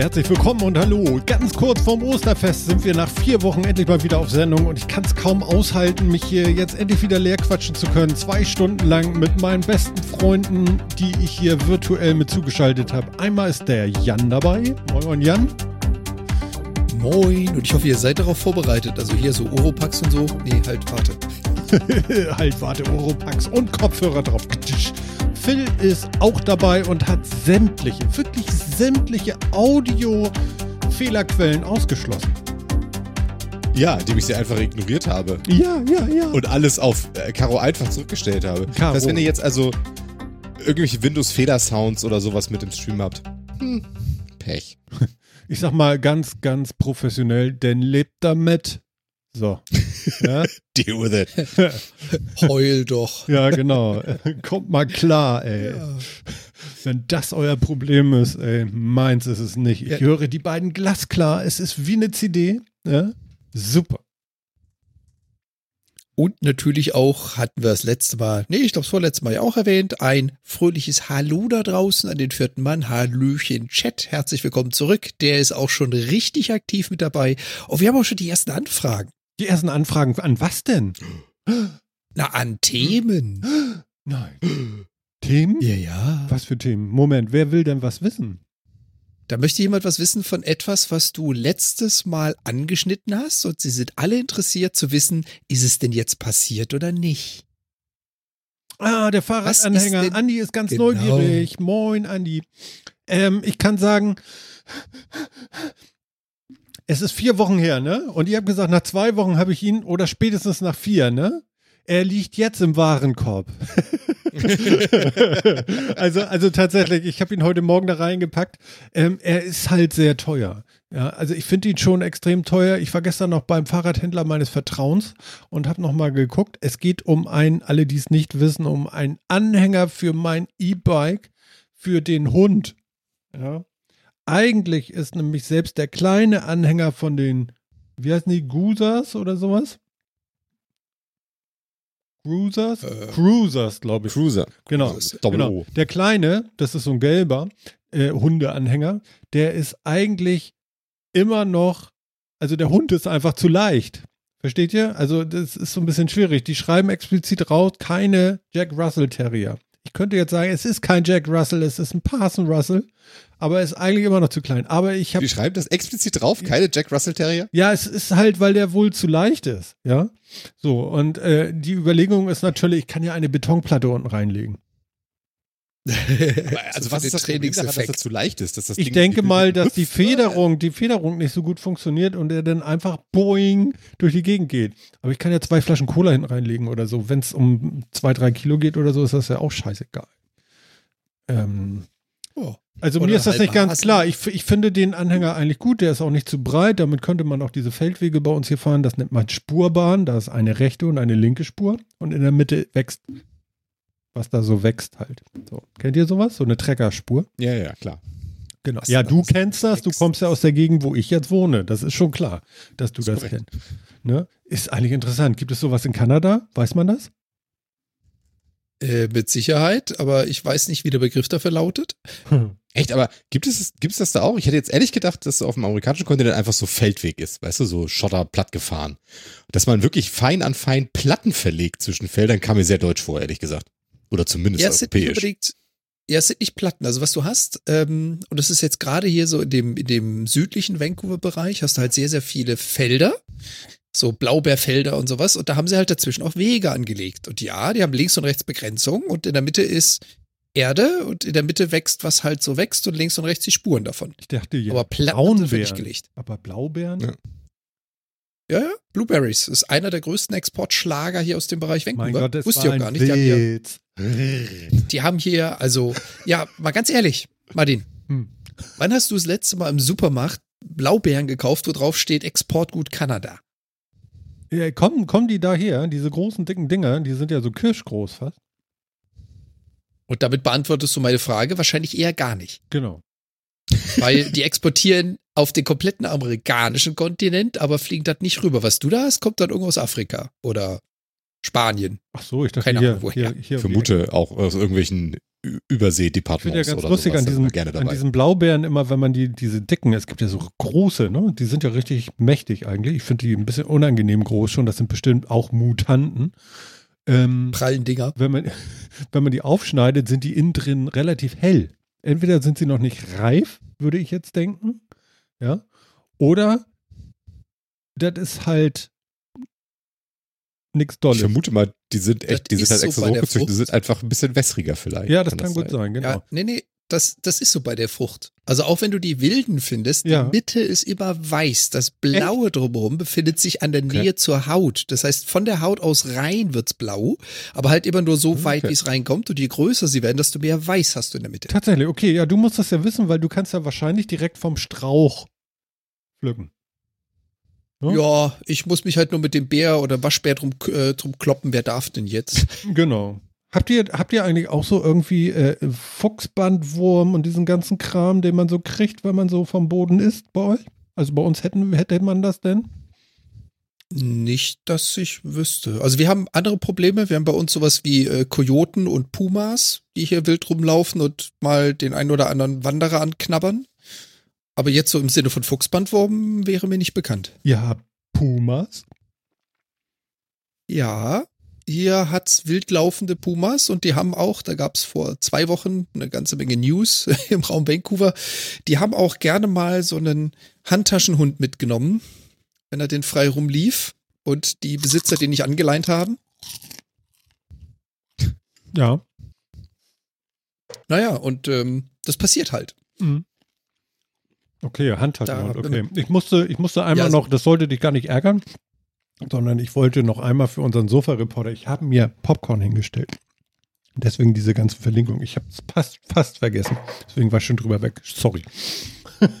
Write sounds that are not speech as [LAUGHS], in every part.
Herzlich willkommen und hallo. Ganz kurz vorm Osterfest sind wir nach vier Wochen endlich mal wieder auf Sendung und ich kann es kaum aushalten, mich hier jetzt endlich wieder leer quatschen zu können. Zwei Stunden lang mit meinen besten Freunden, die ich hier virtuell mit zugeschaltet habe. Einmal ist der Jan dabei. Moin, moin Jan. Moin und ich hoffe, ihr seid darauf vorbereitet. Also hier so Oropax und so. Nee, halt, warte. [LAUGHS] halt, warte, Oropax und Kopfhörer drauf. Phil ist auch dabei und hat sämtliche, wirklich sämtliche Audio-Fehlerquellen ausgeschlossen. Ja, indem ich sie einfach ignoriert habe. Ja, ja, ja. Und alles auf äh, Caro einfach zurückgestellt habe. Caro. Das heißt, wenn ihr jetzt also irgendwelche Windows-Fehler-Sounds oder sowas mit im Stream habt, hm, Pech. [LAUGHS] Ich sag mal ganz, ganz professionell, denn lebt damit. So. [LAUGHS] Ja, Deal with it. [LAUGHS] Heul doch. ja genau. Kommt mal klar, ey. Wenn das euer Problem ist, ey, meins ist es nicht. Ich Ja. höre die beiden glasklar. Es ist wie eine CD. Ja? Super. Und natürlich auch, hatten wir das letzte Mal, nee, ich glaube, das vorletzte Mal ja auch erwähnt, ein fröhliches Hallo da draußen an den vierten Mann. Hallöchen Chat, herzlich willkommen zurück. Der ist auch schon richtig aktiv mit dabei. Und wir haben auch schon die ersten Anfragen. Die ersten Anfragen, an was denn? Na, an Themen. Nein. [GASPS] Themen? Ja, ja. Was für Themen? Moment, wer will denn was wissen? Da möchte jemand was wissen von etwas, was du letztes Mal angeschnitten hast und sie sind alle interessiert zu wissen, ist es denn jetzt passiert oder nicht? Ah, der Fahrradanhänger. ist Andi ist ganz Genau. neugierig. Moin, Andi. Ähm, ich kann sagen, es ist vier Wochen her, ne? Und ihr habt gesagt, nach zwei Wochen habe ich ihn oder spätestens nach vier, ne? Er liegt jetzt im Warenkorb. [LAUGHS] also, also tatsächlich, ich habe ihn heute Morgen da reingepackt. Ähm, er ist halt sehr teuer. Ja, also ich finde ihn schon extrem teuer. Ich war gestern noch beim Fahrradhändler meines Vertrauens und habe noch mal geguckt. Es geht um ein, alle die es nicht wissen, um einen Anhänger für mein E-Bike für den Hund. Ja. Eigentlich ist nämlich selbst der kleine Anhänger von den, wie heißen die, Gusas oder sowas? Cruisers? Äh, Cruisers, glaube ich. Cruiser. Genau. Genau. Der kleine, das ist so ein gelber äh, Hundeanhänger, der ist eigentlich immer noch, also der Hund ist einfach zu leicht. Versteht ihr? Also das ist so ein bisschen schwierig. Die schreiben explizit raus, keine Jack Russell Terrier. Ich könnte jetzt sagen, es ist kein Jack Russell, es ist ein Parson Russell, aber er ist eigentlich immer noch zu klein. Aber ich habe Die schreiben das explizit drauf, keine Jack Russell Terrier? ja, es ist halt, weil der wohl zu leicht ist, ja. So, und äh, die Überlegung ist natürlich, ich kann ja eine Betonplatte unten reinlegen. [LAUGHS] Also So was ist das Problem daran, dass das zu leicht ist? Dass das Ich Ding denke mal, dass [LAUGHS] die Federung, die Federung nicht so gut funktioniert und er dann einfach boing durch die Gegend geht. Aber ich kann ja zwei Flaschen Cola hinten reinlegen oder so. Wenn es um zwei, drei Kilo geht oder so, ist das ja auch scheißegal. Ähm, Oh. also Oder mir ist das nicht ganz Hasen. klar. Ich, ich finde den Anhänger eigentlich gut. Der ist auch nicht zu breit. Damit könnte man auch diese Feldwege bei uns hier fahren. Das nennt man Spurbahn. Da ist eine rechte und eine linke Spur. Und in der Mitte wächst, was da so wächst halt. So. Kennt ihr sowas? So eine Treckerspur? Ja, ja, klar. Genau. Was Ja, du kennst das, du kommst ja aus der Gegend, wo ich jetzt wohne. Das ist schon klar, dass du das korrekt. kennst. Ne? Ist eigentlich interessant. Gibt es sowas in Kanada? Weiß man das? Äh, mit Sicherheit, aber ich weiß nicht, wie der Begriff dafür lautet. Echt, aber gibt es, gibt es das da auch? Ich hätte jetzt ehrlich gedacht, dass auf dem amerikanischen Kontinent einfach so Feldweg ist, weißt du, so Schotter platt gefahren. Dass man wirklich fein an fein Platten verlegt zwischen Feldern, kam mir sehr deutsch vor, ehrlich gesagt. Oder zumindest Ja, es sind nicht europäisch. ja, es sind nicht Platten. Also was du hast, ähm, und das ist jetzt gerade hier so in dem, in dem südlichen Vancouver-Bereich, hast du halt sehr, sehr viele Felder, so Blaubeerfelder und sowas. Und da haben sie halt dazwischen auch Wege angelegt. Und ja, die haben links und rechts Begrenzung und in der Mitte ist Erde und in der Mitte wächst, was halt so wächst und links und rechts die Spuren davon. Ich dachte, ja, Aber Platten dafür nicht gelegt. Aber Blaubeeren? Ja. Ja, ja, Blueberries ist einer der größten Exportschlager hier aus dem Bereich Mein Vancouver. Gott, das Wusste ich auch gar nicht. Die haben, hier, die haben hier, also, ja, mal ganz ehrlich, Martin, Hm. wann hast du das letzte Mal im Supermarkt Blaubeeren gekauft, wo drauf steht Exportgut Kanada? Ja, kommen, kommen die daher, diese großen, dicken Dinger, die sind ja so kirschgroß fast. Und damit beantwortest du meine Frage wahrscheinlich eher gar nicht. Genau. Weil die exportieren auf den kompletten amerikanischen Kontinent, aber fliegen das nicht rüber. Was du da hast, kommt dann irgendwo aus Afrika oder Spanien. Ach so, ich dachte Keine hier, Ahnung, woher. hier, hier vermute auch aus irgendwelchen Ü- Ich finde Übersee-Departements ja ganz oder lustig sowas an wir gerne an dabei. diesen Blaubeeren immer, wenn man die, diese dicken, es gibt ja so große, ne? Die sind ja richtig mächtig eigentlich. Ich finde die ein bisschen unangenehm groß schon. Das sind bestimmt auch Mutanten. Ähm, Prallen Dinger. wenn man, [LAUGHS] wenn man die aufschneidet, sind die innen drin relativ hell. Entweder sind sie noch nicht reif, würde ich jetzt denken. Ja. Oder das ist halt nichts Ich Dolles. vermute mal, die sind echt, die Das sind halt extra so hochgezüchtet, die sind einfach ein bisschen wässriger vielleicht. Ja, das kann, gut sein. sein, genau. Ja, nee, nee, das, das ist so bei der Frucht. Also auch wenn du die wilden findest, Ja. die Mitte ist immer weiß. Das Blaue drumherum befindet sich an der Okay. Nähe zur Haut. Das heißt, von der Haut aus rein wird's blau, aber halt immer nur so weit, Okay. wie es reinkommt. Und je größer sie werden, desto mehr weiß hast du in der Mitte. Tatsächlich, okay, ja, du musst das ja wissen, weil du kannst ja wahrscheinlich direkt vom Strauch pflücken. Hm? Ja, ich muss mich halt nur mit dem Bär oder Waschbär drum, äh, drum kloppen. Wer darf denn jetzt? Genau. Habt ihr, habt ihr eigentlich auch so irgendwie äh, Fuchsbandwurm und diesen ganzen Kram, den man so kriegt, wenn man so vom Boden isst bei euch? Also bei uns hätten, hätte man das denn? Nicht, dass ich wüsste. Also wir haben andere Probleme. Wir haben bei uns sowas wie äh, Kojoten und Pumas, die hier wild rumlaufen und mal den einen oder anderen Wanderer anknabbern. Aber jetzt so im Sinne von Fuchsbandwurm wäre mir nicht bekannt. Ihr habt Pumas. Ja, hier hat's wild laufende Pumas und die haben auch, da gab's vor zwei Wochen eine ganze Menge News [LAUGHS] im Raum Vancouver, die haben auch gerne mal so einen Handtaschenhund mitgenommen, wenn er den frei rumlief und die Besitzer den nicht angeleint haben. Ja. Naja, und ähm, das passiert halt. Mhm. Okay, Handtaschenhund, okay. Ich musste, ich musste einmal Ja, so- noch, das sollte dich gar nicht ärgern, sondern ich wollte noch einmal für unseren Sofa-Reporter, ich habe mir Popcorn hingestellt. Deswegen diese ganze Verlinkung. Ich habe es fast, fast vergessen. Deswegen war ich schon drüber weg. Sorry. [LAUGHS]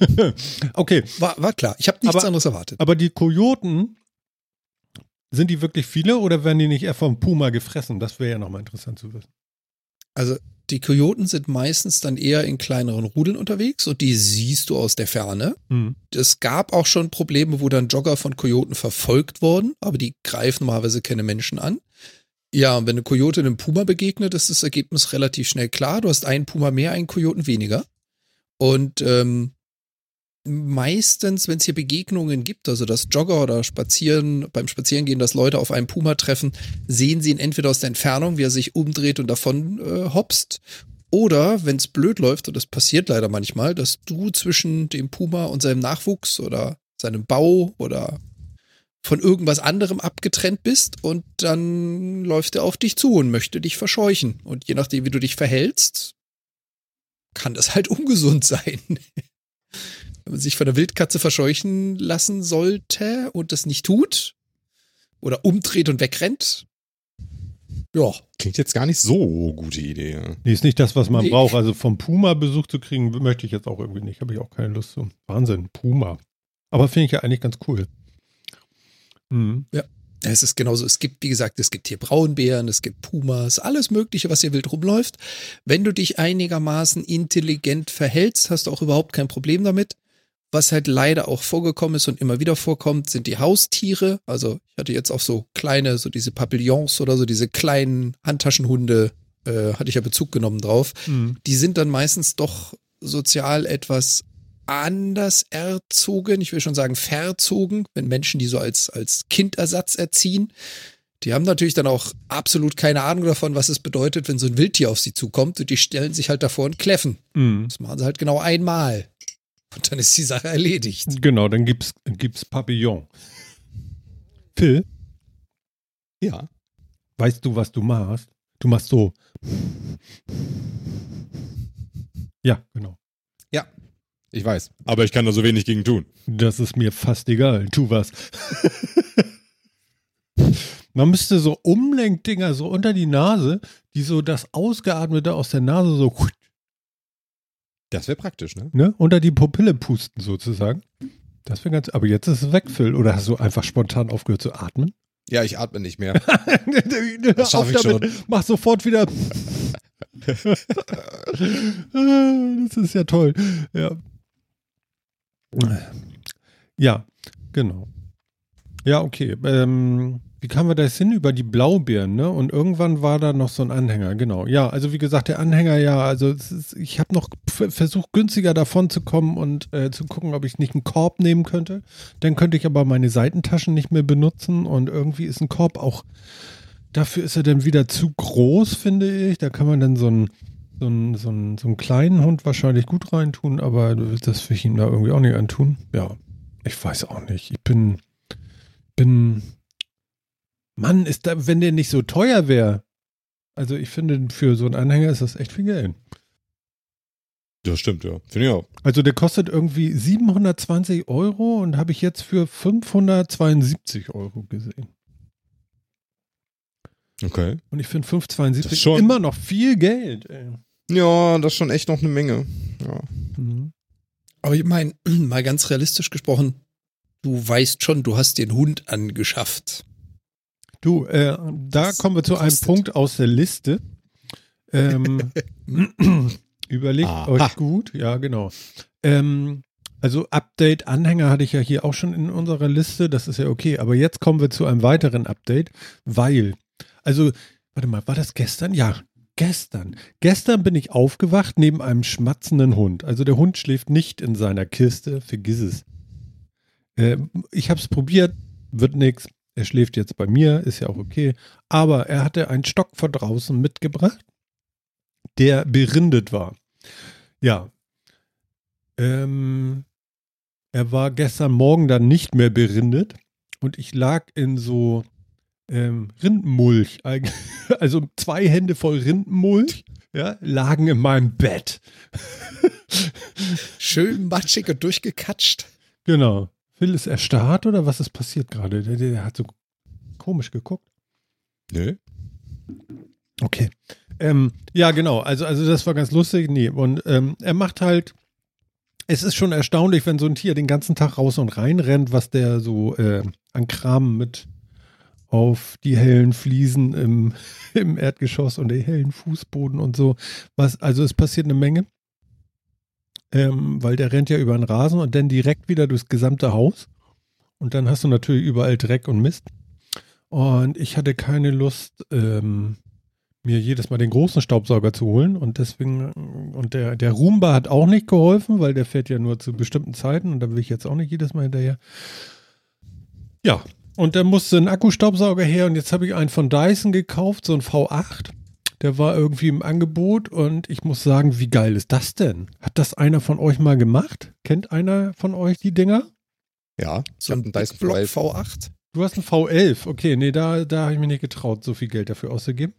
okay, War, war klar. Ich habe nichts Aber- anderes erwartet. aber die Kojoten, sind die wirklich viele oder werden die nicht eher vom Puma gefressen? Das wäre ja nochmal interessant zu wissen. Also die Kojoten sind meistens dann eher in kleineren Rudeln unterwegs und die siehst du aus der Ferne. Hm. Es gab auch schon Probleme, wo dann Jogger von Kojoten verfolgt wurden, aber die greifen normalerweise keine Menschen an. Ja, und wenn eine Kojote einem Puma begegnet, ist das Ergebnis relativ schnell klar. Du hast einen Puma mehr, einen Kojoten weniger. Und ähm, meistens, wenn es hier Begegnungen gibt, also dass Jogger oder Spazieren, beim Spazierengehen, dass Leute auf einen Puma treffen, sehen sie ihn entweder aus der Entfernung, wie er sich umdreht und davon äh, hopst, oder wenn es blöd läuft, und das passiert leider manchmal, dass du zwischen dem Puma und seinem Nachwuchs oder seinem Bau oder von irgendwas anderem abgetrennt bist und dann läuft er auf dich zu und möchte dich verscheuchen. Und je nachdem, wie du dich verhältst, kann das halt [LAUGHS] ungesund sein. Sich von der Wildkatze verscheuchen lassen sollte und das nicht tut oder umdreht und wegrennt, ja, Klingt jetzt gar nicht so gute Idee. ja. Nee, ist nicht das, was man Nee. braucht. Also vom Puma Besuch zu kriegen, möchte ich jetzt auch irgendwie nicht. Habe ich auch keine Lust zu. Wahnsinn, Puma. Aber finde ich ja eigentlich ganz cool. Mhm. Es ist genauso, es gibt, wie gesagt, es gibt hier Braunbären, es gibt Pumas, alles Mögliche, was hier wild rumläuft. Wenn du dich einigermaßen intelligent verhältst, hast du auch überhaupt kein Problem damit. Was halt leider auch vorgekommen ist und immer wieder vorkommt, sind die Haustiere. Also ich hatte jetzt auch so kleine, so diese Papillons oder so diese kleinen Handtaschenhunde, äh, hatte ich ja Bezug genommen drauf. Mhm. Die sind dann meistens doch sozial etwas anders erzogen, ich will schon sagen verzogen, wenn Menschen die so als, als Kindersatz erziehen. Die haben natürlich dann auch absolut keine Ahnung davon, was es bedeutet, wenn so ein Wildtier auf sie zukommt und die stellen sich halt davor und kläffen. Mhm. Das machen sie halt genau einmal. Und dann ist die Sache erledigt. Genau, dann gibt's, gibt's Papillon. Phil, Ja. weißt du, was du machst? Du machst so. Ja, genau. Ja. Ich weiß. Aber ich kann da so wenig gegen tun. Das ist mir fast egal. Tu was. Man müsste so Umlenkdinger so unter die Nase, die so das Ausgeatmete aus der Nase so Das wäre praktisch, ne? ne, unter die Pupille pusten sozusagen. Das wäre ganz. Aber jetzt ist es weg, Phil. Oder hast du einfach spontan aufgehört zu atmen? Ja, ich atme nicht mehr. [LAUGHS] Das schaff auf ich damit. Mach sofort wieder. das ist ja toll. Ja. Ja, genau. Ja, okay. Ähm, wie kamen wir da jetzt hin? Über die Blaubeeren, ne? Und irgendwann war da noch so ein Anhänger, genau. Ja, also wie gesagt, der Anhänger, ja, also ist, ich habe noch versucht, günstiger davon zu kommen und äh, zu gucken, ob ich nicht einen Korb nehmen könnte. Dann könnte ich aber meine Seitentaschen nicht mehr benutzen und irgendwie ist ein Korb auch, dafür ist er dann wieder zu groß, finde ich. Da kann man dann so einen, so einen, so einen, so einen kleinen Hund wahrscheinlich gut reintun, aber das will ich ihm da irgendwie auch nicht antun. Ja, ich weiß auch nicht. Ich bin, bin Mann, ist da, wenn der nicht so teuer wäre. Also ich finde, für so einen Anhänger ist das echt viel Geld. Das stimmt, ja. Finde ich auch. Also der kostet irgendwie 720 Euro und habe ich jetzt für 572 Euro gesehen. Okay. Und ich finde 572 immer noch viel Geld. Ey. Ja, das ist schon echt noch eine Menge. Ja. Mhm. Aber ich meine, [CLEARS THROAT] mal ganz realistisch gesprochen, du weißt schon, du hast den Hund angeschafft. Du, äh, da das kommen wir zu kostet. einem Punkt aus der Liste. Ähm, [LAUGHS] überlegt Aha. euch gut, ja, genau. Ähm, also Update Anhänger hatte ich ja hier auch schon in unserer Liste, das ist ja okay, aber jetzt kommen wir zu einem weiteren Update, weil, also, warte mal, war das gestern? Ja, gestern. Gestern bin ich aufgewacht neben einem schmatzenden Hund. Also der Hund schläft nicht in seiner Kiste, vergiss es. Äh, ich habe es probiert, wird nichts. Er schläft jetzt bei mir, ist ja auch okay. Aber er hatte einen Stock von draußen mitgebracht, der berindet war. Ja. Ähm, er war gestern Morgen dann nicht mehr berindet und ich lag in so ähm, Rindenmulch, [LAUGHS] also zwei Hände voll Rindenmulch, ja, lagen in meinem Bett. [LAUGHS] Schön matschig und durchgekatscht. Genau. Phil ist erstarrt oder was ist passiert gerade? Der, der, hat so komisch geguckt. Nö. Okay. Ähm, ja, genau. Also, also das war ganz lustig. Nee, und ähm, er macht halt. Es ist schon erstaunlich, wenn so ein Tier den ganzen Tag raus und rein rennt, was der so äh, an Kram mit auf die hellen Fliesen im, [LAUGHS] im Erdgeschoss und den hellen Fußboden und so. Was, also es passiert eine Menge ähm, weil der rennt ja über den Rasen und dann direkt wieder durchs gesamte Haus. Und dann hast du natürlich überall Dreck und Mist. Und ich hatte keine Lust, ähm, mir jedes Mal den großen Staubsauger zu holen. Und deswegen, und der, der Roomba hat auch nicht geholfen, weil der fährt ja nur zu bestimmten Zeiten und da will ich jetzt auch nicht jedes Mal hinterher. Ja, und dann musste ein Akkustaubsauger her und jetzt habe ich einen von Dyson gekauft, so ein V8. Der war irgendwie im Angebot und ich muss sagen, wie geil ist das denn? Hat das einer von euch mal gemacht? Kennt einer von euch die Dinger? Ja, so ein Dyson Block V8. Du hast einen V11, okay, nee, da, da habe ich mir nicht getraut, so viel Geld dafür auszugeben.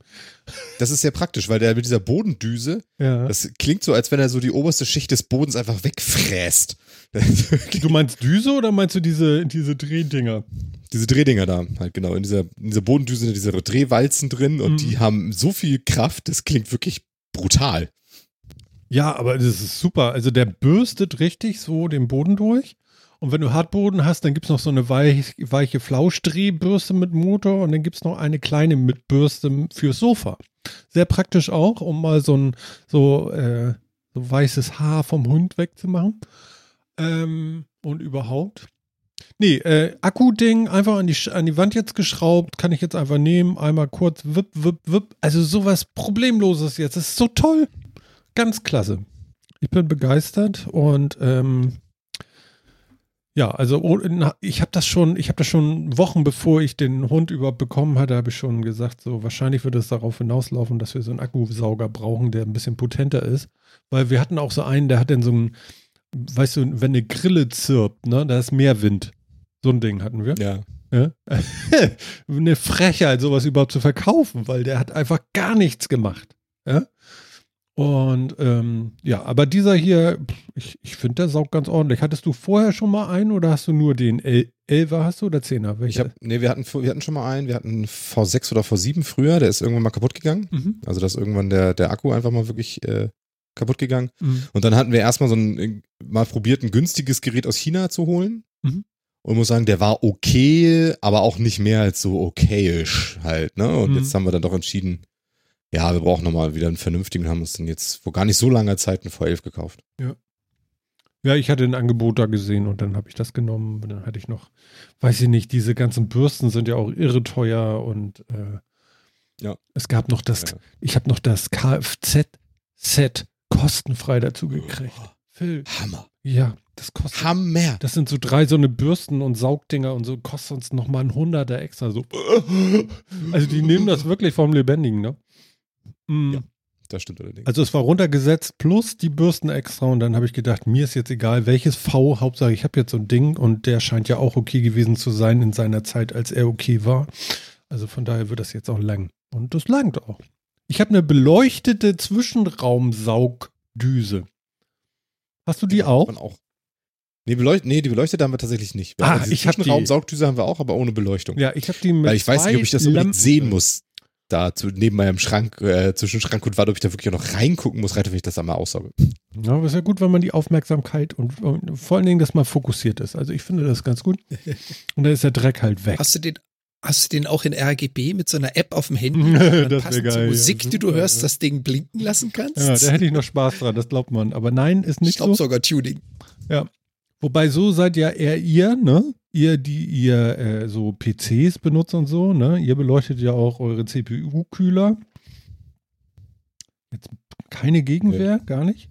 Das ist sehr praktisch, weil der mit dieser Bodendüse, ja. das klingt so, als wenn er so die oberste Schicht des Bodens einfach wegfräst. [LAUGHS] du meinst Düse oder meinst du diese, diese Drehdinger? Diese Drehdinger da, halt genau. In dieser, in dieser Bodendüse sind diese Drehwalzen drin und mhm. die haben so viel Kraft, das klingt wirklich brutal. Ja, aber das ist super. Also der bürstet richtig so den Boden durch. Und wenn du Hartboden hast, dann gibt es noch so eine weich, weiche Flauschdrehbürste mit Motor und dann gibt es noch eine kleine mit Bürste fürs Sofa. Sehr praktisch auch, um mal so ein so, äh, so weißes Haar vom Hund wegzumachen. Ähm, und überhaupt. Nee, äh, Akku-Ding einfach an die, an die Wand jetzt geschraubt, kann ich jetzt einfach nehmen, einmal kurz wipp, wipp, wipp. Also sowas Problemloses jetzt. Das ist so toll. Ganz klasse. Ich bin begeistert und ähm, ja, also oh, ich habe das schon, ich habe das schon Wochen bevor ich den Hund überhaupt bekommen hatte, habe ich schon gesagt, so wahrscheinlich wird es darauf hinauslaufen, dass wir so einen Akkusauger brauchen, der ein bisschen potenter ist, weil wir hatten auch so einen, der hat dann so ein, weißt du, wenn eine Grille zirpt, ne, da ist mehr Wind. So ein Ding hatten wir. Ja. ja? [LAUGHS] eine Frechheit, sowas überhaupt zu verkaufen, weil der hat einfach gar nichts gemacht. Ja. Und ähm, ja, aber dieser hier, ich, ich finde, der saugt ganz ordentlich. Hattest du vorher schon mal einen oder hast du nur den 11er hast du oder 10er? Welche? Ich hab, nee, wir hatten, wir hatten schon mal einen, wir hatten V6 oder V7 früher, der ist irgendwann mal kaputt gegangen. Mhm. Also da ist irgendwann der, der Akku einfach mal wirklich äh, kaputt gegangen. Mhm. Und dann hatten wir erstmal so ein, mal probiert, ein günstiges Gerät aus China zu holen. Mhm. Und muss sagen, der war okay, aber auch nicht mehr als so okayisch halt, ne? Und mhm. jetzt haben wir dann doch entschieden, ja, wir brauchen nochmal wieder einen vernünftigen, haben uns dann jetzt vor gar nicht so langer Zeit einen V11 gekauft. Ja. Ja, ich hatte ein Angebot da gesehen und dann habe ich das genommen. Und dann hatte ich noch, weiß ich nicht, diese ganzen Bürsten sind ja auch irre teuer und äh, Ja. es gab noch das, Ja. ich habe noch das Kfz-Set kostenfrei dazu gekriegt. Phil, Hammer. Ja, das kostet. Hammer. Das sind so drei so eine Bürsten und Saugdinger und so, kostet uns nochmal ein Hunderter extra. So. Also die nehmen das wirklich vom Lebendigen, ne? Mm. Ja. Das stimmt allerdings. Also es war runtergesetzt plus die Bürsten extra und dann habe ich gedacht, mir ist jetzt egal, welches V, Hauptsache ich habe jetzt so ein Ding und der scheint ja auch okay gewesen zu sein in seiner Zeit, als er okay war. Also von daher wird das jetzt auch lang. Und das langt auch. Ich habe eine beleuchtete Zwischenraumsaugdüse. Hast du die auch? Man auch. Nee, beleucht nee, die beleuchtet haben wir tatsächlich nicht. Ah, Also diese ich hab die- Zwischenraumsaugdüse haben wir auch, aber ohne Beleuchtung. Ja, ich habe die mit Weil ich weiß nicht, ob ich das unbedingt Lampen sehen muss. Da zu, neben meinem Schrank, äh, zwischen Schrank und Wand, ob ich da wirklich auch noch reingucken muss, rein, wenn ich das einmal aussauge. Ja, aber ist ja gut, wenn man die Aufmerksamkeit und, und vor allen Dingen, dass man fokussiert ist. Also ich finde das ganz gut. [LAUGHS] Und dann ist der Dreck halt weg. Hast du den, hast du den auch in RGB mit so einer App auf dem Handy? [LAUGHS] Das Dann wär passend geil, zur ja, Musik, die du hörst, ja. das Ding blinken lassen kannst? Ja, da hätte ich noch Spaß dran, das glaubt man. Aber nein, ist nicht so. Staubsauger-Tuning. Wobei so seid ja eher ihr, ne? Ihr, die ihr äh, so PCs benutzt und so, ne? Ihr beleuchtet ja auch eure CPU-Kühler. Jetzt keine Gegenwehr, gar nicht.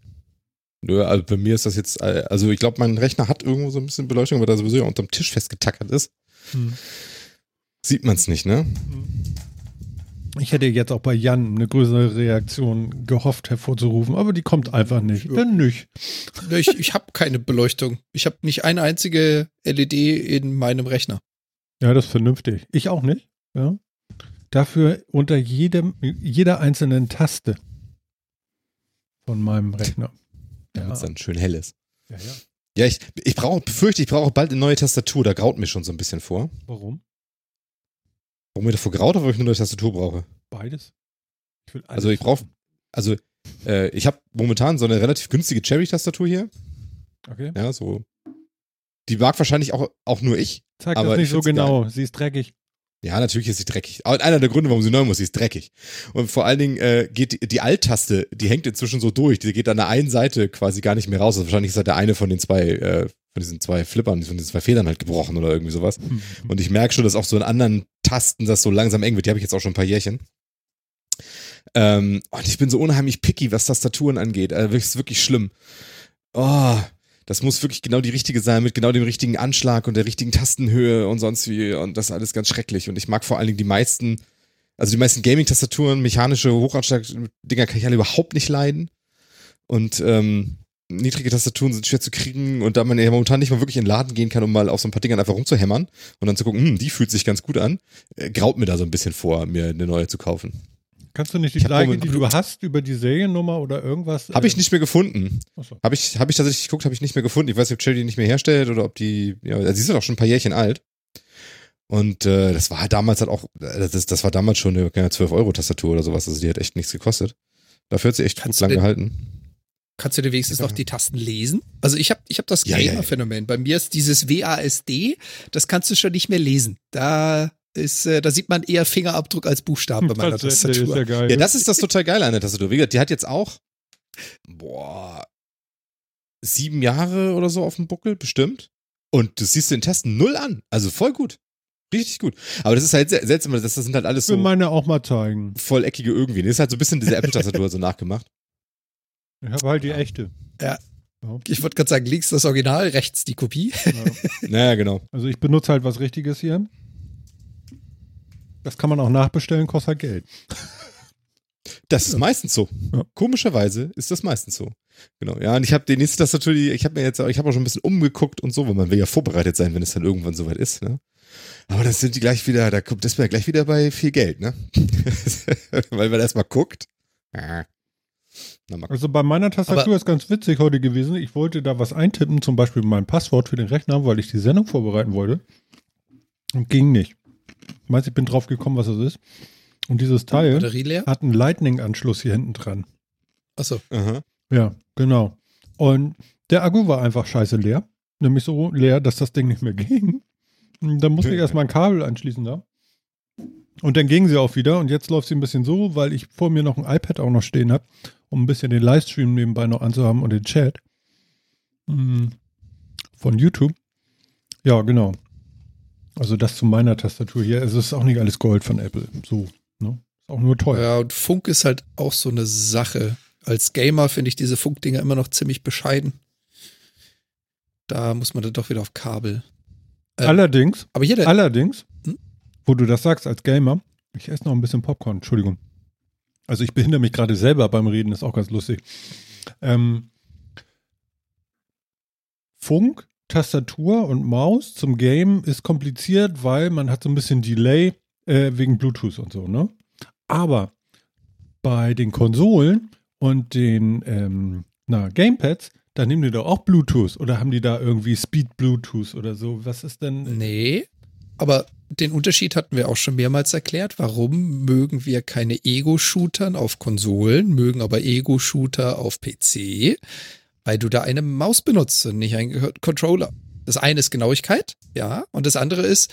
Nö, also bei mir ist das jetzt, äh, also ich glaube, mein Rechner hat irgendwo so ein bisschen Beleuchtung, aber da sowieso ja unterm Tisch festgetackert ist. Hm. Sieht man es nicht, ne? Ich hätte jetzt auch bei Jan eine größere Reaktion gehofft hervorzurufen, aber die kommt einfach nicht. Ja. Dann nicht. Ne, Ich, ich habe keine Beleuchtung. Ich habe nicht eine einzige LED in meinem Rechner. Ja, das ist vernünftig. Ich auch nicht. Ja. Dafür unter jedem, jeder einzelnen Taste von meinem Rechner. Damit es dann schön hell ist. ja, ja. Ja, ich, ich brauche, befürchte, ich brauche bald eine neue Tastatur, da graut mir schon so ein bisschen vor. Warum? Warum mir davor graut, oder weil ich eine neue Tastatur brauche? Beides? Ich Also ich brauche, also äh, ich habe momentan so eine relativ günstige Cherry-Tastatur hier. Okay. Ja, so. Die mag wahrscheinlich auch, auch nur ich. Zeig das nicht ich so genau. Sie ist dreckig. Ja, natürlich ist sie dreckig. Aber einer der Gründe, warum sie neu muss, sie ist dreckig. Und vor allen Dingen äh, geht die, die Alt-Taste, die hängt inzwischen so durch. Die geht an der einen Seite quasi gar nicht mehr raus. Also wahrscheinlich ist halt der eine von den zwei, äh, von diesen zwei Flippern, von diesen zwei Federn halt gebrochen oder irgendwie sowas. Und ich merke schon, dass auch so in anderen Tasten das so langsam eng wird. Die habe ich jetzt auch schon ein paar Jährchen. Ähm, und ich bin so unheimlich picky, was Tastaturen angeht. Also wirklich, ist wirklich schlimm. Oh, das muss wirklich genau die richtige sein, mit genau dem richtigen Anschlag und der richtigen Tastenhöhe und sonst wie. Und das ist alles ganz schrecklich. Und ich mag vor allen Dingen die meisten, also die meisten Gaming-Tastaturen, mechanische Hochanschlag-Dinger kann ich alle überhaupt nicht leiden. Und ähm, niedrige Tastaturen sind schwer zu kriegen und da man ja momentan nicht mal wirklich in den Laden gehen kann, um mal auf so ein paar Dingern einfach rumzuhämmern und dann zu gucken, hm, die fühlt sich ganz gut an, äh, graut mir da so ein bisschen vor, mir eine neue zu kaufen. Kannst du nicht die Moment- die du hast, über die Seriennummer oder irgendwas? Habe ich nicht mehr gefunden. Achso. Habe ich, hab ich tatsächlich geguckt, habe ich nicht mehr gefunden. Ich weiß nicht, ob Cherry die nicht mehr herstellt oder ob die, ja, also die sind auch schon ein paar Jährchen alt. Und äh, das war halt damals halt auch, äh, das, das war damals schon eine keine 12-Euro-Tastatur oder sowas, also die hat echt nichts gekostet. Dafür hat sie echt Kannst gut lang gehalten. Kannst du dir wenigstens Ja. noch die Tasten lesen? Also ich habe ich hab das Ja, ja, ja. Gamer-Phänomen. Bei mir ist dieses WASD, das kannst du schon nicht mehr lesen. Da ist, äh, da sieht man eher Fingerabdruck als Buchstaben bei meiner Das ist Tastatur. ja geil. Ja, das ist das total geile an der Tastatur. Wie gesagt, die hat jetzt auch, boah, sieben Jahre oder so auf dem Buckel, bestimmt. Und du siehst den Tasten null an. Also voll gut. Richtig gut. Aber das ist halt sel- seltsam, das, das sind halt alles ich will so meine auch mal zeigen. volleckige irgendwie. Das ist halt so ein bisschen diese Apple-Tastatur [LAUGHS] so nachgemacht. Ich habe halt die echte. Ich wollte gerade sagen, links das Original, rechts die Kopie. Ja. [LAUGHS] Naja, genau. Also ich benutze halt was Richtiges hier. Das kann man auch nachbestellen, kostet halt Geld. Das ist meistens so. Ja. Komischerweise ist das meistens so. Genau. Ja, und ich habe die nächste Tastatur, die, ich habe mir jetzt, auch- ich habe auch schon ein bisschen umgeguckt und so, weil man will ja vorbereitet sein, wenn es dann irgendwann soweit ist, ne? Aber das sind die gleich wieder, da kommt das wäre gleich wieder bei viel Geld, ne? [LAUGHS] weil man erstmal guckt. Ah. Na, Also bei meiner Tastatur Aber- ist ganz witzig heute gewesen. Ich wollte da was eintippen, zum Beispiel mein Passwort für den Rechner, weil ich die Sendung vorbereiten wollte. Und ging nicht. Ich weiß, ich bin drauf gekommen, was das ist. Und dieses Teil hat einen Lightning-Anschluss hier hinten dran. Achso. Ja, genau. Und der Akku war einfach scheiße leer. Nämlich so leer, dass das Ding nicht mehr [LAUGHS] ging. Und Dann musste ich [LAUGHS] erstmal ein Kabel anschließen da. Und dann ging sie auch wieder. Und jetzt läuft sie ein bisschen so, weil ich vor mir noch ein iPad auch noch stehen habe, um ein bisschen den Livestream nebenbei noch anzuhaben und den Chat. Mm, Von YouTube. Ja, genau. Also das zu meiner Tastatur hier. Also es ist auch nicht alles Gold von Apple. So, ne? Ist auch nur teuer. Ja, und Funk ist halt auch so eine Sache. Als Gamer finde ich diese Funkdinger immer noch ziemlich bescheiden. Da muss man dann doch wieder auf Kabel. ähm, allerdings, Aber hier, der, allerdings? Wo du das sagst als Gamer, ich esse noch ein bisschen Popcorn, Entschuldigung. Also ich behindere mich gerade selber beim Reden, ist auch ganz lustig. Ähm, Funk, Tastatur und Maus zum Game ist kompliziert, weil man hat so ein bisschen Delay äh, wegen Bluetooth und so, ne? Aber bei den Konsolen und den ähm, na, Gamepads, da nehmen die doch auch Bluetooth oder haben die da irgendwie Speed Bluetooth oder so? Was ist denn? Nee, aber den Unterschied hatten wir auch schon mehrmals erklärt. Warum mögen wir keine Ego-Shootern auf Konsolen, mögen aber Ego-Shooter auf PC? Weil du da eine Maus benutzt und nicht einen Controller. Das eine ist Genauigkeit, ja, und das andere ist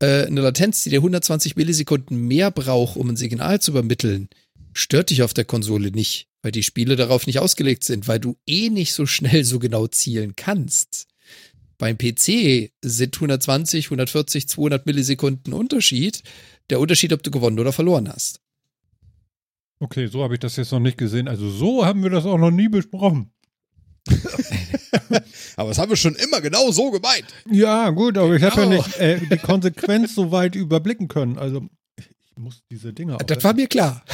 äh, eine Latenz, die dir 120 Millisekunden mehr braucht, um ein Signal zu übermitteln. Stört dich auf der Konsole nicht, weil die Spiele darauf nicht ausgelegt sind, weil du eh nicht so schnell so genau zielen kannst. Beim PC sind 120, 140, 200 Millisekunden Unterschied. Der Unterschied, ob du gewonnen oder verloren hast. Okay, so habe ich das jetzt noch nicht gesehen. Also so haben wir das auch noch nie besprochen. [LAUGHS] Aber das haben wir schon immer genau so gemeint. Ja, gut, aber ich habe ja Genau. nicht äh, die Konsequenz so weit überblicken können. Also ich muss diese Dinger auch. Das war mir klar.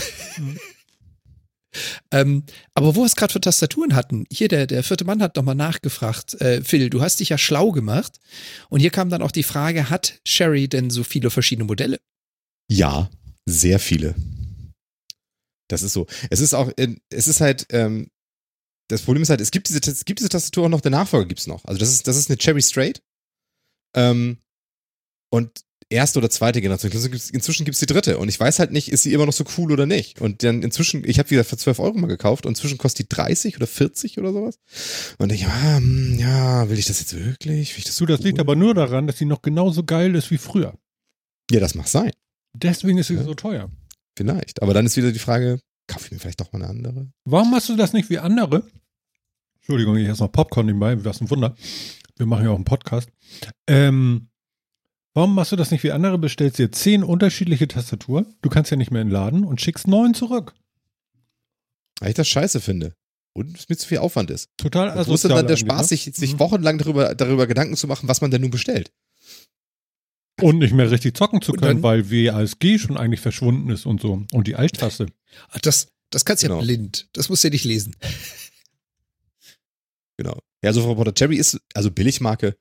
Ähm, aber wo wir es gerade für Tastaturen hatten, hier der, der vierte Mann hat nochmal nachgefragt. Äh, Phil, du hast dich ja schlau gemacht. Und hier kam dann auch die Frage, hat Sherry denn so viele verschiedene Modelle? Ja, sehr viele. Das ist so. Es ist auch, in- es ist halt, ähm, das Problem ist halt, es gibt diese, es gibt diese Tastatur auch noch, der Nachfolger gibt's noch. Also das ist, das ist eine Cherry Straight. Ähm, und erste oder zweite Generation. Inzwischen gibt's- Inzwischen gibt's die dritte. Und ich weiß halt nicht, ist sie immer noch so cool oder nicht. Und dann inzwischen, ich habe wieder für 12 Euro mal gekauft und inzwischen kostet die 30 oder 40 oder sowas. Und ich, ah, hm, ja, will ich das jetzt wirklich? Das Du, das liegt cool? aber nur daran, dass sie noch genauso geil ist wie früher. Ja, das mag sein. Deswegen ist sie Ja. so teuer. Vielleicht. Aber dann ist wieder die Frage, kaufe ich mir vielleicht doch mal eine andere? Warum machst du das nicht wie andere? Entschuldigung, ich esse noch Popcorn nebenbei, was ein Wunder. Wir machen ja auch einen Podcast. Ähm, warum machst du das nicht wie andere? Bestellst dir zehn unterschiedliche Tastaturen, du kannst ja nicht mehr entladen und schickst neun zurück. Weil ich das scheiße finde. Und es mir zu viel Aufwand ist. Total Also wo ist denn dann der Spaß, sich, sich Mhm. wochenlang darüber, darüber Gedanken zu machen, was man denn nun bestellt? Und nicht mehr richtig zocken zu können, dann- weil WASG schon eigentlich verschwunden ist und so. Und die Alt-Taste. Das, das kannst du Genau. ja blind. Das musst du ja nicht lesen. Genau. Ja, so Reporter Cherry ist, also Billigmarke.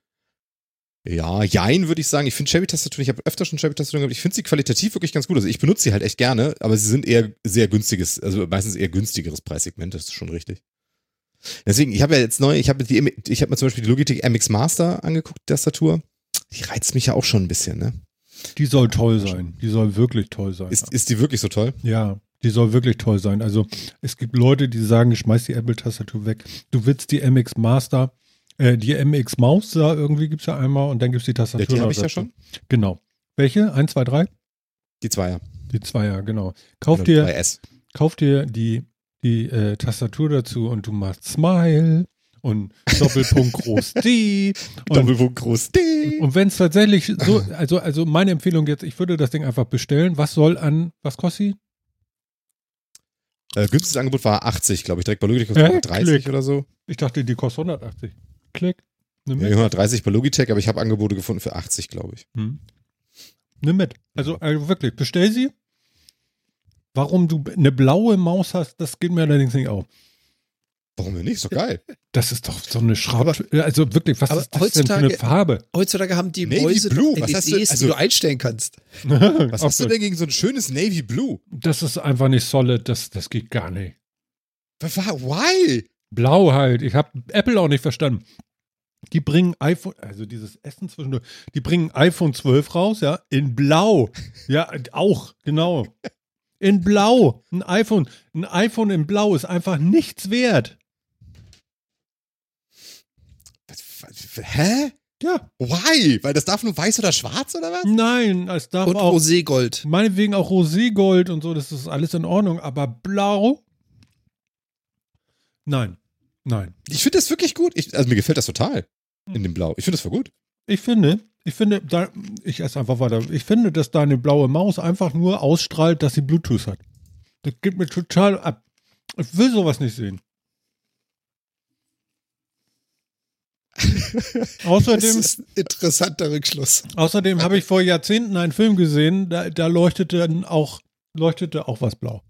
Ja, jein, würde ich sagen. Ich finde Cherry-Tastaturen, ich habe öfter schon Cherry-Tastaturen gehabt, ich finde sie qualitativ wirklich ganz gut. Also ich benutze sie halt echt gerne, aber sie sind eher sehr günstiges, also meistens eher günstigeres Preissegment, das ist schon richtig. Deswegen, ich habe ja jetzt neu, ich habe die, ich habe mir zum Beispiel die Logitech MX Master angeguckt, die Tastatur. Die reizt mich ja auch schon ein bisschen, ne? Die soll toll sein. Die soll wirklich toll sein. Ist, ist die wirklich so toll? Ja, die soll wirklich toll sein. Also es gibt Leute, die sagen, ich schmeiß die Apple-Tastatur weg. Du willst die MX Master, äh, die MX Maus da irgendwie gibt's ja einmal und dann gibt's die Ja, Tastatur. die noch habe ich ja schon. Genau. Welche? Eins, zwei, drei? Die Zweier. Die Zweier, genau. Kauf dir, 2S. kauf dir die, die äh, Tastatur dazu und du machst Smile und [LAUGHS] Doppelpunkt Groß D. Und, Doppelpunkt groß D. und wenn es tatsächlich so, also, also meine Empfehlung jetzt, ich würde das Ding einfach bestellen. Was soll an, was kostet sie? Äh, günstiges Angebot war 80, glaube ich, direkt bei Hä? kostet 30 Klick. oder so. Ich dachte, die kostet 180. Klick. Nimm Ja, mit. 130 bei Logitech, aber ich habe Angebote gefunden für 80, glaube ich. Hm. Nimm mit. Also, also wirklich, bestell sie. Warum du eine blaue Maus hast, das geht mir allerdings nicht auf. Warum denn nicht? Ist doch geil. Das ist doch so eine Schraube. Also wirklich, was aber ist das denn für eine Farbe? Heutzutage haben die Navy Mäuse Blue, doch [LAUGHS] was hast du- also- die du einstellen kannst. Was hast du so. denn gegen so ein schönes Navy Blue? Das ist einfach nicht solid, das, das geht gar nicht. Was war- Why? Blau halt. Ich habe Apple auch nicht verstanden. Die bringen iPhone, also dieses Essen zwischendurch, die bringen iPhone 12 raus, ja, in Blau. Ja, auch, genau. In Blau. Ein iPhone, ein iPhone in Blau ist einfach nichts wert. Hä? Ja. Why? Weil das darf nur weiß oder schwarz oder was? Nein, es darf Und auch, Roségold. meinetwegen auch Roségold und so, das ist alles in Ordnung, aber Blau? Nein. Nein. Ich finde das wirklich gut. Ich, also mir gefällt das total in dem Blau. Ich finde das voll gut. Ich finde, ich finde, da, ich esse einfach weiter. Ich finde, dass deine blaue Maus einfach nur ausstrahlt, dass sie Bluetooth hat. Das geht mir total ab. Ich will sowas nicht sehen. [LAUGHS] Das außerdem, ist ein interessanter Rückschluss. außerdem habe ich vor Jahrzehnten einen Film gesehen, da, da leuchtete dann auch, leuchtete auch was blau.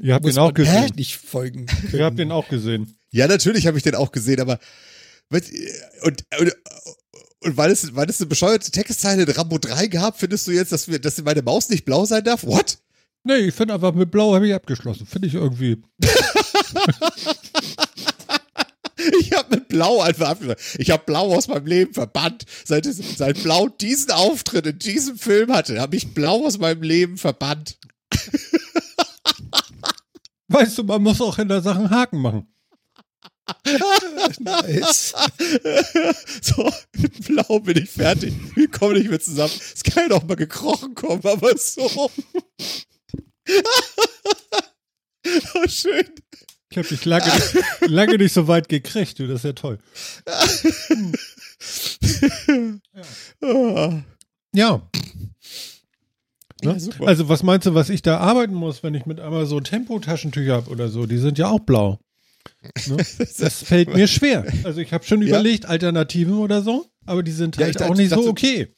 Ihr habt ihn auch gesehen. nicht folgen. Ihr habt ihn auch gesehen. Ja, natürlich habe ich den auch gesehen, aber und, und, und weil es, weil es eine bescheuerte Textzeile in Rambo 3 gab, findest du jetzt, dass, wir, dass meine Maus nicht blau sein darf? What? Nee, ich finde einfach mit Blau habe ich abgeschlossen. Finde ich irgendwie. [LAUGHS] Ich habe mit Blau einfach abgeschlossen. Ich habe Blau aus meinem Leben verbannt. Seit, seit Blau diesen Auftritt in diesem Film hatte, habe ich Blau aus meinem Leben verbannt. [LAUGHS] Weißt du, man muss auch in der Sache einen Haken machen. Nice. [LAUGHS] So, mit Blau bin ich fertig. Wir kommen nicht mehr zusammen. Es kann ja noch mal gekrochen kommen, aber so. [LAUGHS] oh, schön. Ich habe dich lange, nicht- lange nicht so weit gekriegt, du, das ist ja toll. [LAUGHS] Ja. Ja, Ne? super. Also, was meinst du, was ich da arbeiten muss, wenn ich mit einmal so Tempotaschentücher habe oder so? Die sind ja auch blau. Ne? [LAUGHS] Das fällt mir schwer. Also, ich habe schon Ja. überlegt, Alternativen oder so, aber die sind Ja, halt ich dachte- auch nicht dachte, so okay.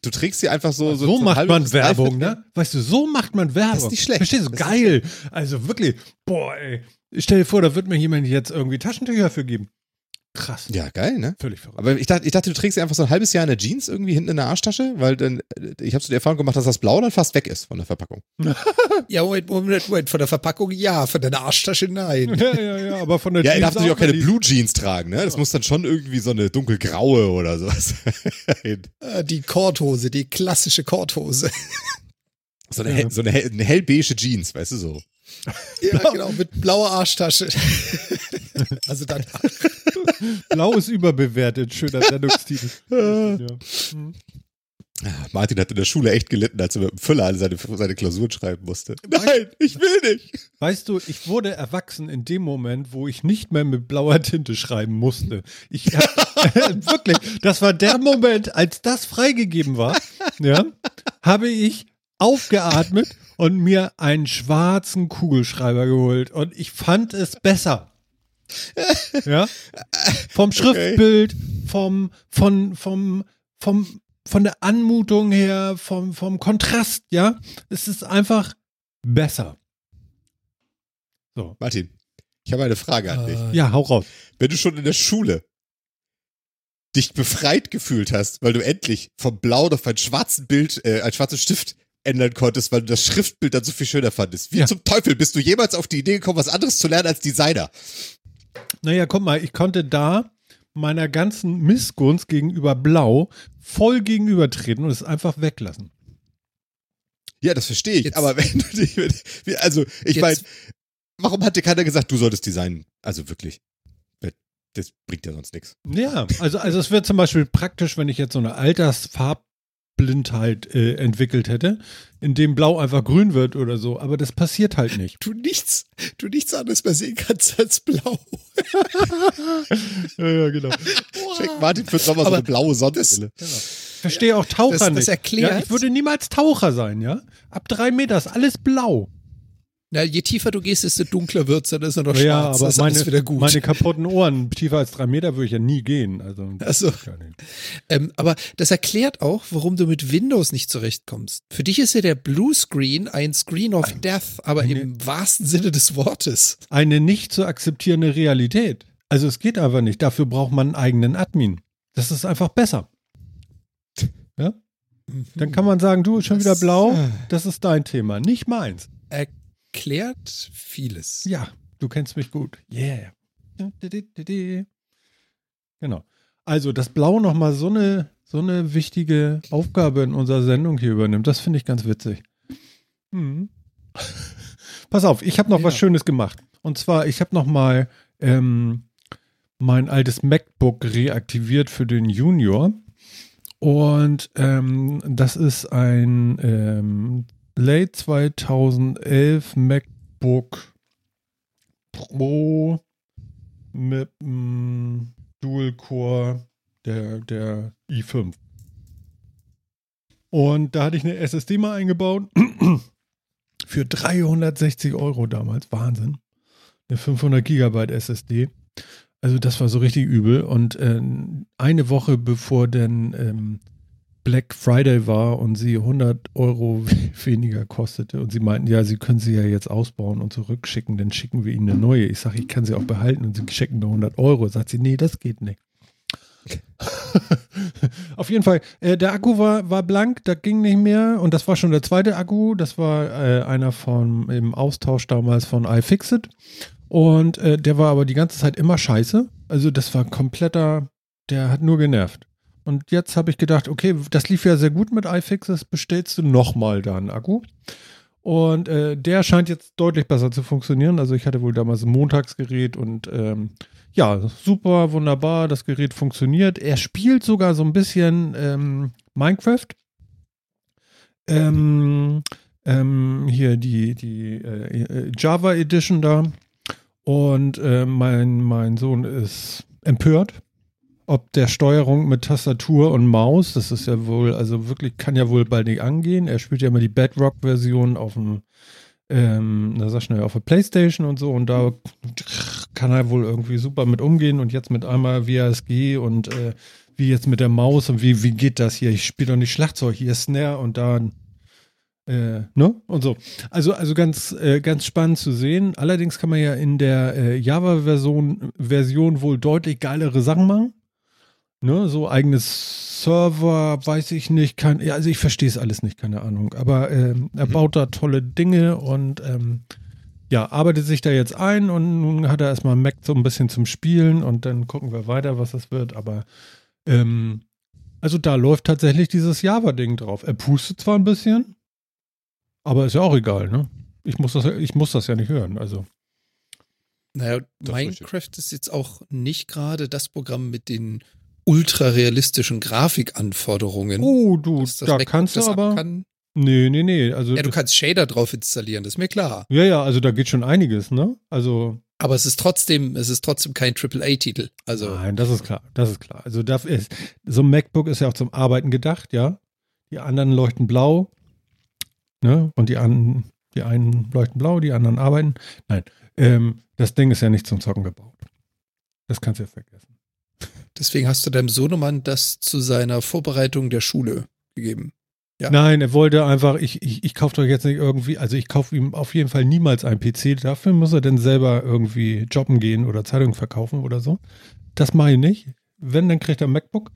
Du trägst sie einfach so. So, so macht man Werbung, ne? Weißt du, so macht man Werbung. Das ist nicht schlecht. Verstehst du? Das Geil. Also wirklich, boah, ey. Stell dir vor, da wird mir jemand jetzt irgendwie Taschentücher für geben. Krass. Ja, geil, ne? Völlig verrückt. Aber ich dachte, ich dachte, du trägst sie einfach so ein halbes Jahr in der Jeans irgendwie hinten in der Arschtasche, weil dann, ich habe so die Erfahrung gemacht, dass das Blau dann fast weg ist von der Verpackung. [LAUGHS] Ja, Moment, Moment, Moment. Von der Verpackung ja, von deiner Arschtasche nein. [LAUGHS] Ja, ja, ja, aber von der Ja, er darf Jeans natürlich auch keine Blue Jeans tragen, ne? Das muss dann schon irgendwie so eine dunkelgraue oder sowas. [LAUGHS] sein. Äh, Die Korthose, die klassische Korthose. so eine, hell, so eine, hell, eine hellbeige Jeans, weißt du so. Ja, genau, mit blauer Arschtasche. also dann, [LAUGHS] Blau ist überbewertet. Schöner Sendungstitel. [LAUGHS] ja. Martin hat in der Schule echt gelitten, als er mit dem Füller alle seine, seine Klausuren schreiben musste. Nein, ich will nicht. Weißt du, ich wurde erwachsen in dem Moment, wo ich nicht mehr mit blauer Tinte schreiben musste. Ich [LAUGHS] wirklich, das war der Moment, als das freigegeben war, ja, habe ich aufgeatmet und mir einen schwarzen Kugelschreiber geholt und ich fand es besser. Ja? Vom Schriftbild, vom vom vom vom von der Anmutung her, vom vom Kontrast, ja? Es ist einfach besser. So. Martin, ich habe eine Frage an dich. äh, Ja, hau raus. Wenn du schon in der Schule dich befreit gefühlt hast, weil du endlich vom Blauen auf ein schwarzen Bild, äh, ein schwarzen Stift ändern konntest, weil du das Schriftbild dann so viel schöner fandest. Wie Ja. zum Teufel bist du jemals auf die Idee gekommen, was anderes zu lernen als Designer? Naja, guck mal, ich konnte da meiner ganzen Missgunst gegenüber Blau voll gegenübertreten und es einfach weglassen. Ja, das verstehe ich. Jetzt- aber wenn du dich, also ich meine, warum hat dir keiner gesagt, du solltest Design? Also wirklich, das bringt ja sonst nichts. Ja, also, also es wäre zum Beispiel praktisch, wenn ich jetzt so eine Altersfarbblindheit äh, entwickelt hätte, in dem Blau einfach grün wird oder so, aber das passiert halt nicht. du nichts, du nichts anderes mehr sehen kannst als blau. [LAUGHS] Ja, ja genau. Schenk Martin für den Sommer so eine blaue Sonnenbrille. Verstehe auch Taucher Das- das nicht. erklärt- Ja, ich würde niemals Taucher sein, ja? Ab drei Meter ist alles blau. Na, je tiefer du gehst, desto dunkler wird's, dann ist er noch ja, schwarz. aber das ist meine, wieder gut. meine kaputten Ohren, tiefer als drei Meter würde ich ja nie gehen. Also, Ach so. gar nicht. Ähm, aber das erklärt auch, warum du mit Windows nicht zurechtkommst. Für dich ist ja der Blue Screen ein Screen of Death, aber eine- im wahrsten Sinne des Wortes. Eine nicht zu akzeptierende Realität. Also es geht einfach nicht. Dafür braucht man einen eigenen Admin. Das ist einfach besser. Ja? Dann kann man sagen, du, schon wieder blau, das ist dein Thema, nicht meins. Erklärt vieles. Ja, du kennst mich gut. Yeah. Genau. Also, dass Blau nochmal so eine, so eine wichtige Aufgabe in unserer Sendung hier übernimmt, das finde ich ganz witzig. Mhm. [LAUGHS] Pass auf, ich habe noch was Ja. Schönes gemacht. Und zwar, ich habe nochmal ähm, mein altes MacBook reaktiviert für den Junior. Und ähm, das ist ein ähm, Late 2011 MacBook Pro mit einem Dual Core der, der i5. Und da hatte ich eine SSD mal eingebaut. [CLEARS THROAT] Für 360 Euro damals. Wahnsinn. Eine 500 Gigabyte SSD. Also das war so richtig übel. Und äh, eine Woche bevor denn ähm, Black Friday war und sie 100 Euro [LAUGHS] weniger kostete und sie meinten, ja, sie können sie ja jetzt ausbauen und zurückschicken, dann schicken wir ihnen eine neue. Ich sage, ich kann sie auch behalten und sie schicken nur 100 Euro. Sagt sie, nee, das geht nicht. [LAUGHS] Auf jeden Fall, äh, der Akku war, war blank, da ging nicht mehr und das war schon der zweite Akku, das war äh, einer von im Austausch damals von iFixit und äh, der war aber die ganze Zeit immer scheiße, also das war kompletter, der hat nur genervt. Und jetzt habe ich gedacht, okay, das lief ja sehr gut mit iFixit, bestellst du nochmal da einen Akku. Und äh, der scheint jetzt deutlich besser zu funktionieren. Also ich hatte wohl damals ein Montagsgerät und ähm, ja, super, wunderbar, das Gerät funktioniert. Er spielt sogar so ein bisschen ähm, Minecraft. Ähm, ähm, hier die, die äh, Java Edition da. Und äh, mein, mein Sohn ist empört, ob der Steuerung mit Tastatur und Maus, das ist ja wohl, also wirklich, kann ja wohl bald nicht angehen. Er spielt ja immer die Bedrock-Version auf dem ähm, na sag schnell, auf der Playstation und so und da kann er wohl irgendwie super mit umgehen und jetzt mit einmal WASG und äh, wie jetzt mit der Maus und wie, wie geht das hier? Ich spiele doch nicht Schlagzeug, hier ist Snare und da äh, ne? Und so. Also, also ganz, äh, ganz spannend zu sehen. Allerdings kann man ja in der äh, Java-Version Version wohl deutlich geilere Sachen machen. Ne, so eigenes Server, weiß ich nicht, ja, also ich verstehe es alles nicht, keine Ahnung. Aber ähm, er mhm. baut da tolle Dinge und ähm, ja, arbeitet sich da jetzt ein und nun hat er erstmal Mac so ein bisschen zum Spielen und dann gucken wir weiter, was das wird. Aber ähm, also da läuft tatsächlich dieses Java-Ding drauf. Er pustet zwar ein bisschen, aber ist ja auch egal, ne? Ich muss das, ich muss das ja nicht hören, also. Naja, Minecraft ist jetzt auch nicht gerade das Programm mit den ultrarealistischen Grafikanforderungen. Oh, du, da Mac kannst du aber. Kann. Nee, nee, nee. Also ja, du kannst Shader drauf installieren, das ist mir klar. Ja, ja, also da geht schon einiges, ne? Also. Aber es ist trotzdem, es ist trotzdem kein AAA-Titel. Also. Nein, das ist klar, das ist klar. Also das ist, so ein MacBook ist ja auch zum Arbeiten gedacht, ja. Die anderen leuchten blau, ne? Und die anderen, die einen leuchten blau, die anderen arbeiten. Nein, ähm, das Ding ist ja nicht zum Zocken gebaut. Das kannst du ja vergessen. Deswegen hast du deinem Sohnemann das zu seiner Vorbereitung der Schule gegeben. Ja. Nein, er wollte einfach, ich, ich, ich kaufe doch jetzt nicht irgendwie, also ich kaufe ihm auf jeden Fall niemals einen PC. Dafür muss er denn selber irgendwie jobben gehen oder Zeitungen verkaufen oder so. Das mache ich nicht. Wenn, dann kriegt er ein MacBook.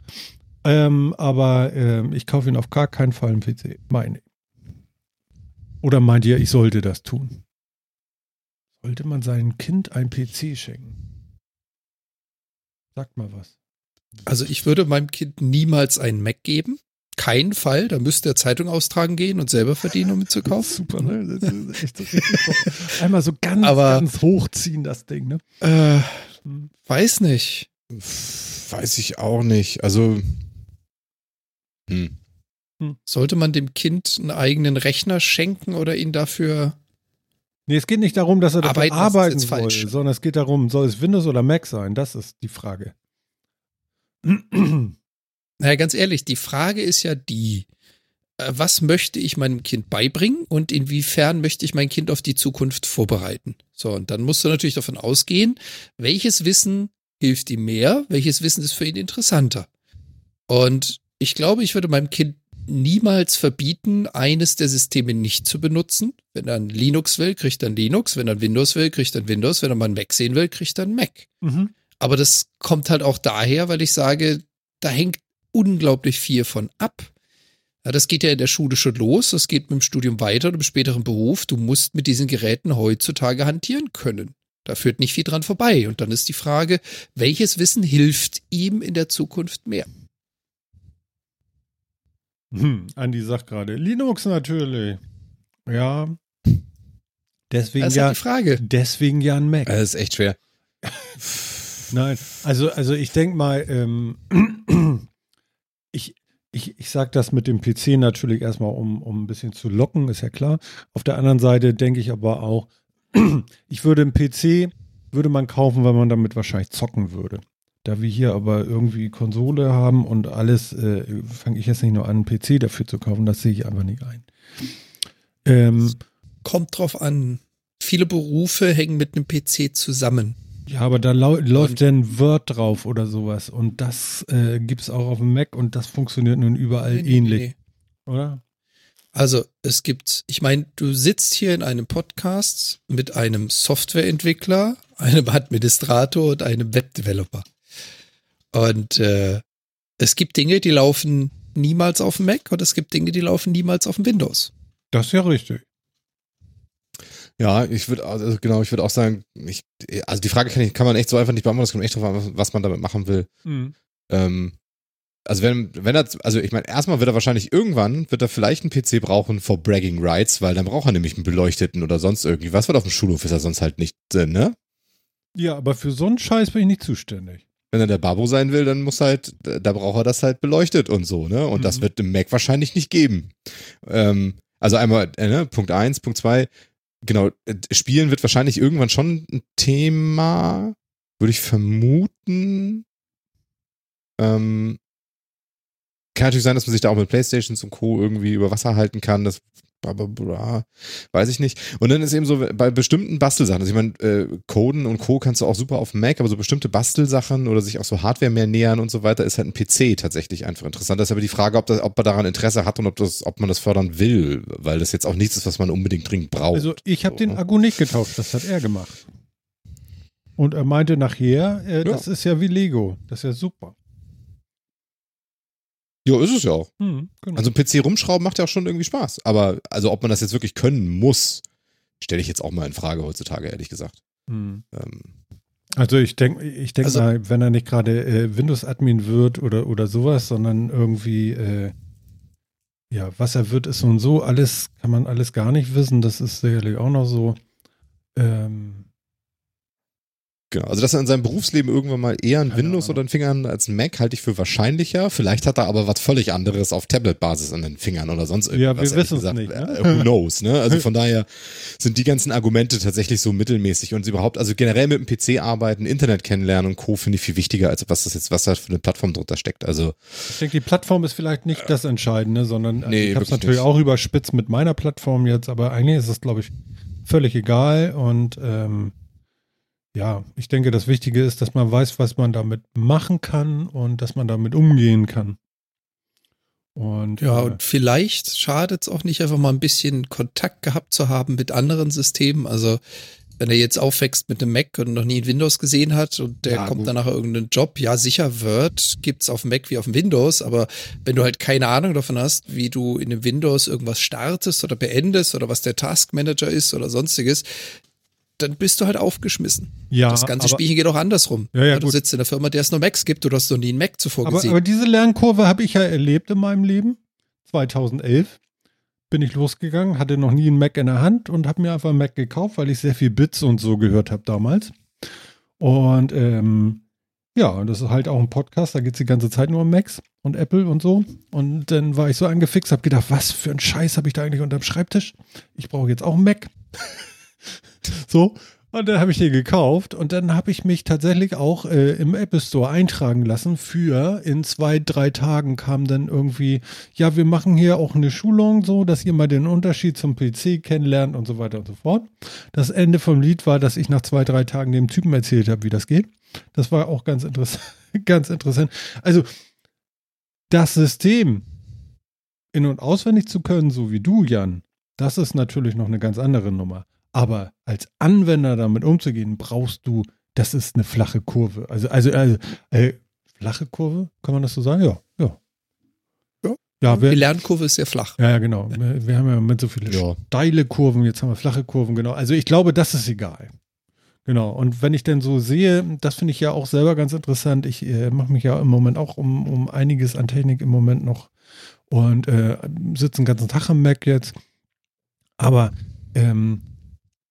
Ähm, aber ähm, ich kaufe ihn auf gar keinen Fall einen PC. Meine. Oder meint ihr, ich sollte das tun? Sollte man seinem Kind ein PC schenken? Sagt mal was. Also ich würde meinem Kind niemals einen Mac geben. Kein Fall. Da müsste er Zeitung austragen gehen und selber verdienen, um ihn zu kaufen. [LAUGHS] Super, ne? Das ist echt so [LAUGHS] Einmal so ganz, Aber, ganz hochziehen, das Ding, ne? Äh, weiß nicht. Weiß ich auch nicht. Also. Hm. hm. Sollte man dem Kind einen eigenen Rechner schenken oder ihn dafür. Nee, es geht nicht darum, dass er dafür arbeiten, arbeiten soll, falsch. sondern es geht darum, soll es Windows oder Mac sein? Das ist die Frage. Naja, ganz ehrlich, die Frage ist ja die, äh, was möchte ich meinem Kind beibringen und inwiefern möchte ich mein Kind auf die Zukunft vorbereiten? So, und dann musst du natürlich davon ausgehen, welches Wissen hilft ihm mehr, welches Wissen ist für ihn interessanter. Und ich glaube, ich würde meinem Kind niemals verbieten, eines der Systeme nicht zu benutzen. Wenn er ein Linux will, kriegt er ein Linux. Wenn er ein Windows will, kriegt er ein Windows. Wenn er mal ein Mac sehen will, kriegt er ein Mac. Mhm. Aber das kommt halt auch daher, weil ich sage, da hängt unglaublich viel von ab. Ja, das geht ja in der Schule schon los, das geht mit dem Studium weiter und im späteren Beruf. Du musst mit diesen Geräten heutzutage hantieren können. Da führt nicht viel dran vorbei. Und dann ist die Frage, welches Wissen hilft ihm in der Zukunft mehr? Hm, Andi sagt gerade, Linux natürlich. Ja. Deswegen das ist ja, die Frage. Deswegen ja ein Mac. Das ist echt schwer. [LAUGHS] Nein, also, also ich denke mal, ähm, [CLEARS THROAT] ich, ich, ich sage das mit dem PC natürlich erstmal, um, um ein bisschen zu locken, ist ja klar. Auf der anderen Seite denke ich aber auch, [CLEARS THROAT] ich würde einen PC, würde man kaufen, weil man damit wahrscheinlich zocken würde. Da wir hier aber irgendwie Konsole haben und alles, äh, fange ich jetzt nicht nur an, einen PC dafür zu kaufen, das sehe ich einfach nicht ein. Ähm, Kommt drauf an. Viele Berufe hängen mit einem PC zusammen. Ja, aber da läuft dann Word drauf oder sowas. Und das äh, gibt es auch auf dem Mac und das funktioniert nun überall nee, ähnlich. Nee. Oder? Also es gibt, ich meine, du sitzt hier in einem Podcast mit einem Softwareentwickler, einem Administrator und einem Webdeveloper. Und äh, es gibt Dinge, die laufen niemals auf dem Mac und es gibt Dinge, die laufen niemals auf dem Windows. Das ist ja richtig. Ja, ich würde, also genau, ich würde auch sagen, ich, also die Frage kann, ich, kann man echt so einfach nicht beantworten, es kommt echt drauf an, was man damit machen will. Mhm. Ähm, also wenn, wenn er, also ich meine, erstmal wird er wahrscheinlich irgendwann, wird er vielleicht einen PC brauchen for Bragging Rights, weil dann braucht er nämlich einen beleuchteten oder sonst irgendwie. Was wird auf dem Schulhof ist er sonst halt nicht, äh, ne? Ja, aber für so einen Scheiß bin ich nicht zuständig. Wenn er der Babo sein will, dann muss halt, da braucht er das halt beleuchtet und so, ne? Und mhm. das wird im Mac wahrscheinlich nicht geben. Ähm, also einmal, äh, ne, Punkt eins, Punkt zwei, genau, äh, Spielen wird wahrscheinlich irgendwann schon ein Thema, würde ich vermuten. Ähm, kann natürlich sein, dass man sich da auch mit Playstations und Co. irgendwie über Wasser halten kann. Das weiß ich nicht. Und dann ist eben so bei bestimmten Bastelsachen, also ich meine, äh, Coden und Co. kannst du auch super auf Mac, aber so bestimmte Bastelsachen oder sich auch so Hardware mehr nähern und so weiter, ist halt ein PC tatsächlich einfach interessant. Das ist aber die Frage, ob, das, ob man daran Interesse hat und ob, das, ob man das fördern will, weil das jetzt auch nichts ist, was man unbedingt dringend braucht. Also ich habe so, den ne? Akku nicht getauscht, das hat er gemacht. Und er meinte nachher, äh, ja. das ist ja wie Lego, das ist ja super. Ja, ist es ja auch. Hm, genau. Also PC rumschrauben macht ja auch schon irgendwie Spaß. Aber also ob man das jetzt wirklich können muss, stelle ich jetzt auch mal in Frage heutzutage, ehrlich gesagt. Hm. Ähm. Also ich denke, ich denke also, mal, wenn er nicht gerade äh, Windows-Admin wird oder, oder sowas, sondern irgendwie, äh, ja, was er wird, ist so und so, alles, kann man alles gar nicht wissen. Das ist sicherlich auch noch so. Ähm, Genau. Also, dass er in seinem Berufsleben irgendwann mal eher ein Windows oder ein Fingern als ein Mac halte ich für wahrscheinlicher. Vielleicht hat er aber was völlig anderes auf Tablet-Basis an den Fingern oder sonst irgendwas. Ja, wir wissen es nicht. Ne? Äh, who knows, ne? Also [LAUGHS] von daher sind die ganzen Argumente tatsächlich so mittelmäßig und überhaupt, also generell mit dem PC arbeiten, Internet kennenlernen und Co. finde ich viel wichtiger, als was das jetzt, was da für eine Plattform drunter steckt. Also. Ich denke, die Plattform ist vielleicht nicht das Entscheidende, sondern also nee, ich habe es natürlich nicht. auch überspitzt mit meiner Plattform jetzt, aber eigentlich ist es, glaube ich, völlig egal und ähm, ja, ich denke, das Wichtige ist, dass man weiß, was man damit machen kann und dass man damit umgehen kann. Und, ja, äh, und vielleicht schadet es auch nicht, einfach mal ein bisschen Kontakt gehabt zu haben mit anderen Systemen. Also, wenn er jetzt aufwächst mit einem Mac und noch nie ein Windows gesehen hat und der ja, kommt gut. dann nach irgendeinem Job, ja, sicher Word gibt's auf dem Mac wie auf dem Windows, aber wenn du halt keine Ahnung davon hast, wie du in einem Windows irgendwas startest oder beendest oder was der Task Manager ist oder sonstiges, dann bist du halt aufgeschmissen. Ja, das ganze aber, Spielchen geht auch andersrum. Ja, ja, du gut. sitzt in der Firma, der es nur Macs gibt, du hast noch nie einen Mac zuvor aber, gesehen. Aber diese Lernkurve habe ich ja erlebt in meinem Leben. 2011 bin ich losgegangen, hatte noch nie einen Mac in der Hand und habe mir einfach einen Mac gekauft, weil ich sehr viel Bits und so gehört habe damals. Und ähm, ja, das ist halt auch ein Podcast, da geht es die ganze Zeit nur um Macs und Apple und so. Und dann war ich so angefixt, habe gedacht, was für ein Scheiß habe ich da eigentlich unterm Schreibtisch? Ich brauche jetzt auch einen Mac. [LAUGHS] [LAUGHS] so. Und dann habe ich den gekauft und dann habe ich mich tatsächlich auch äh, im Apple Store eintragen lassen für in zwei, drei Tagen kam dann irgendwie, ja, wir machen hier auch eine Schulung so, dass ihr mal den Unterschied zum PC kennenlernt und so weiter und so fort. Das Ende vom Lied war, dass ich nach zwei, drei Tagen dem Typen erzählt habe, wie das geht. Das war auch ganz interessant. [LAUGHS] ganz interessant. Also, das System in- und auswendig zu können, so wie du, Jan, das ist natürlich noch eine ganz andere Nummer. Aber als Anwender damit umzugehen, brauchst du, das ist eine flache Kurve. Also, also, also äh, flache Kurve, kann man das so sagen? Ja, ja. Ja, ja wir, die Lernkurve ist sehr flach. Ja, ja genau. Wir, wir haben ja mit so viele ja. steile Kurven, jetzt haben wir flache Kurven, genau. Also ich glaube, das ist egal. Genau. Und wenn ich denn so sehe, das finde ich ja auch selber ganz interessant. Ich äh, mache mich ja im Moment auch um, um einiges an Technik im Moment noch und äh, sitze den ganzen Tag am Mac jetzt. Aber ähm,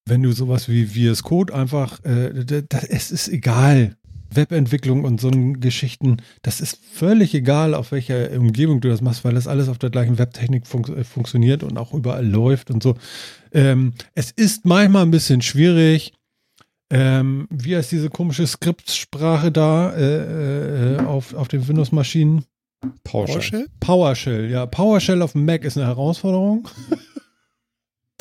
wenn du sowas wie VS Code einfach, äh, das, es ist egal. Webentwicklung und so Geschichten, das ist völlig egal, auf welcher Umgebung du das machst, weil das alles auf der gleichen Webtechnik fun äh, funktioniert und auch überall läuft und so. Ähm, es ist manchmal ein bisschen schwierig. Ähm, wie heißt diese komische Skriptsprache da äh, äh, auf, auf den Windows-Maschinen? PowerShell? PowerShell, ja. PowerShell auf dem Mac ist eine Herausforderung. [LAUGHS]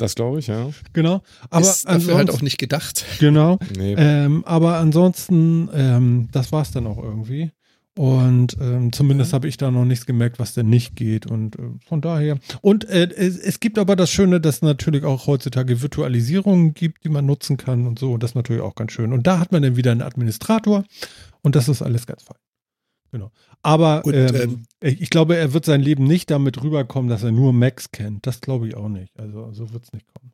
Das glaube ich, ja. Genau. Aber ist dafür halt auch nicht gedacht. Genau. Nee. Ähm, aber ansonsten, ähm, das war es dann auch irgendwie. Und ähm, zumindest habe ich da noch nichts gemerkt, was denn nicht geht. Und äh, von daher. Und äh, es, es gibt aber das Schöne, dass es natürlich auch heutzutage Virtualisierungen gibt, die man nutzen kann und so. Und das ist natürlich auch ganz schön. Und da hat man dann wieder einen Administrator und das ist alles ganz fein. Genau. Aber Und, ähm, ähm, ich glaube, er wird sein Leben nicht damit rüberkommen, dass er nur Macs kennt. Das glaube ich auch nicht. Also so wird es nicht kommen.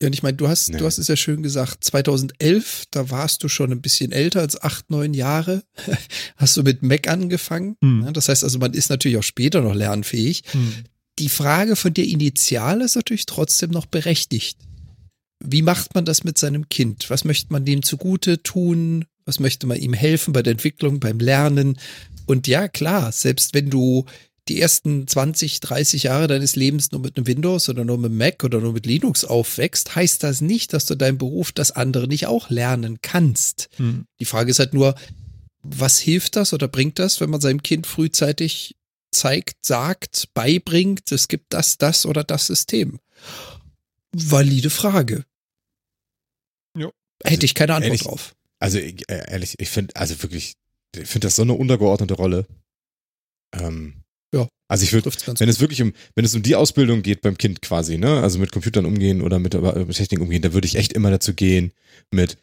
Ja, und ich meine, du hast, Nee. du hast es ja schön gesagt, 2011, da warst du schon ein bisschen älter als acht, neun Jahre, [LAUGHS] hast du mit Mac angefangen. Hm. Ja, Das heißt also, man ist natürlich auch später noch lernfähig. Die Frage von dir initial ist natürlich trotzdem noch berechtigt. Wie macht man das mit seinem Kind? Was möchte man dem zugute tun? Was möchte man ihm helfen bei der Entwicklung, beim Lernen? Und ja, klar, selbst wenn du die ersten 20, 30 Jahre deines Lebens nur mit einem Windows oder nur mit einem Mac oder nur mit Linux aufwächst, heißt das nicht, dass du deinen Beruf das andere nicht auch lernen kannst. Hm. Die Frage ist halt nur, was hilft das oder bringt das, wenn man seinem Kind frühzeitig zeigt, sagt, beibringt, es gibt das, das oder das System? Valide Frage. Jo. Hätte ich keine Antwort ehrlich- drauf. Also äh, ehrlich, ich finde, also wirklich, ich finde das so eine untergeordnete Rolle. Ähm, Ja, Also ich würde, wenn gut. es wirklich um, wenn es um die Ausbildung geht beim Kind quasi, ne, also mit Computern umgehen oder mit, äh, mit Technik umgehen, da würde ich echt immer dazu gehen mit,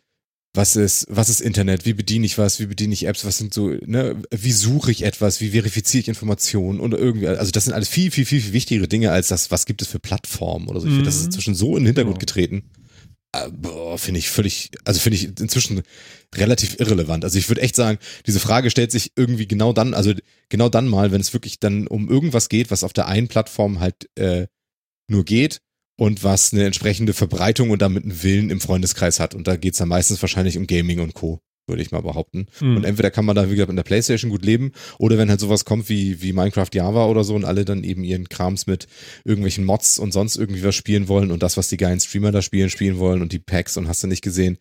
was ist, was ist Internet, wie bediene ich was, wie bediene ich Apps, was sind so, ne, wie suche ich etwas, wie verifiziere ich Informationen oder irgendwie, also das sind alles viel, viel, viel, viel wichtigere Dinge als das, was gibt es für Plattformen oder so. Ich finde, das ist Mhm. inzwischen so in den Hintergrund Genau. getreten. Äh, Boah, finde ich völlig, also finde ich inzwischen relativ irrelevant. Also ich würde echt sagen, diese Frage stellt sich irgendwie genau dann, also genau dann mal, wenn es wirklich dann um irgendwas geht, was auf der einen Plattform halt äh, nur geht und was eine entsprechende Verbreitung und damit einen Willen im Freundeskreis hat. Und da geht's dann meistens wahrscheinlich um Gaming und Co., würde ich mal behaupten. Hm. Und entweder kann man da, wie gesagt, in der Playstation gut leben, oder wenn halt sowas kommt wie, wie Minecraft Java oder so und alle dann eben ihren Krams mit irgendwelchen Mods und sonst irgendwie was spielen wollen und das, was die geilen Streamer da spielen, spielen wollen und die Packs und hast du nicht gesehen.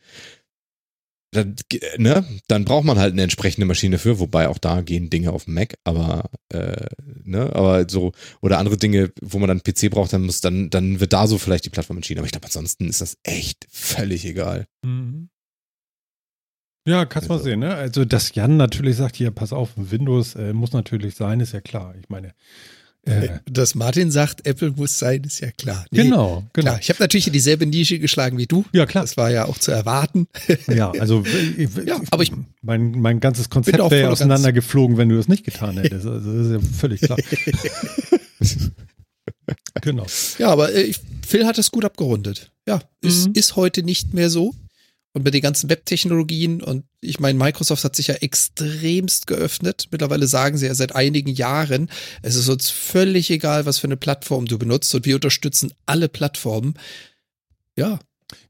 Dann, ne, dann braucht man halt eine entsprechende Maschine für, wobei auch da gehen Dinge auf dem Mac, aber äh, ne, aber so oder andere Dinge, wo man dann PC braucht, dann muss dann dann wird da so vielleicht die Plattform entschieden. Aber ich glaube, ansonsten ist das echt völlig egal. Mhm. Ja, kannst mal Also- sehen, ne? Also, dass Jan natürlich sagt, hier, pass auf, Windows äh, muss natürlich sein, ist ja klar. Ich meine, äh, Dass Martin sagt, Apple muss sein, ist ja klar. Nee, genau, genau. Klar, ich habe natürlich in dieselbe Nische geschlagen wie du. Ja, klar. Das war ja auch zu erwarten. [LAUGHS] Ja, also ich, Ja, aber ich- mein, mein ganzes Konzept wäre und auseinandergeflogen, wenn du das nicht getan [LAUGHS] hättest. Also das ist ja völlig klar. [LAUGHS] genau. Ja, aber äh, ich- Phil hat es gut abgerundet. Ja, Mhm. ist heute nicht mehr so. Und mit den ganzen Webtechnologien und ich meine, Microsoft hat sich ja extremst geöffnet. Mittlerweile sagen sie ja seit einigen Jahren, es ist uns völlig egal, was für eine Plattform du benutzt und wir unterstützen alle Plattformen. Ja,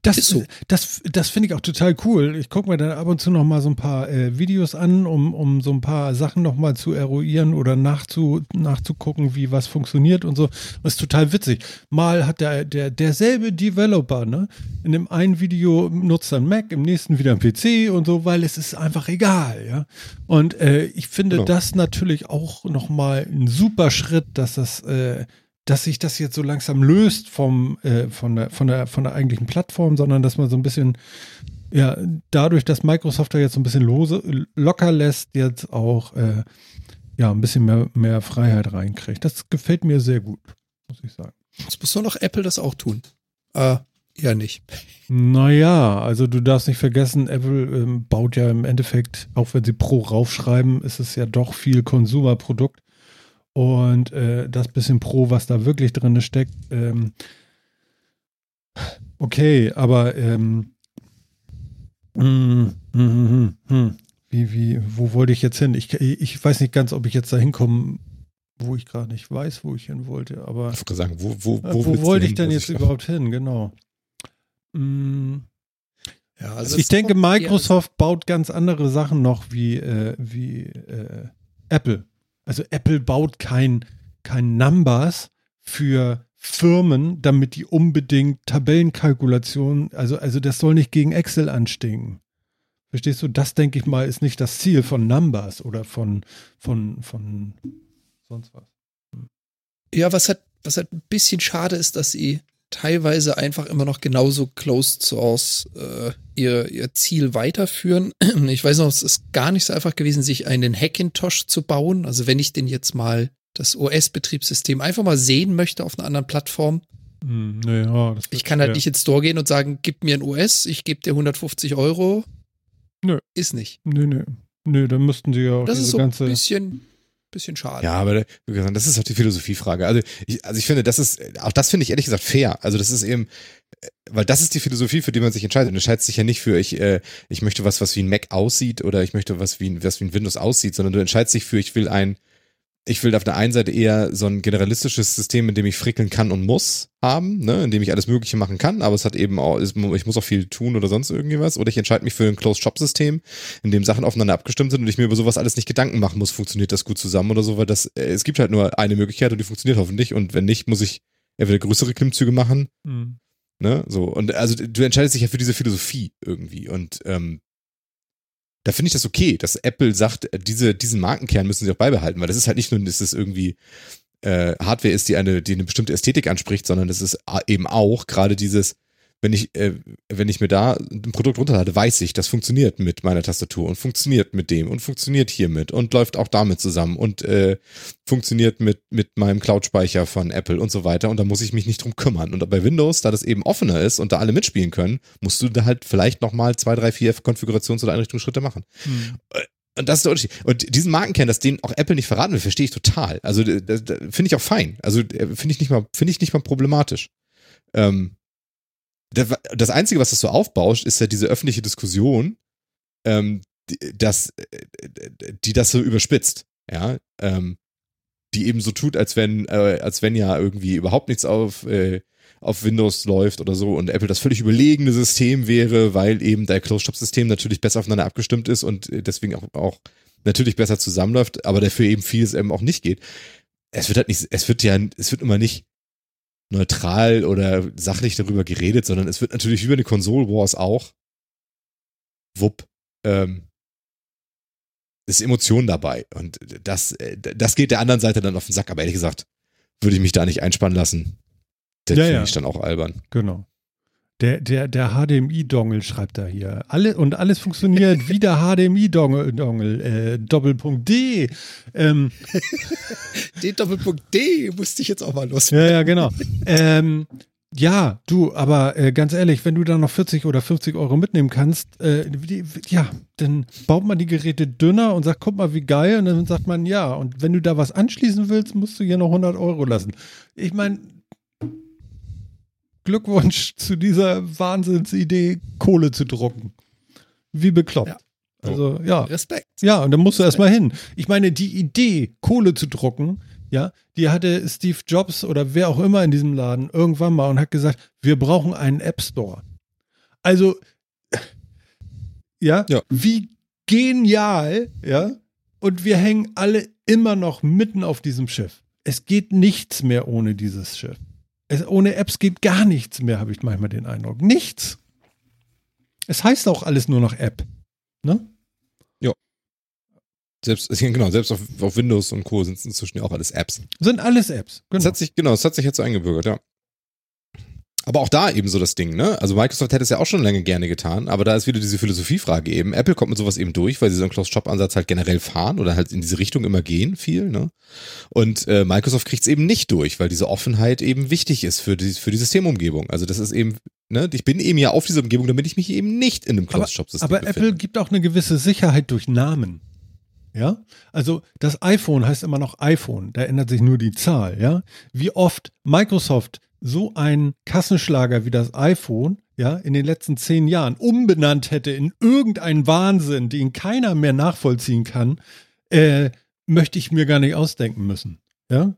Das, Ist so. das, das finde ich auch total cool. Ich gucke mir dann ab und zu noch mal so ein paar äh, Videos an, um, um so ein paar Sachen noch mal zu eruieren oder nachzu, nachzugucken, wie was funktioniert und so. Das ist total witzig. Mal hat der, der derselbe Developer, ne, in dem einen Video nutzt er einen Mac, im nächsten wieder einen PC und so, weil es ist einfach egal, ja. Und äh, ich finde Genau. das natürlich auch noch mal ein super Schritt, dass das äh, dass sich das jetzt so langsam löst vom, äh, von, der, von, der, von der eigentlichen Plattform, sondern dass man so ein bisschen, ja, dadurch, dass Microsoft da jetzt so ein bisschen lose, locker lässt, jetzt auch, äh, ja, ein bisschen mehr, mehr Freiheit reinkriegt. Das gefällt mir sehr gut, muss ich sagen. jetzt muss nur noch Apple das auch tun. Äh, eher nicht. Naja, also du darfst nicht vergessen, Apple ähm, baut ja im Endeffekt, auch wenn sie Pro raufschreiben, ist es ja doch viel Konsumerprodukt. Und äh, das bisschen Pro, was da wirklich drin steckt, ähm, okay, aber ähm, mm, mm, mm, wie, wie, wo wollte ich jetzt hin? Ich, ich weiß nicht ganz, ob ich jetzt da hinkomme, wo ich gerade nicht weiß, wo ich hin wollte, aber. Ich sagen, wo, wo, Äh, wo, Wo, willst du wollte ich denn jetzt überhaupt hin? Genau. Mm. Ja, also Also ich denke, Microsoft baut ganz andere Sachen noch wie, äh, wie äh, Apple. Also Apple baut kein, kein Numbers für Firmen, damit die unbedingt Tabellenkalkulationen, also, also das soll nicht gegen Excel anstinken. Verstehst du? Das, denke ich mal, ist nicht das Ziel von Numbers oder von, von, von sonst was. Ja, was halt, was halt ein bisschen schade ist, dass sie teilweise einfach immer noch genauso closed source äh, ihr, ihr Ziel weiterführen. [CLEARS THROAT] Ich weiß noch, es ist gar nicht so einfach gewesen, sich einen Hackintosh zu bauen. Also wenn ich den jetzt mal das OS-Betriebssystem einfach mal sehen möchte auf einer anderen Plattform. Hm, ja, Ich kann halt schwer. nicht ins Store gehen und sagen, gib mir ein OS, ich gebe dir 150 Euro. Nö. Ist nicht. Nö, nö. Nö, dann müssten sie ja auch Das diese ist so ein ganze. bisschen, bisschen schade. Ja, aber das ist auch die Philosophiefrage. Also ich, also ich finde, das ist, auch das finde ich ehrlich gesagt fair. Also das ist eben, äh, weil das ist die Philosophie, für die man sich entscheidet. Man entscheidet sich ja nicht für, ich, äh, ich möchte was, was wie ein Mac aussieht oder ich möchte was wie ein, was wie ein Windows aussieht, sondern du entscheidest dich für, ich will ein, ich will auf der einen Seite eher so ein generalistisches System, in dem ich frickeln kann und muss haben, ne, in dem ich alles Mögliche machen kann, aber es hat eben auch, ich muss auch viel tun oder sonst irgendwie was. Oder ich entscheide mich für ein Closed-Shop-System, in dem Sachen aufeinander abgestimmt sind und ich mir über sowas alles nicht Gedanken machen muss, funktioniert das gut zusammen oder so, weil das, äh, es gibt halt nur eine Möglichkeit und die funktioniert hoffentlich und wenn nicht, muss ich entweder größere Klimmzüge machen, Hm. ne, so. Und also du entscheidest dich ja für diese Philosophie irgendwie und, ähm, da finde ich das okay, dass Apple sagt, äh, diese, diesen Markenkern müssen sie auch beibehalten, weil das ist halt nicht nur, dass es irgendwie äh, Hardware ist, die eine, die eine bestimmte Ästhetik anspricht, sondern es ist a- eben auch gerade dieses, wenn ich, äh, wenn ich mir da ein Produkt runterlade, weiß ich, das funktioniert mit meiner Tastatur und funktioniert mit dem und funktioniert hiermit und läuft auch damit zusammen und äh, funktioniert mit, mit meinem Cloud-Speicher von Apple und so weiter und da muss ich mich nicht drum kümmern. Und bei Windows, da das eben offener ist und da alle mitspielen können, musst du da halt vielleicht nochmal zwei, drei, vier Konfigurations- oder Einrichtungsschritte machen. Hm. Und das ist der Unterschied. Und diesen Markenkern, dass den auch Apple nicht verraten will, verstehe ich total. Also finde ich auch fein. Also äh, finde ich nicht mal, finde ich nicht mal problematisch. Ähm, das, Einzige, was das so aufbauscht, ist ja diese öffentliche Diskussion, ähm, die, das, äh, die das so überspitzt. Ja, ähm, die eben so tut, als wenn, äh, als wenn ja irgendwie überhaupt nichts auf, äh, auf Windows läuft oder so und Apple das völlig überlegene System wäre, weil eben der Closed-Shop-System natürlich besser aufeinander abgestimmt ist und äh, deswegen auch, auch natürlich besser zusammenläuft, aber dafür eben vieles eben auch nicht geht. Es wird halt nicht, es wird ja, es wird immer nicht neutral oder sachlich darüber geredet, sondern es wird natürlich wie bei den Console Wars auch, wupp, ähm, ist Emotion dabei und das, äh, das geht der anderen Seite dann auf den Sack, aber ehrlich gesagt, würde ich mich da nicht einspannen lassen. Das Ja, finde ja. ich dann auch albern. Genau. Der, der, der HDMI-Dongle schreibt da hier. Alle, und alles funktioniert wie der HDMI-Dongle, Dongle, äh, Doppelpunkt D. Ähm, [LAUGHS] Den Doppelpunkt D musste ich jetzt auch mal los. ja, ja, genau. ähm, ja, du, aber äh, ganz ehrlich, wenn du da noch 40 oder 50 Euro mitnehmen kannst, äh, die, ja, dann baut man die Geräte dünner und sagt, guck mal, wie geil. Und dann sagt man, ja, und wenn du da was anschließen willst, musst du hier noch 100 Euro lassen. Ich meine, Glückwunsch zu dieser Wahnsinnsidee, Kohle zu drucken. Wie bekloppt. Ja. Also, ja. Respekt. Ja, und dann musst du erstmal hin. Ich meine, die Idee, Kohle zu drucken, ja, die hatte Steve Jobs oder wer auch immer in diesem Laden irgendwann mal und hat gesagt, wir brauchen einen App Store. Also, ja, Ja. wie genial, ja, und wir hängen alle immer noch mitten auf diesem Schiff. Es geht nichts mehr ohne dieses Schiff. Es, ohne Apps geht gar nichts mehr, habe ich manchmal den Eindruck. Nichts. Es heißt auch alles nur noch App. Ne? Selbst, [LAUGHS] genau, selbst auf, auf Windows und Co. sind es inzwischen ja auch alles Apps. Sind alles Apps. Genau. hat sich, genau, das hat sich jetzt so eingebürgert, ja. Aber auch da eben so das Ding, ne? Also Microsoft hätte es ja auch schon lange gerne getan, aber da ist wieder diese Philosophiefrage eben. Apple kommt mit sowas eben durch, weil sie so einen Closed-Shop-Ansatz halt generell fahren oder halt in diese Richtung immer gehen, viel, ne? Und äh, Microsoft kriegt es eben nicht durch, weil diese Offenheit eben wichtig ist für die, für die Systemumgebung. Also das ist eben, ne? Ich bin eben ja auf dieser Umgebung, damit ich mich eben nicht in einem Aber, Closed-Shop-System aber befinde. Apple gibt auch eine gewisse Sicherheit durch Namen. Ja, also das iPhone heißt immer noch iPhone, da ändert sich nur die Zahl, ja. Wie oft Microsoft so einen Kassenschlager wie das iPhone, ja, in den letzten zehn Jahren umbenannt hätte in irgendeinen Wahnsinn, den keiner mehr nachvollziehen kann, äh, möchte ich mir gar nicht ausdenken müssen, ja.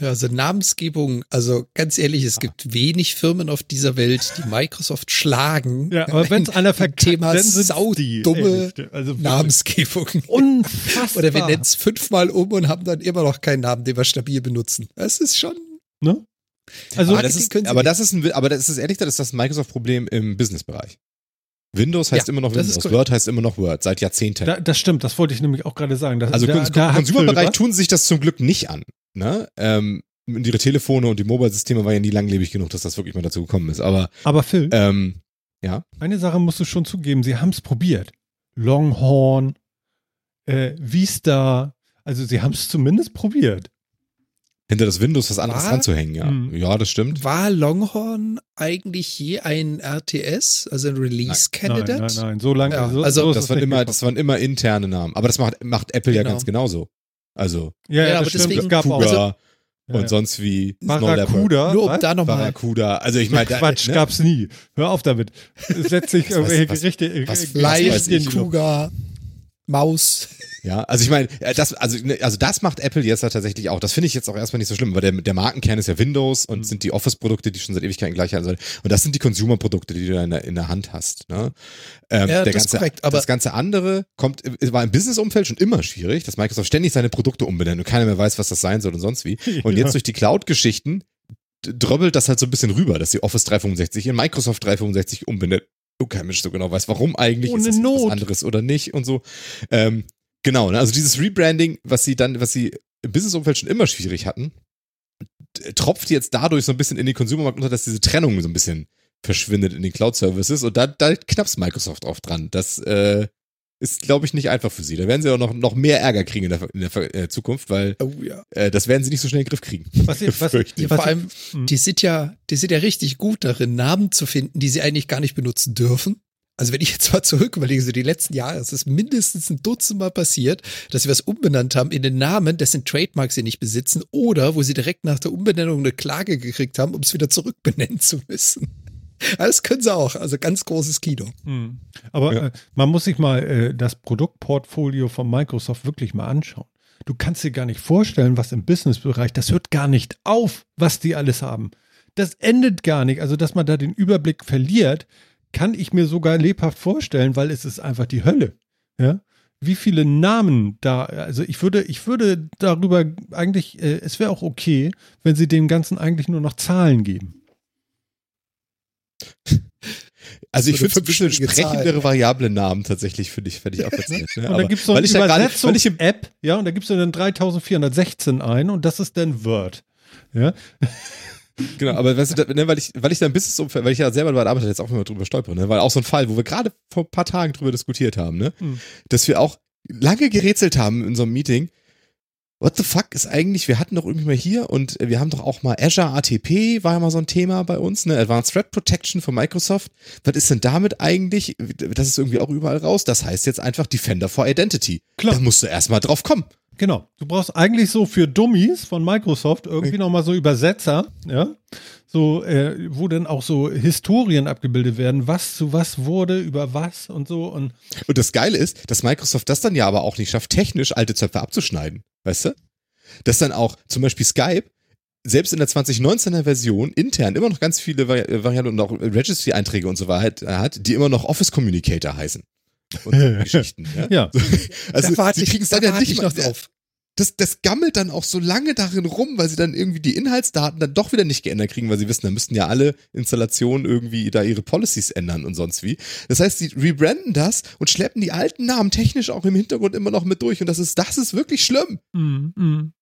Ja, also Namensgebung, also ganz ehrlich, es gibt wenig Firmen auf dieser Welt, die Microsoft schlagen. Ja, aber wenn es einer verkackt, Thema dann sind sau die. dumme Ehrlich, also. Namensgebung. Unfassbar. Oder wir nennen es fünfmal um und haben dann immer noch keinen Namen, den wir stabil benutzen. Das ist schon. Ne? Also, aber das ist, aber das ist ein, aber das ist ehrlich gesagt, das ist das Microsoft-Problem im Business-Bereich. Windows heißt Ja, immer noch Windows. Word heißt immer noch Word, seit Jahrzehnten. da, das stimmt, das wollte ich nämlich auch gerade sagen. Das, also im Phil tun sich das zum Glück nicht an. Ne? Ähm, ihre Telefone und die Mobile-Systeme waren ja nie langlebig genug, dass das wirklich mal dazu gekommen ist. Aber. Aber Phil, ähm, ja, eine Sache musst du schon zugeben, sie haben es probiert. Longhorn, äh, Vista, also sie haben es zumindest probiert. Hinter das Windows was anderes Was? ranzuhängen, ja. Mhm. Ja, das stimmt. War Longhorn eigentlich je ein RTS, also ein Nein, Release-Candidate? nein, nein, so lange. Ja, so, also so Das waren immer, gekommen. das waren immer interne Namen. Aber das macht, macht Apple ja Genau. ganz genauso. Also ja, ja, Ja, das aber stimmt. deswegen- es gab auch Ja, und ja. sonst wie. Barracuda. Nur um was? da nochmal. Barracuda. Also ich meine, Quatsch, ne? gab's nie. Hör auf damit. Setz dich Was irgendwelche was- Gerichte. was- was weiß ich. Cougar, Maus. Ja, also ich meine, äh, das, also, ne, also das macht Apple jetzt ja tatsächlich auch. Das finde ich jetzt auch erstmal nicht so schlimm, weil der, der Markenkern ist ja Windows und Mhm. sind die Office-Produkte, die schon seit Ewigkeiten gleich sollen. Und das sind die Consumer-Produkte, die du da in der, in der Hand hast. Ne? Ähm, Ja, der das ist ganze, korrekt, aber- das ganze andere kommt, äh, war im Business-Umfeld schon immer schwierig, dass Microsoft ständig seine Produkte umbenennt und keiner mehr weiß, was das sein soll und sonst wie. [LAUGHS] Und Ja. jetzt durch die Cloud-Geschichten dröbbelt das halt so ein bisschen rüber, dass die Office 365 in Microsoft 365 umbenennt. Du kein Mensch so genau weiß, warum eigentlich Ohne ist das Not. was anderes oder nicht und so. Ähm, genau, ne? also dieses Rebranding, was sie dann, was sie im Businessumfeld schon immer schwierig hatten, tropft jetzt dadurch so ein bisschen in den Konsumermarkt unter, dass diese Trennung so ein bisschen verschwindet in den Cloud-Services und da, da knappst Microsoft drauf dran. Das äh, ist, glaube ich, nicht einfach für sie. Da werden sie auch noch, noch mehr Ärger kriegen in der, in der äh, Zukunft, weil Oh ja. äh, das werden sie nicht so schnell in den Griff kriegen. Was, ihr- [LAUGHS] was, Ja, vor allem, Mhm. die sind ja, die sind ja richtig gut darin, Namen zu finden, die sie eigentlich gar nicht benutzen dürfen. Also wenn ich jetzt mal zurück überlege, so die letzten Jahre, es ist mindestens ein Dutzend Mal passiert, dass sie was umbenannt haben in den Namen, dessen Trademark sie nicht besitzen oder wo sie direkt nach der Umbenennung eine Klage gekriegt haben, um es wieder zurückbenennen zu müssen. [LAUGHS] Das können sie auch, also ganz großes Kino. Mhm. Aber Ja. äh, man muss sich mal äh, das Produktportfolio von Microsoft wirklich mal anschauen. Du kannst dir gar nicht vorstellen, was im Businessbereich, das hört gar nicht auf, was die alles haben. Das endet gar nicht. Also, dass man da den Überblick verliert, kann ich mir sogar lebhaft vorstellen, weil es ist einfach die Hölle. Ja. Wie viele Namen da, also ich würde, ich würde darüber eigentlich, äh, es wäre auch okay, wenn sie dem Ganzen eigentlich nur noch Zahlen geben. [LAUGHS] Also ich finde ein bisschen fünfstellige Zahl. sprechendere variable Namen tatsächlich, finde ich, finde ich auch ganz nett. Ne? Und da gibt es so eine weil ich ja gerade, weil ich im, Übersetzungs-App, ja, und da gibst du dann 3416 ein und das ist dann Word. Ja, genau, aber weißt du, ne, weil ich, weil ich da ein bisschen, weil ich ja selber bei der Arbeit jetzt auch immer drüber stolpere, ne, weil auch so ein Fall, wo wir gerade vor ein paar Tagen drüber diskutiert haben, ne, Hm. dass wir auch lange gerätselt haben in so einem Meeting. What the fuck ist eigentlich, wir hatten doch irgendwie mal hier und wir haben doch auch mal Azure ATP, war ja mal so ein Thema bei uns, ne, Advanced Threat Protection von Microsoft. Was ist denn damit eigentlich? Das ist irgendwie auch überall raus. Das heißt jetzt einfach Defender for Identity. Klar. Da musst du erstmal drauf kommen. Genau. Du brauchst eigentlich so für Dummies von Microsoft irgendwie nochmal so Übersetzer, ja, so, äh, wo dann auch so Historien abgebildet werden, was zu was wurde, über was und so und Und das Geile ist, dass Microsoft das dann ja aber auch nicht schafft, technisch alte Zöpfe abzuschneiden. Weißt du? Dass dann auch zum Beispiel Skype selbst in der 2019er Version intern immer noch ganz viele Vari Varianten und auch Registry-Einträge und so weiter hat, die immer noch Office Communicator heißen. Und [LAUGHS] Geschichten. Ja? ja. [LAUGHS] Also da sie kriegen es da dann ja warte nicht mal, noch drauf. das, das gammelt dann auch so lange darin rum, weil sie dann irgendwie die Inhaltsdaten dann doch wieder nicht geändert kriegen, weil sie wissen, da müssten ja alle Installationen irgendwie da ihre Policies ändern und sonst wie. Das heißt, sie rebranden das und schleppen die alten Namen technisch auch im Hintergrund immer noch mit durch und das ist, das ist wirklich schlimm. Mm, mm.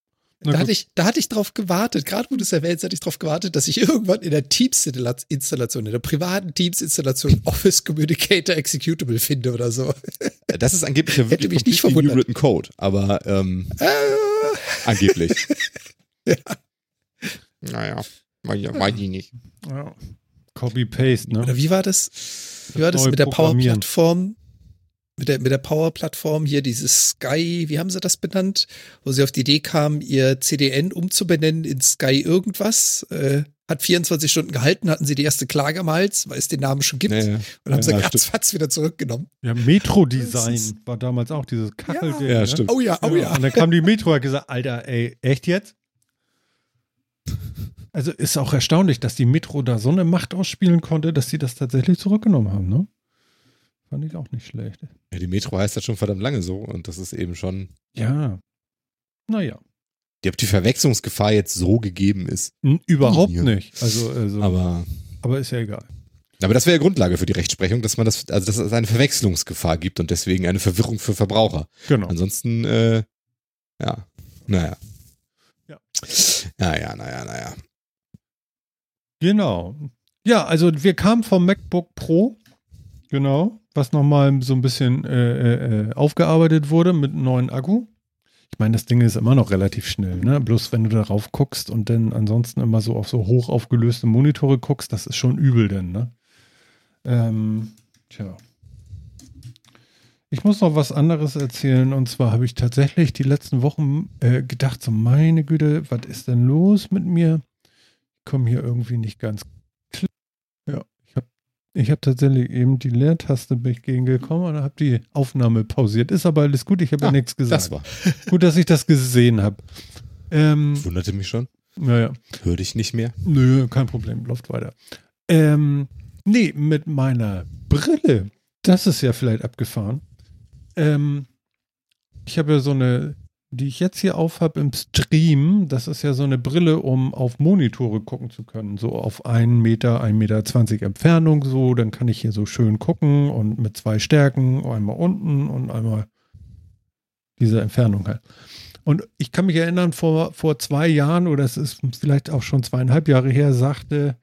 Da hatte, ich, da hatte ich drauf gewartet, gerade wo du es erwähnst, hatte ich drauf gewartet, dass ich [LAUGHS] irgendwann in der Teams-Installation, in der privaten Teams-Installation [LAUGHS] Office Communicator Executable finde oder so. Das ist angeblich ja wirklich mich nicht verwundert. new written Code, aber ähm, Äh, angeblich. [LAUGHS] Naja, weiß ich nicht. ja. Copy-Paste, ne? Oder wie war das? Wie war das mit der. Power-Plattform? Mit der, mit der Power-Plattform hier, dieses Sky, wie haben sie das benannt? Wo sie auf die Idee kamen, ihr CDN umzubenennen in Sky irgendwas. Äh, hat 24 Stunden gehalten, hatten sie die erste Klage am Hals, weil es den Namen schon gibt. Ja, ja. Und haben sie Ja, ratzfatz wieder zurückgenommen. Ja, Metro-Design war damals auch dieses Kackelding. Ja, ne? stimmt. Oh ja, oh ja. Und dann kam die Metro und hat gesagt, Alter, ey, echt jetzt? Also ist auch erstaunlich, dass die Metro da so eine Macht ausspielen konnte, dass sie das tatsächlich zurückgenommen haben, ne? Fand ich auch nicht schlecht. Ja, die Metro heißt das schon verdammt lange so und das ist eben schon, Ja. Naja. die- ob die Verwechslungsgefahr jetzt so gegeben ist. Überhaupt Ja. nicht. Also, also aber, Aber, ist ja egal. aber das wäre ja Grundlage für die Rechtsprechung, dass man das, also dass es eine Verwechslungsgefahr gibt und deswegen eine Verwirrung für Verbraucher. Genau. Ansonsten, äh, ja, naja. Ja. Naja, naja, naja. Genau. Ja, also wir kamen vom MacBook Pro, genau, was nochmal so ein bisschen äh, äh, aufgearbeitet wurde mit einem neuen Akku. Ich meine, das Ding ist immer noch relativ schnell, ne? Bloß wenn du darauf guckst und dann ansonsten immer so auf so hoch aufgelöste Monitore guckst, das ist schon übel denn, ne? Ähm, tja. Ich muss noch was anderes erzählen und zwar habe ich tatsächlich die letzten Wochen äh, gedacht, so meine Güte, was ist denn los mit mir? Ich komme hier irgendwie nicht ganz klar. Ja, ich habe ich hab tatsächlich eben die Leertaste bin ich gegengekommen und habe die Aufnahme pausiert. Ist aber alles gut, ich habe ja Ah, nichts gesagt. Das war. [LAUGHS] Gut, dass ich das gesehen habe. Ähm, Wunderte mich schon. naja. Hörte ich nicht mehr. Nö, kein Problem, läuft weiter. Ähm, nee, mit meiner Brille. Das ist ja vielleicht abgefahren. Ähm, ich habe ja so eine, die ich jetzt hier auf habe im Stream, das ist ja so eine Brille, um auf Monitore gucken zu können. So auf einen Meter, 1,20 Meter 20 Entfernung, so, dann kann ich hier so schön gucken und mit zwei Stärken, einmal unten und einmal diese Entfernung halt. Und ich kann mich erinnern, vor, vor zwei Jahren, oder es ist vielleicht auch schon zweieinhalb Jahre her, sagte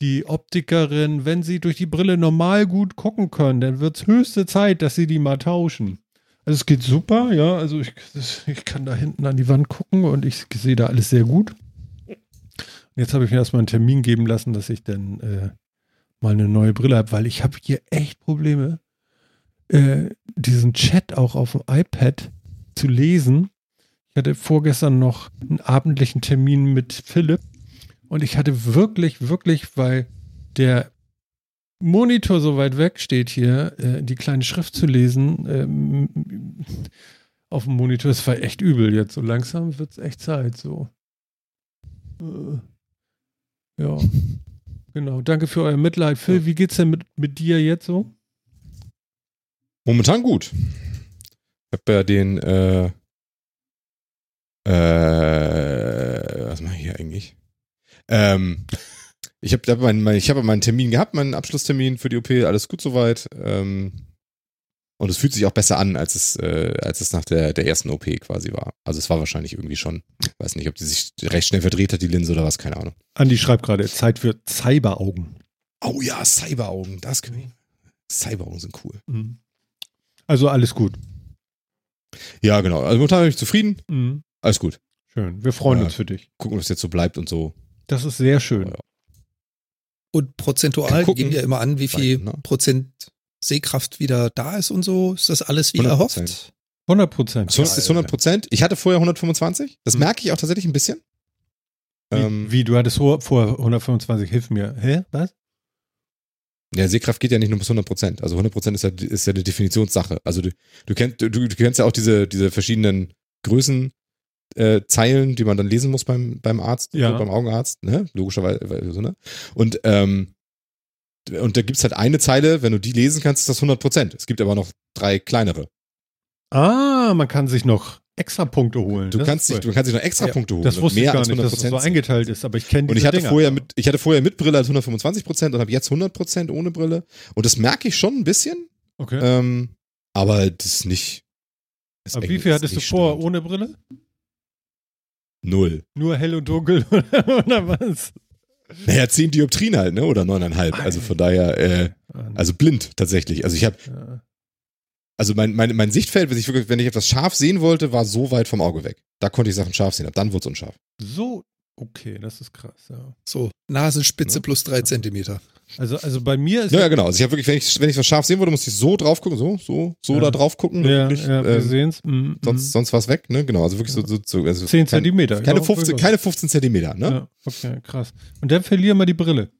die Optikerin, wenn sie durch die Brille normal gut gucken können, dann wird es höchste Zeit, dass sie die mal tauschen. Also es geht super, ja, also ich, ich kann da hinten an die Wand gucken und ich sehe da alles sehr gut. Und jetzt habe ich mir erstmal einen Termin geben lassen, dass ich dann äh, mal eine neue Brille habe, weil ich habe hier echt Probleme, äh, diesen Chat auch auf dem iPad zu lesen. Ich hatte vorgestern noch einen abendlichen Termin mit Philipp und ich hatte wirklich, wirklich, weil der Monitor so weit weg steht hier, äh, die kleine Schrift zu lesen ähm, auf dem Monitor, es war echt übel jetzt. So langsam wird es echt Zeit. So. Äh, ja. Genau. Danke für euer Mitleid. Phil, wie geht's denn mit, mit dir jetzt so? Momentan gut. Ich habe ja den, äh, äh, was mache ich hier eigentlich? Ähm, ich habe mein, mein, ich hab meinen Termin gehabt, meinen Abschlusstermin für die OP, alles gut soweit. Ähm, und es fühlt sich auch besser an, als es, äh, als es nach der, der ersten OP quasi war. Also es war wahrscheinlich irgendwie schon, weiß nicht, ob die sich recht schnell verdreht hat, die Linse oder was, keine Ahnung. Andi schreibt gerade, Zeit für Cyberaugen. Oh ja, Cyberaugen, das Cyberaugen sind cool. Mhm. Also alles gut. Ja, genau. Also momentan bin ich zufrieden. Mhm. Alles gut. Schön. Wir freuen Ja. uns für dich. Gucken, ob es jetzt so bleibt und so. Das ist sehr schön. Ja. Und prozentual gucken. geben ja immer an, wie viel Ne? Prozent Sehkraft wieder da ist und so. Ist das alles wie 100%. erhofft? 100 Prozent. So, das ist 100 Prozent. Ich hatte vorher 125. Das Hm. merke ich auch tatsächlich ein bisschen. Ähm, Wie, wie, du hattest vor, vor 125, hilf mir. Hä? Was? ja, Sehkraft geht ja nicht nur bis 100 Prozent. Also 100 Prozent ist ja, ist ja eine Definitionssache. Also du, du, kennst, du, du kennst ja auch diese, diese verschiedenen Größen, äh, Zeilen, die man dann lesen muss beim, beim Arzt, Ja. beim Augenarzt, ne? Logischerweise, so, ne? Und, ähm, und da gibt's halt eine Zeile, wenn du die lesen kannst, ist das 100 Prozent. Es gibt aber noch drei kleinere. Ah, man kann sich noch extra Punkte holen. Du Das kannst, dich, cool. du kannst dich noch extra Ja, Punkte holen. Das wusste ich mehr gar als nicht, 100 dass es so eingeteilt ist, aber ich kenne Und ich hatte Dinger. vorher mit, ich hatte vorher mit Brille als 125 Prozent und habe jetzt 100 Prozent ohne Brille. Und das merke ich schon ein bisschen. Okay. Ähm, aber das ist nicht. ist aber wie viel hattest du nicht vor ohne Brille? Null. Nur hell und dunkel [LAUGHS] oder, was? Naja, 10 Dioptrien halt, ne? Oder 9,5. Also von daher, äh, also blind tatsächlich. Also ich habe, Ja. also mein, mein, mein Sichtfeld, wenn ich wirklich, wenn ich etwas scharf sehen wollte, war so weit vom Auge weg. Da konnte ich Sachen scharf sehen. Ab dann wurde es unscharf. So, okay, das ist krass, ja. So, Nasenspitze Ja. plus drei Zentimeter. Also, also bei mir ist Ja, ja, genau. Also ich habe wirklich, wenn ich, wenn ich was scharf sehen wollte, musste ich so drauf gucken, so, so, so Ja. da drauf gucken. ja, wirklich, ja, wir ähm, sehen's. Mhm, sonst, sonst war es weg, ne? Genau. Also wirklich so, so, so also 10 kein- Zentimeter. Keine ja, 15, wirklich. keine 15 Zentimeter, ne? Ja, okay, krass. Und dann verlieren wir die Brille.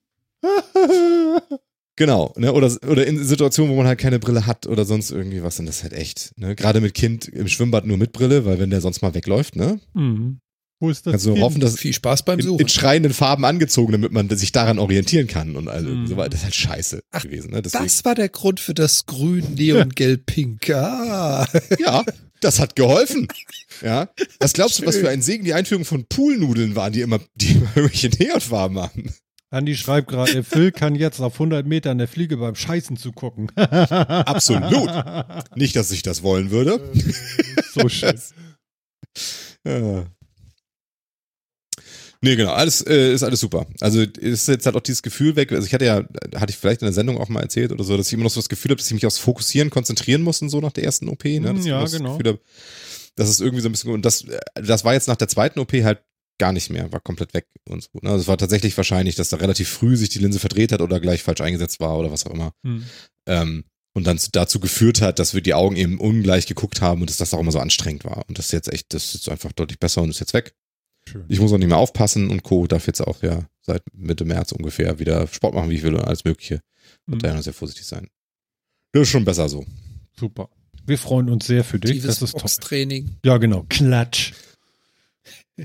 [LAUGHS] Genau, ne? Oder, oder in Situationen, wo man halt keine Brille hat oder sonst irgendwie was, dann das ist halt echt, ne? Gerade mit Kind im Schwimmbad nur mit Brille, weil wenn der sonst mal wegläuft, ne? Mhm. Wo ist das? Kannst du hoffen, dass Viel Spaß beim in, Suchen. in schreienden Farben angezogen, damit man sich daran orientieren kann und also Mhm. so weiter. Das ist halt scheiße Ach, gewesen. Ne? Deswegen, Das war der Grund für das Grün, Neon, Gelb, Pink. Ah. ja, das hat geholfen. Ja. Was glaubst du, was für ein Segen die Einführung von Poolnudeln waren, die immer, die immer irgendwelche Neonfarben haben? Andi schreibt gerade, Phil kann jetzt auf 100 Metern der Fliege beim Scheißen zugucken. [LAUGHS] Absolut. Nicht, dass ich das wollen würde. so schön. [LAUGHS] Ja. Nee, genau, alles äh, ist alles super. Also ist jetzt halt auch dieses Gefühl weg. Also ich hatte ja, hatte ich vielleicht in der Sendung auch mal erzählt oder so, dass ich immer noch so das Gefühl habe, dass ich mich aufs Fokussieren konzentrieren muss und so nach der ersten OP. Ne? Dass ich Ja, das genau. Habe, das ist irgendwie so ein bisschen und das, das war jetzt nach der zweiten OP halt gar nicht mehr, war komplett weg und so. Ne? Also es war tatsächlich wahrscheinlich, dass da relativ früh sich die Linse verdreht hat oder gleich falsch eingesetzt war oder was auch immer. Hm. Ähm, und dann dazu geführt hat, dass wir die Augen eben ungleich geguckt haben und dass das auch immer so anstrengend war. Und das ist jetzt echt, das ist jetzt einfach deutlich besser und ist jetzt weg. Schön. Ich muss auch nicht mehr aufpassen und Co. darf jetzt auch ja seit Mitte März ungefähr wieder Sport machen, wie ich will und alles Mögliche. Und Hm. daher sehr vorsichtig sein. Das ist schon besser so. Super. Wir freuen uns sehr für dich. Tiefes Das ist toll. Boxtraining. Ja, genau. Klatsch. [LAUGHS]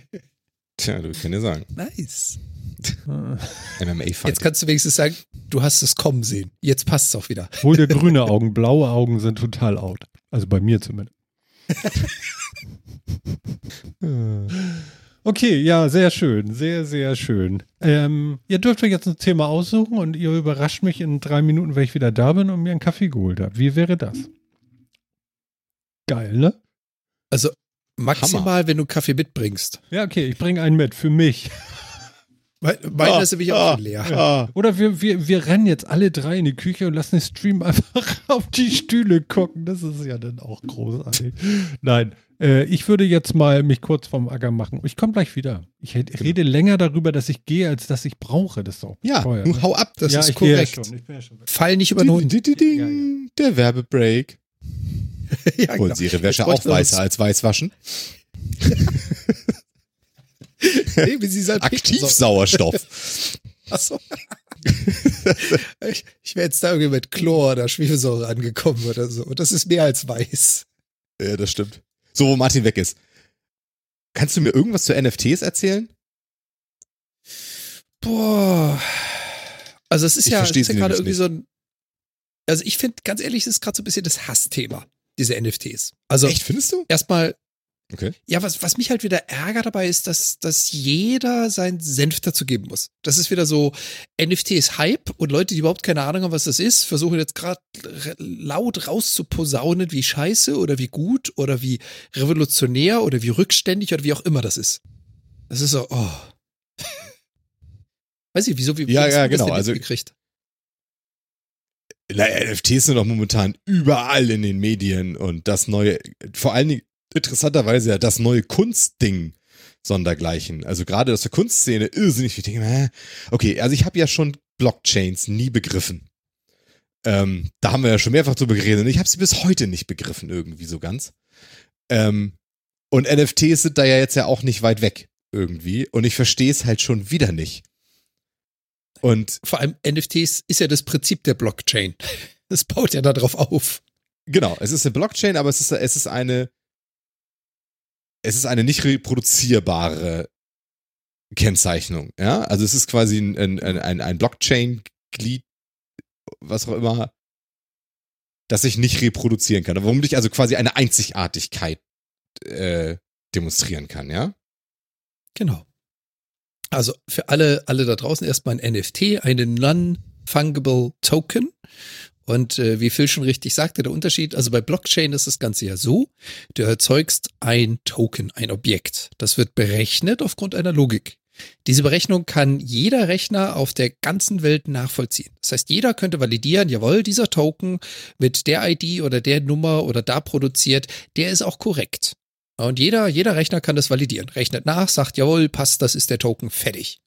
Tja, du kann dir sagen. Nice. [LAUGHS] MMA-Fight. Jetzt kannst du wenigstens sagen, du hast es kommen sehen. Jetzt passt es auch wieder. Hol dir [LAUGHS] grüne Augen. Blaue Augen sind total out. Also bei mir zumindest. Okay, ja, sehr schön. Sehr, sehr schön. Ähm, ihr dürft euch jetzt ein Thema aussuchen und ihr überrascht mich in drei Minuten, wenn ich wieder da bin und mir einen Kaffee geholt habe. Wie wäre das? Geil, ne? Also maximal, wenn du Kaffee mitbringst. Ja, okay, ich bringe einen mit für mich. Mein- Meiner ist nämlich auch schon leer. Ah, Oder wir, wir, wir rennen jetzt alle drei in die Küche und lassen den Stream einfach [LAUGHS] auf die Stühle gucken. Das ist ja dann auch großartig. Nein, äh, ich würde jetzt mal mich kurz vom Acker machen. Ich komme gleich wieder. Ich hätt- rede länger darüber, dass ich gehe, als dass ich brauche. Das ist doch ja, teuer, nun ne? hau ab. Das ja, ist ich gehe ja korrekt. schon. Ich bin ja. Fall nicht über den Hund. Ding, Ja, ja. [LAUGHS] Der Werbebreak. [LAUGHS] ja, Wollen genau. Sie Ihre Wäsche auch weißer als weiß waschen? Nee, wie sie sollen. Aktivsauerstoff. [LAUGHS] Achso. ich ich wäre jetzt da irgendwie mit Chlor oder Schwefelsäure angekommen oder so. Und das ist mehr als weiß. ja, das stimmt. So, wo Martin weg ist. Kannst du mir irgendwas zu NFTs erzählen? Boah. Also es ist Ich ja, es verstehe ist ja gerade irgendwie so ein. Also ich finde, ganz ehrlich, es ist gerade so ein bisschen das Hassthema, diese NFTs. Also Echt, findest du? erstmal, Okay. ja, was, was mich halt wieder ärgert dabei ist, dass, dass jeder seinen Senf dazu geben muss. Das ist wieder so, NFT ist Hype und Leute, die überhaupt keine Ahnung haben, was das ist, versuchen jetzt gerade laut rauszuposaunen, wie scheiße oder wie gut oder wie revolutionär oder wie rückständig oder wie auch immer das ist. Das ist so, oh. [LAUGHS] Weiß ich, wieso, wie, Ja, ja, genau, also- mitgekriegt? Na, NFTs sind doch momentan überall in den Medien und das neue, vor allen Dingen interessanterweise ja das neue Kunstding sondergleichen. Also gerade aus der Kunstszene irrsinnig. Ich denke, okay, also ich habe ja schon Blockchains nie begriffen. Ähm, da haben wir ja schon mehrfach drüber geredet und ich habe sie bis heute nicht begriffen irgendwie so ganz. Ähm, und NFTs sind da ja jetzt ja auch nicht weit weg irgendwie und ich verstehe es halt schon wieder nicht. Und Vor allem NFTs ist ja das Prinzip der Blockchain. [LAUGHS] Das baut ja darauf auf. Genau, es ist eine Blockchain, aber es ist, es ist eine, es ist eine nicht reproduzierbare Kennzeichnung, ja. Also es ist quasi ein, ein, ein, Blockchain-Glied, was auch immer, das ich nicht reproduzieren kann. Womit ich also quasi eine Einzigartigkeit äh, demonstrieren kann, ja. Genau. Also für alle, alle da draußen erstmal ein NFT, eine Non-Fungible Token. Und äh, wie Phil schon richtig sagte, der Unterschied, also bei Blockchain ist das Ganze ja so, du erzeugst ein Token, ein Objekt. Das wird berechnet aufgrund einer Logik. Diese Berechnung kann jeder Rechner auf der ganzen Welt nachvollziehen. Das heißt, jeder könnte validieren, jawohl, dieser Token mit der ID oder der Nummer oder da produziert, der ist auch korrekt. Und jeder, jeder Rechner kann das validieren. Rechnet nach, sagt, jawohl, passt, das ist der Token, fertig.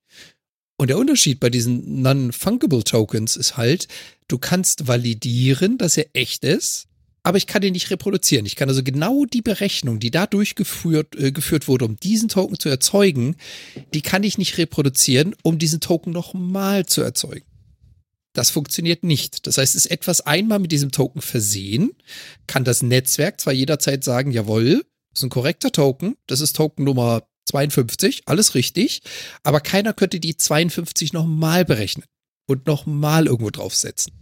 Und der Unterschied bei diesen Non-Fungible Tokens ist halt, du kannst validieren, dass er echt ist, aber ich kann ihn nicht reproduzieren. Ich kann also genau die Berechnung, die da durchgeführt äh, geführt wurde, um diesen Token zu erzeugen, die kann ich nicht reproduzieren, um diesen Token nochmal zu erzeugen. Das funktioniert nicht. Das heißt, ist etwas einmal mit diesem Token versehen, kann das Netzwerk zwar jederzeit sagen, jawohl, das ist ein korrekter Token, das ist Token Nummer 52, alles richtig, aber keiner könnte die 52 nochmal berechnen und nochmal irgendwo draufsetzen.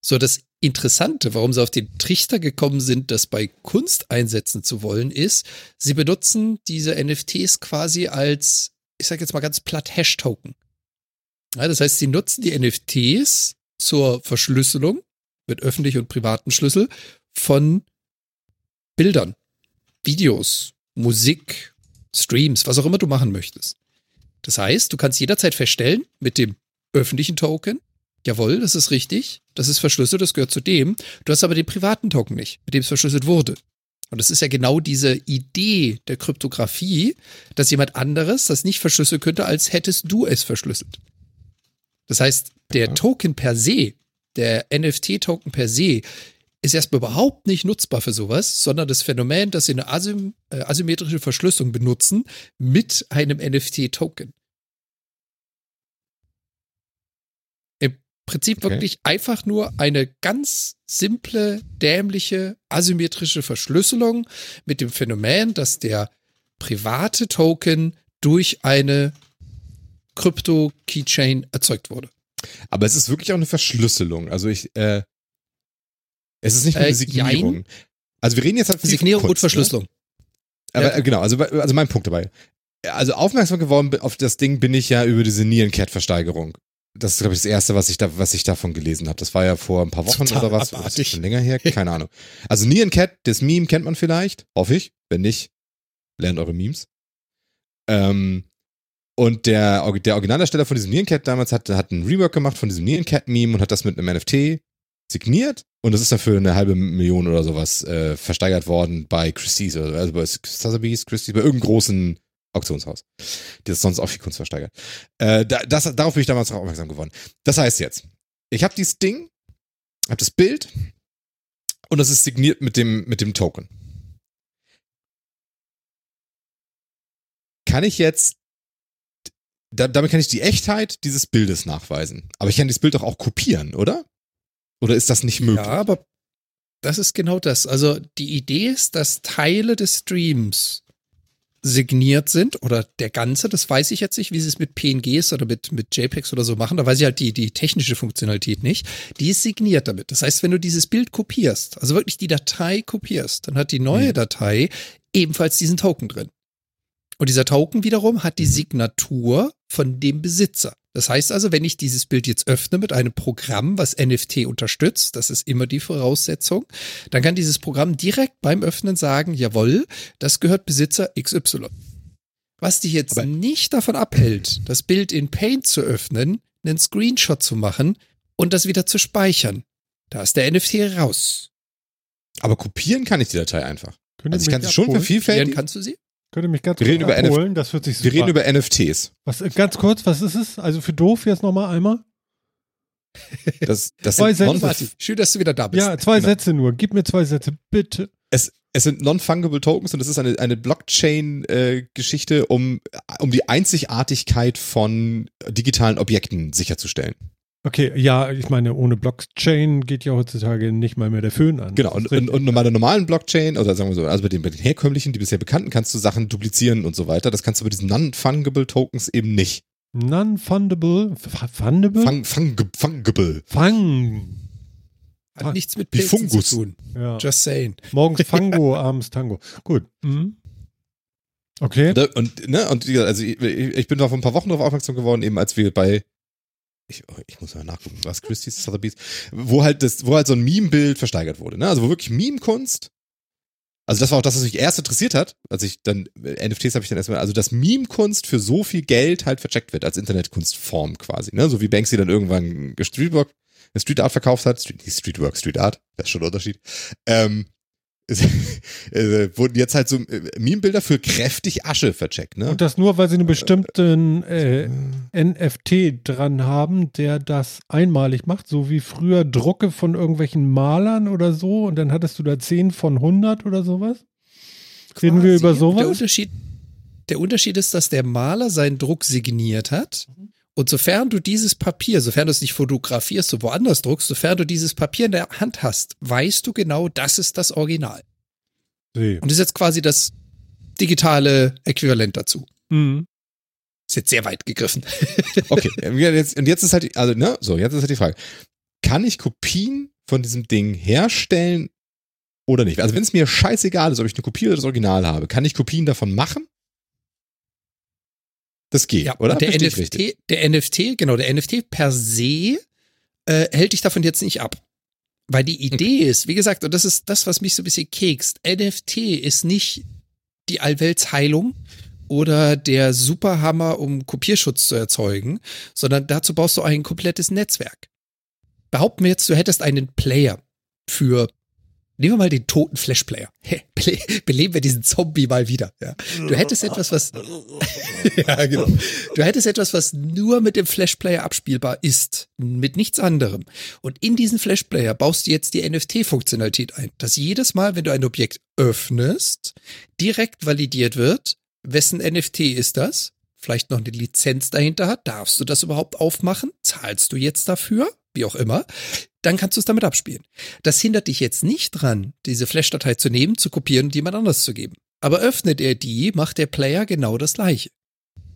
So, das Interessante, warum sie auf den Trichter gekommen sind, das bei Kunst einsetzen zu wollen, ist, sie benutzen diese NFTs quasi als, ich sag jetzt mal ganz platt, Hash-Token. Ja, das heißt, sie nutzen die NFTs zur Verschlüsselung mit öffentlichen und privaten Schlüssel von Bildern, Videos, Musik, Streams, was auch immer du machen möchtest. Das heißt, du kannst jederzeit feststellen, mit dem öffentlichen Token, jawohl, das ist richtig, das ist verschlüsselt, das gehört zu dem, du hast aber den privaten Token nicht, mit dem es verschlüsselt wurde. Und das ist ja genau diese Idee der Kryptographie, dass jemand anderes das nicht verschlüsseln könnte, als hättest du es verschlüsselt. Das heißt, der. Token per se, der NFT-Token per se, ist erstmal überhaupt nicht nutzbar für sowas, sondern das Phänomen, dass sie eine asym äh, asymmetrische Verschlüsselung benutzen mit einem NFT-Token. Im Prinzip Okay. wirklich einfach nur eine ganz simple, dämliche, asymmetrische Verschlüsselung mit dem Phänomen, dass der private Token durch eine Krypto-Keychain erzeugt wurde. Aber es ist wirklich auch eine Verschlüsselung. Also ich, äh, es ist nicht nur Äh, eine Signierung. Also wir reden jetzt halt von Signierung und Kunst, ne? Verschlüsselung. Aber Ja. äh, genau, also, also mein Punkt dabei. Also aufmerksam geworden auf das Ding bin ich ja über diese Nierencat-Versteigerung. Das ist, glaube ich, das Erste, was ich, da, was ich davon gelesen habe. Das war ja vor ein paar Wochen Total oder was. Ist das abartig. schon länger her? [LAUGHS] Keine Ahnung. Also Nierencat, das Meme kennt man vielleicht, hoffe ich. Wenn nicht, lernt eure Memes. Ähm, und der, der Originaldarsteller von diesem Nierencat damals hat, hat einen Rework gemacht von diesem Nierencat-Meme und hat das mit einem NFT signiert. Und das ist dann für eine halbe Million oder sowas äh, versteigert worden bei Christie's, oder, also bei Sotheby's, Christie's, bei irgendeinem großen Auktionshaus, die das sonst auch viel Kunst versteigert. Äh, da, das, darauf bin ich damals auch aufmerksam geworden. Das heißt jetzt, ich habe dieses Ding, habe das Bild und das ist signiert mit dem, mit dem Token. Kann ich jetzt, da, damit kann ich die Echtheit dieses Bildes nachweisen. Aber ich kann dieses Bild doch auch kopieren, oder? Oder ist das nicht möglich? Ja, aber das ist genau das. Also die Idee ist, dass Teile des Streams signiert sind oder der ganze, das weiß ich jetzt nicht, wie sie es mit PNGs oder mit, mit JPEGs oder so machen, da weiß ich halt die, die technische Funktionalität nicht. Die ist signiert damit. Das heißt, wenn du dieses Bild kopierst, also wirklich die Datei kopierst, dann hat die neue Mhm. Datei ebenfalls diesen Token drin. Und dieser Token wiederum hat die Mhm. Signatur von dem Besitzer. Das heißt also, wenn ich dieses Bild jetzt öffne mit einem Programm, was NFT unterstützt, das ist immer die Voraussetzung, dann kann dieses Programm direkt beim Öffnen sagen, jawohl, das gehört Besitzer XY. Was dich jetzt Aber- nicht davon abhält, das Bild in Paint zu öffnen, einen Screenshot zu machen und das wieder zu speichern. Da ist der NFT raus. Aber kopieren kann ich die Datei einfach. Könnt ihr Also ich kann sie schon vervielfältigen. kannst du sie? Könnt ihr mich ganz Wir reden kurz über NF abholen? Das wird sich. Wir reden über NFTs. was, äh, ganz kurz, was ist es? Also für doof jetzt nochmal einmal? Das, das Zwei Sätze. Martin, schön, dass du wieder da bist. Ja, zwei genau. Sätze nur. Gib mir zwei Sätze, bitte. es, es sind non-fungible Tokens und es ist eine, eine Blockchain-Geschichte, um, um die Einzigartigkeit von digitalen Objekten sicherzustellen. Okay, ja, ich meine, ohne Blockchain geht ja heutzutage nicht mal mehr der Föhn an. Genau, und, und, und bei der normalen Blockchain, oder sagen wir so, also bei den, bei den herkömmlichen, die bisher bekannten, kannst du Sachen duplizieren und so weiter. Das kannst du bei diesen non-fungible Tokens eben nicht. Non-fundable, fundable? Fung, fung, fungible. Fang. Hat nichts mit Wie Pilzen Fungus. zu tun. Ja. Just saying. Morgens [LAUGHS] Fango, abends Tango. Gut. Mhm. Okay. Und, ne, und also ich, ich bin da vor ein paar Wochen darauf aufmerksam geworden, eben als wir bei ich, oh, ich muss mal nachgucken, was Christie's Sotheby's, wo halt das, wo halt so ein Meme-Bild versteigert wurde, ne? Also wo wirklich Meme-Kunst, also das war auch das, was mich erst interessiert hat, als ich dann, äh, NFTs habe ich dann erstmal, also dass Meme-Kunst für so viel Geld halt vercheckt wird, als Internetkunstform quasi, ne? So wie Banksy dann irgendwann Streetwork, Street Art verkauft hat, Street, Streetwork, Street Art, das ist schon ein Unterschied, ähm, äh, [LAUGHS] wurden jetzt halt so äh, Meme-Bilder für kräftig Asche vercheckt, ne? Und das nur, weil sie einen bestimmten äh, NFT dran haben, der das einmalig macht, so wie früher Drucke von irgendwelchen Malern oder so und dann hattest du da 10 von 100 oder sowas? Reden wir Quasi. über Der sowas? Unterschied, der Unterschied ist, dass der Maler seinen Druck signiert hat. Und sofern du dieses Papier, sofern du es nicht fotografierst und woanders druckst, sofern du dieses Papier in der Hand hast, weißt du genau, das ist das Original. See. Und das ist jetzt quasi das digitale Äquivalent dazu. Mhm. Ist jetzt sehr weit gegriffen. [LAUGHS] Okay, jetzt, und jetzt ist halt, also, ne, so, jetzt ist halt die Frage. Kann ich Kopien von diesem Ding herstellen oder nicht? Also, wenn es mir scheißegal ist, ob ich eine Kopie oder das Original habe, kann ich Kopien davon machen? Das geht, Ja, oder? der ich richtig? NFT, der NFT, genau, der NFT per se äh, hält dich davon jetzt nicht ab. Weil die Idee ist, wie gesagt, und das ist das, was mich so ein bisschen kekst, NFT ist nicht die Allweltsheilung oder der Superhammer, um Kopierschutz zu erzeugen, sondern dazu baust du ein komplettes Netzwerk. Behaupten wir jetzt, du hättest einen Player für, nehmen wir mal den toten Flash-Player. [LAUGHS] Bele beleben wir diesen Zombie mal wieder. Ja. Du hättest etwas, was [LAUGHS] ja, genau. Du hättest etwas, was nur mit dem Flash-Player abspielbar ist, mit nichts anderem. Und in diesen Flash-Player baust du jetzt die NFT-Funktionalität ein, dass jedes Mal, wenn du ein Objekt öffnest, direkt validiert wird, wessen NFT ist das? Vielleicht noch eine Lizenz dahinter hat. Darfst du das überhaupt aufmachen? Zahlst du jetzt dafür? Wie auch immer. Dann kannst du es damit abspielen. Das hindert dich jetzt nicht dran, diese Flash-Datei zu nehmen, zu kopieren und jemand anders zu geben. Aber öffnet er die, macht der Player genau das Gleiche.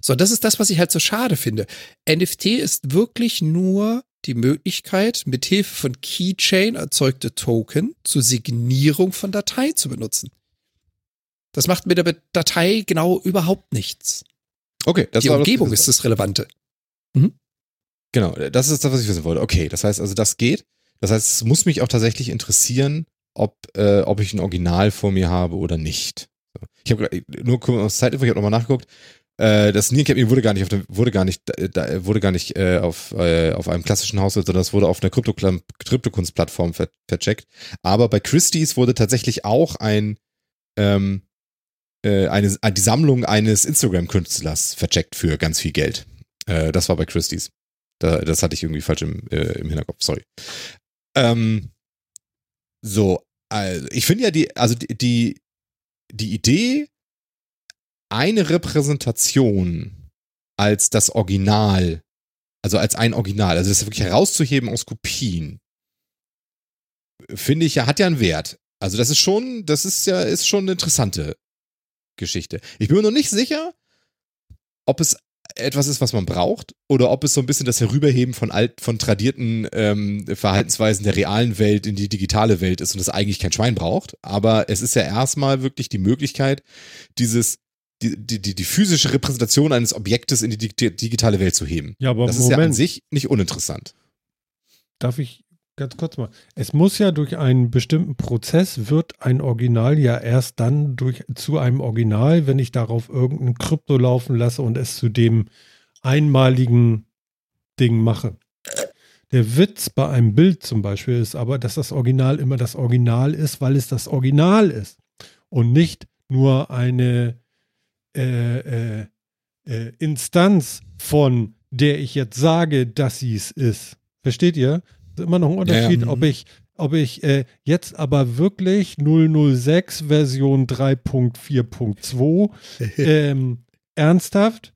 So, das ist das, was ich halt so schade finde. NFT ist wirklich nur die Möglichkeit, mit Hilfe von Keychain erzeugte Token zur Signierung von Datei zu benutzen. Das macht mit der Datei genau überhaupt nichts. Okay, das die das- Umgebung das ist das Relevante. Genau, das ist das, was ich wissen wollte. Okay, das heißt also, das geht. Das heißt, es muss mich auch tatsächlich interessieren, ob, äh, ob ich ein Original vor mir habe oder nicht. Ich habe nur kurz aus Zeitinfo, ich habe nochmal nachgeguckt. Äh, das Near Camping wurde gar nicht auf dem, wurde gar nicht, da- da, wurde gar nicht äh, auf, äh, auf einem klassischen Haushalt, sondern es wurde auf einer Krypto Kryptokunstplattform ver vercheckt. Aber bei Christie's wurde tatsächlich auch ein ähm, äh, eine, die Sammlung eines Instagram-Künstlers vercheckt für ganz viel Geld. Äh, das war bei Christie's. Da, das hatte ich irgendwie falsch im, äh, im Hinterkopf, sorry. Ähm, so, also ich finde ja die, also die, die, die Idee, eine Repräsentation als das Original, also als ein Original, also das wirklich herauszuheben aus Kopien, finde ich ja, hat ja einen Wert. Also das ist schon, das ist ja, ist schon eine interessante Geschichte. Ich bin mir noch nicht sicher, ob es etwas ist, was man braucht, oder ob es so ein bisschen das Herüberheben von alt, von tradierten ähm, Verhaltensweisen der realen Welt in die digitale Welt ist und es eigentlich kein Schwein braucht. Aber es ist ja erstmal wirklich die Möglichkeit, dieses, die, die, die, die physische Repräsentation eines Objektes in die dig- digitale Welt zu heben. Ja, aber Das ist ja an Moment, sich nicht uninteressant. darf ich ganz kurz mal. Es muss ja durch einen bestimmten Prozess wird ein Original ja erst dann durch zu einem Original, wenn ich darauf irgendein Krypto laufen lasse und es zu dem einmaligen Ding mache. Der Witz bei einem Bild zum Beispiel ist aber, dass das Original immer das Original ist, weil es das Original ist und nicht nur eine äh, äh, äh, Instanz von der ich jetzt sage, dass sie es ist. Versteht ihr? Ist immer noch ein Ja, ja. Unterschied, Mhm. ob ich, ob ich äh, jetzt aber wirklich 006 Version 3.4.2 [LAUGHS] ähm, ernsthaft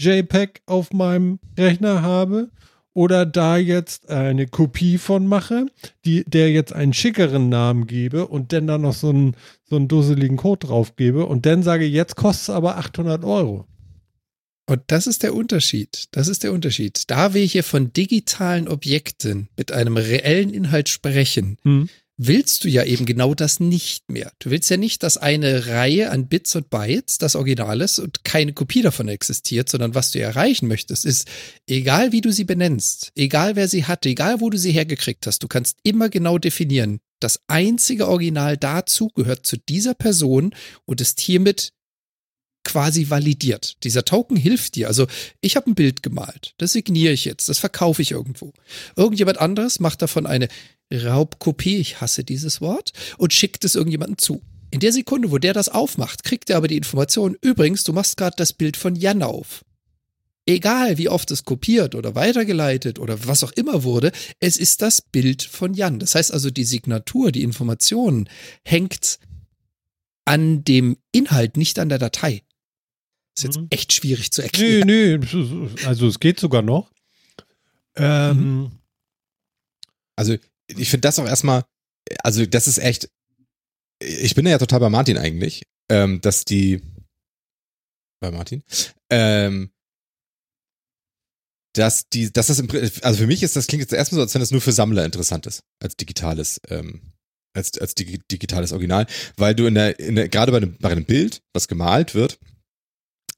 .jpeg auf meinem Rechner habe oder da jetzt eine Kopie von mache, die, der jetzt einen schickeren Namen gebe und dann da noch so einen, so einen dusseligen Code drauf gebe und dann sage, jetzt kostet es aber 800 Euro. Und das ist der Unterschied. Das ist der Unterschied. Da wir hier von digitalen Objekten mit einem reellen Inhalt sprechen, Hm. willst du ja eben genau das nicht mehr. Du willst ja nicht, dass eine Reihe an Bits und Bytes das Original ist und keine Kopie davon existiert, sondern was du erreichen möchtest, ist, egal wie du sie benennst, egal wer sie hatte, egal wo du sie hergekriegt hast, du kannst immer genau definieren, das einzige Original dazu gehört zu dieser Person und ist hiermit quasi validiert. Dieser Token hilft dir. Also ich habe ein Bild gemalt, das signiere ich jetzt, das verkaufe ich irgendwo. Irgendjemand anderes macht davon eine Raubkopie, ich hasse dieses Wort, und schickt es irgendjemandem zu. In der Sekunde, wo der das aufmacht, kriegt er aber die Information, übrigens, du machst gerade das Bild von Jan auf. Egal, wie oft es kopiert oder weitergeleitet oder was auch immer wurde, es ist das Bild von Jan. Das heißt also, die Signatur, die Information hängt an dem Inhalt, nicht an der Datei. Ist jetzt Mhm. echt schwierig zu erklären. nee, also es geht sogar noch. Ähm, Also ich finde das auch erstmal, also das ist echt, ich bin ja total bei Martin eigentlich. ähm, dass die bei Martin, ähm, dass die, dass das im, also für mich ist das klingt jetzt erstmal so, als wenn das nur für Sammler interessant ist als digitales, ähm, als als digi- digitales Original, weil du in der, in der gerade bei einem, bei einem Bild, was gemalt wird,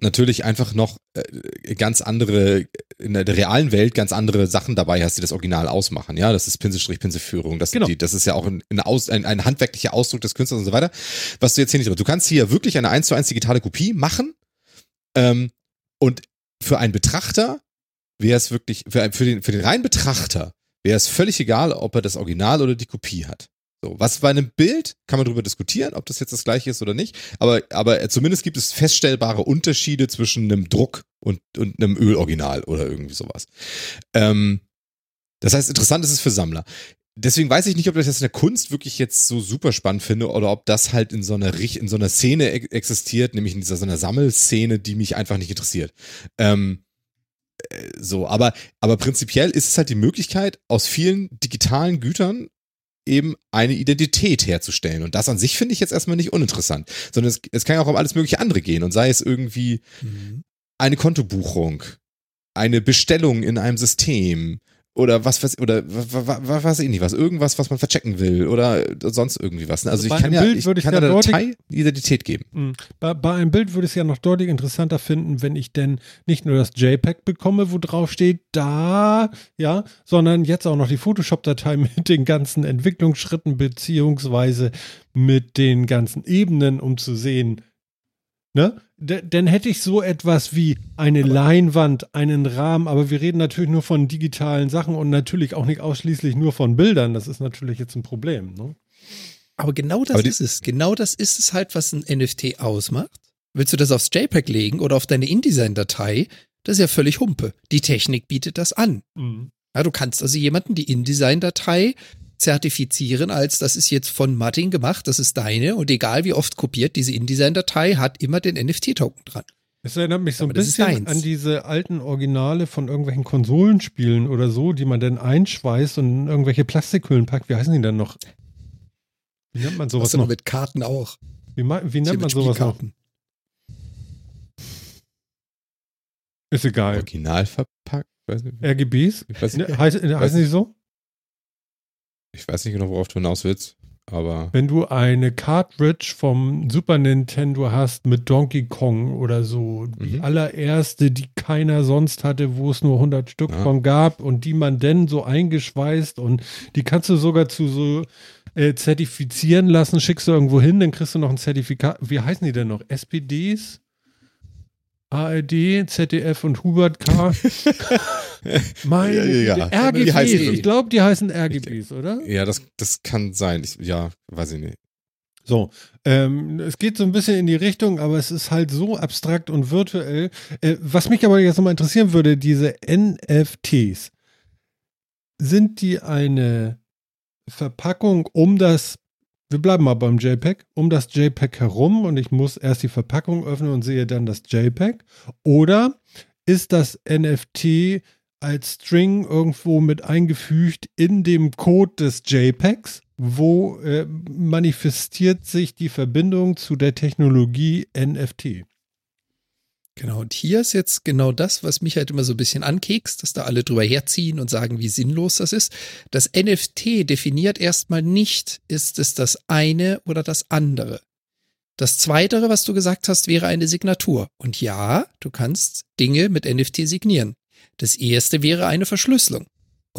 natürlich einfach noch äh, ganz andere in der, realen Welt ganz andere Sachen dabei hast, die das Original ausmachen. Ja, das ist Pinselstrich, Pinselführung. Das, Genau. die, das ist ja auch ein, ein, Aus, ein, ein handwerklicher Ausdruck des Künstlers und so weiter. Was du jetzt hier nicht. Du kannst hier wirklich eine 1 zu 1 digitale Kopie machen. Ähm, und für einen Betrachter wäre es wirklich, für, für, den, für den reinen Betrachter wäre es völlig egal, ob er das Original oder die Kopie hat. So, was bei einem Bild kann man darüber diskutieren, ob das jetzt das gleiche ist oder nicht. Aber, aber zumindest gibt es feststellbare Unterschiede zwischen einem Druck und, und einem Öloriginal oder irgendwie sowas. Ähm, das heißt, interessant ist es für Sammler. Deswegen weiß ich nicht, ob ich das in der Kunst wirklich jetzt so super spannend finde oder ob das halt in so einer, in so einer Szene e- existiert, nämlich in dieser so einer Sammelszene, die mich einfach nicht interessiert. Ähm, äh, so, aber, aber prinzipiell ist es halt die Möglichkeit, aus vielen digitalen Gütern eben eine Identität herzustellen. Und das an sich finde ich jetzt erstmal nicht uninteressant, sondern es, es kann ja auch um alles mögliche andere gehen und sei es irgendwie Mhm. eine Kontobuchung, eine Bestellung in einem System oder was weiß oder was, was weiß ich nicht was irgendwas was man verchecken will oder sonst irgendwie was ne? also Also ich kann ja Bild ich würde ich kann ja der Datei Identität geben Mhm. Bei, bei einem Bild würde ich es ja noch deutlich interessanter finden, wenn ich denn nicht nur das JPEG bekomme, wo drauf steht, da, ja, sondern jetzt auch noch die Photoshop-Datei [LAUGHS] mit den ganzen Entwicklungsschritten beziehungsweise mit den ganzen Ebenen, um zu sehen, ne? Dann hätte ich so etwas wie eine Leinwand, einen Rahmen, aber wir reden natürlich nur von digitalen Sachen und natürlich auch nicht ausschließlich nur von Bildern. Das ist natürlich jetzt ein Problem, ne? Aber genau das Aber ist es. Genau das ist es halt, was ein NFT ausmacht. Willst du das aufs JPEG legen oder auf deine InDesign-Datei? Das ist ja völlig Humpe. Die Technik bietet das an. Mhm. Ja, du kannst also jemanden die InDesign-Datei zertifizieren als, das ist jetzt von Martin gemacht, das ist deine und egal wie oft kopiert, diese InDesign-Datei hat immer den NFT-Token dran. Es erinnert mich so ein bisschen an diese alten Originale von irgendwelchen Konsolenspielen oder so, die man dann einschweißt und in irgendwelche Plastikhüllen packt. Wie heißen die denn noch? Wie nennt man sowas Was noch noch? mit Karten auch. Wie, wie nennt man sowas noch? Ist egal. original verpackt weiß nicht, RGBs? ich, weiß nicht, heißt, heißen die so? Ich weiß nicht genau worauf du hinaus willst aber Wenn du eine Cartridge vom Super Nintendo hast mit Donkey Kong oder so, die Mhm. allererste, die keiner sonst hatte, wo es nur 100 Stück Ja. von gab und die man dann so eingeschweißt und die kannst du sogar zu so äh, zertifizieren lassen, schickst du irgendwo hin, dann kriegst du noch ein Zertifikat. Wie heißen die denn noch? SPDs? ARD, ZDF und Hubert K. [LAUGHS] Meine Ja, ja, so. Ich glaube, die heißen RGBs, oder? ja das das kann sein ich, ja weiß ich nicht So, ähm, es geht so ein bisschen in die Richtung, aber es ist halt so abstrakt und virtuell. Äh, was mich aber jetzt nochmal interessieren würde, diese NFTs, sind die eine Verpackung um das, wir bleiben mal beim JPEG, um das JPEG herum und ich muss erst die Verpackung öffnen und sehe dann das JPEG? Oder ist das NFT als String irgendwo mit eingefügt in dem Code des JPEGs, wo äh, manifestiert sich die Verbindung zu der Technologie NFT. Genau, und hier ist jetzt genau das, was mich halt immer so ein bisschen ankekst, dass da alle drüber herziehen und sagen, wie sinnlos das ist. Das NFT definiert erstmal nicht, ist es das eine oder das andere. Das Zweitere, was du gesagt hast, wäre eine Signatur. Und ja, du kannst Dinge mit NFT signieren. Das erste wäre eine Verschlüsselung.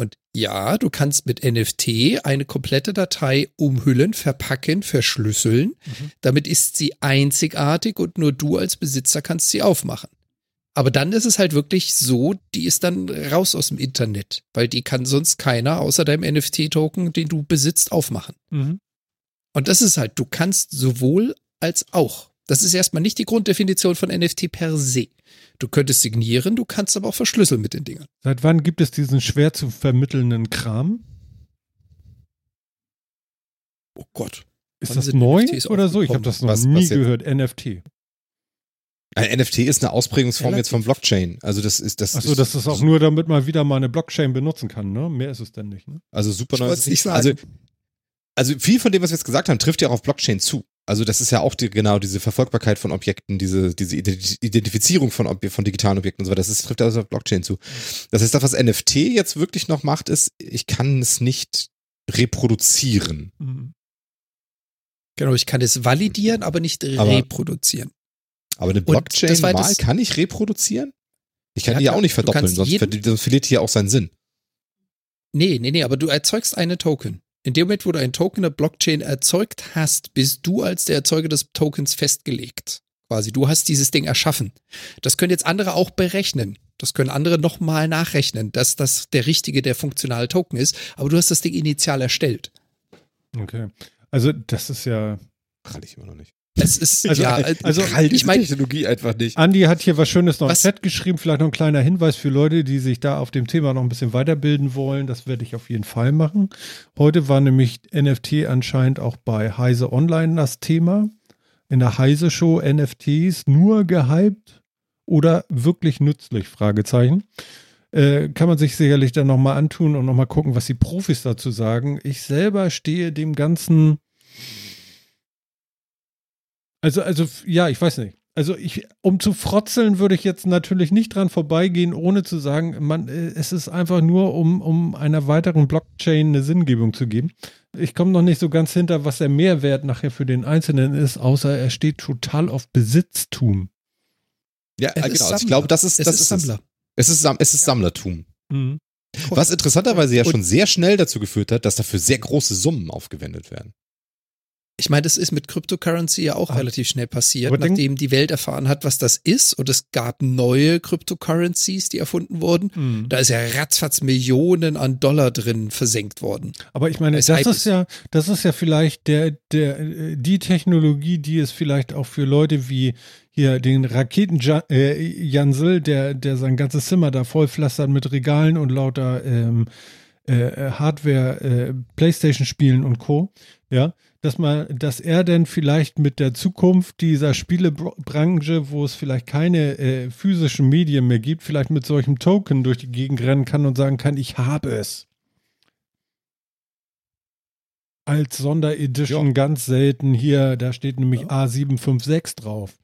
Und ja, du kannst mit NFT eine komplette Datei umhüllen, verpacken, verschlüsseln. Damit ist sie einzigartig und nur du als Besitzer kannst sie aufmachen. Aber dann ist es halt wirklich so, die ist dann raus aus dem Internet, weil die kann sonst keiner außer deinem NFT-Token, den du besitzt, aufmachen. Mhm. Und das ist halt, du kannst sowohl als auch. Das ist erstmal nicht die Grunddefinition von NFT per se. Du könntest signieren, du kannst aber auch verschlüsseln mit den Dingern. Seit wann gibt es diesen schwer zu vermittelnden Kram? Oh Gott. Ist Wann das neu NFTs oder so? Ich habe das noch Was- nie was gehört. NFT. ein NFT ist eine Ausprägungsform Relativ. jetzt von Blockchain also das ist das Achso, das ist auch nur, damit man wieder mal eine Blockchain benutzen kann, ne? Mehr ist es denn nicht, ne? Also super Ich neu. Also, sagen. also viel von dem, was wir jetzt gesagt haben, trifft ja auch auf Blockchain zu. Also das ist ja auch die, genau diese Verfolgbarkeit von Objekten, diese, diese Identifizierung von, Ob von digitalen Objekten und so weiter. Das ist, trifft also auf Blockchain zu. Das heißt, das, was NFT jetzt wirklich noch macht, ist, ich kann es nicht reproduzieren. Mhm. Genau, ich kann es validieren, aber nicht aber, reproduzieren. Aber eine Blockchain-Wahl kann ich reproduzieren? Ich kann ja, die ja auch nicht verdoppeln, sonst, sonst verliert hier auch seinen Sinn. Nee, nee, nee, aber du erzeugst eine Token. In dem Moment, wo du ein Token der Blockchain erzeugt hast, bist du als der Erzeuger des Tokens festgelegt. Quasi, du hast dieses Ding erschaffen. Das können jetzt andere auch berechnen. Das können andere nochmal nachrechnen, dass das der richtige, der funktionale Token ist. Aber du hast das Ding initial erstellt. Okay. Also, das ist ja. Kann ich immer noch nicht. Es ist, also, ja, also ich meine Technologie einfach nicht. Andi hat hier was Schönes noch was? im Chat geschrieben, vielleicht noch ein kleiner Hinweis für Leute, die sich da auf dem Thema noch ein bisschen weiterbilden wollen. Das werde ich auf jeden Fall machen. Heute war nämlich NFT anscheinend auch bei Heise Online das Thema. In der Heise Show NFTs nur gehypt oder wirklich nützlich? Fragezeichen. Äh, kann man sich sicherlich dann nochmal antun und nochmal gucken, was die Profis dazu sagen. Ich selber stehe dem Ganzen also, also, ja, ich weiß nicht. Also ich, um zu frotzeln, würde ich jetzt natürlich nicht dran vorbeigehen, ohne zu sagen, man, äh, es ist einfach nur, um, um einer weiteren Blockchain eine Sinngebung zu geben. Ich komme noch nicht so ganz hinter, was der Mehrwert nachher für den Einzelnen ist, außer er steht total auf Besitztum. Ja, es genau. Also ich glaube, das ist, es das ist, Sammler. Es ist, es ist Sammlertum. Mhm. Was interessanterweise ja schon sehr schnell dazu geführt hat, dass dafür sehr große Summen aufgewendet werden. Ich meine, das ist mit Cryptocurrency ja auch ah. relativ schnell passiert, nachdem die Welt erfahren hat, was das ist. Und es gab neue Cryptocurrencies, die erfunden wurden. Mhm. Da ist ja ratzfatz Millionen an Dollar drin versenkt worden. Aber ich meine, das ist ja, das ist ja vielleicht der, der, die Technologie, die es vielleicht auch für Leute wie hier den Raketen äh, Jansel, der, der sein ganzes Zimmer da vollpflastert mit Regalen und lauter ähm, äh, Hardware, äh, Playstation-Spielen und Co. Ja, dass man, dass er denn vielleicht mit der Zukunft dieser Spielebranche, wo es vielleicht keine äh, physischen Medien mehr gibt, vielleicht mit solchem Token durch die Gegend rennen kann und sagen kann, ich habe es. Als Sonderedition ja. ganz selten hier, da steht nämlich ja. A756 drauf.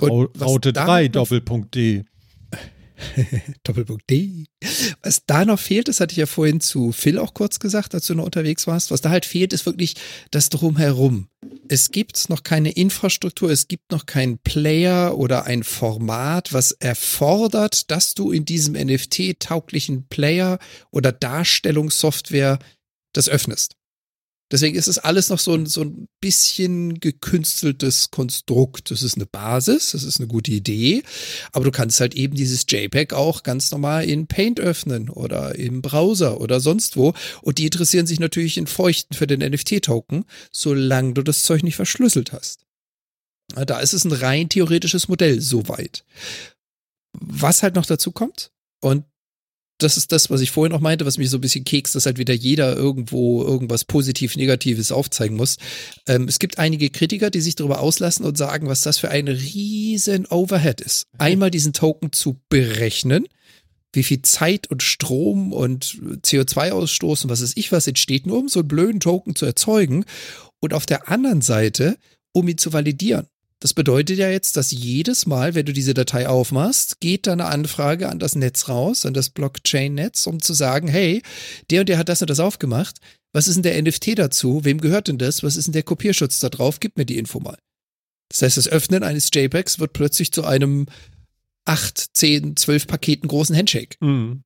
Raute 3 Doppelpunkt D. [LAUGHS] Doppelpunkt D. Was da noch fehlt, das hatte ich ja vorhin zu Phil auch kurz gesagt, als du noch unterwegs warst. Was da halt fehlt, ist wirklich das Drumherum. Es gibt noch keine Infrastruktur, es gibt noch keinen Player oder ein Format, was erfordert, dass du in diesem NFT-tauglichen Player oder Darstellungssoftware das öffnest. Deswegen ist es alles noch so ein, so ein bisschen gekünsteltes Konstrukt. Das ist eine Basis, das ist eine gute Idee, aber du kannst halt eben dieses JPEG auch ganz normal in Paint öffnen oder im Browser oder sonst wo. Und die interessieren sich natürlich in Feuchten für den NFT-Token, solange du das Zeug nicht verschlüsselt hast. Da ist es ein rein theoretisches Modell, soweit. Was halt noch dazu kommt, und das ist das, was ich vorhin auch meinte, was mich so ein bisschen kekst, dass halt wieder jeder irgendwo irgendwas positiv, negatives aufzeigen muss. Ähm, es gibt einige Kritiker, die sich darüber auslassen und sagen, was das für ein riesen Overhead ist. Einmal diesen Token zu berechnen, wie viel Zeit und Strom und CO2-Ausstoß und was ist ich was entsteht, nur um so einen blöden Token zu erzeugen. Und auf der anderen Seite, um ihn zu validieren. Das bedeutet ja jetzt, dass jedes Mal, wenn du diese Datei aufmachst, geht da eine Anfrage an das Netz raus, an das Blockchain-Netz, um zu sagen, hey, der und der hat das und das aufgemacht. Was ist denn der NFT dazu? Wem gehört denn das? Was ist denn der Kopierschutz da drauf? Gib mir die Info mal. Das heißt, das Öffnen eines JPEGs wird plötzlich zu einem 8, 10, 12 Paketen großen Handshake. Mhm.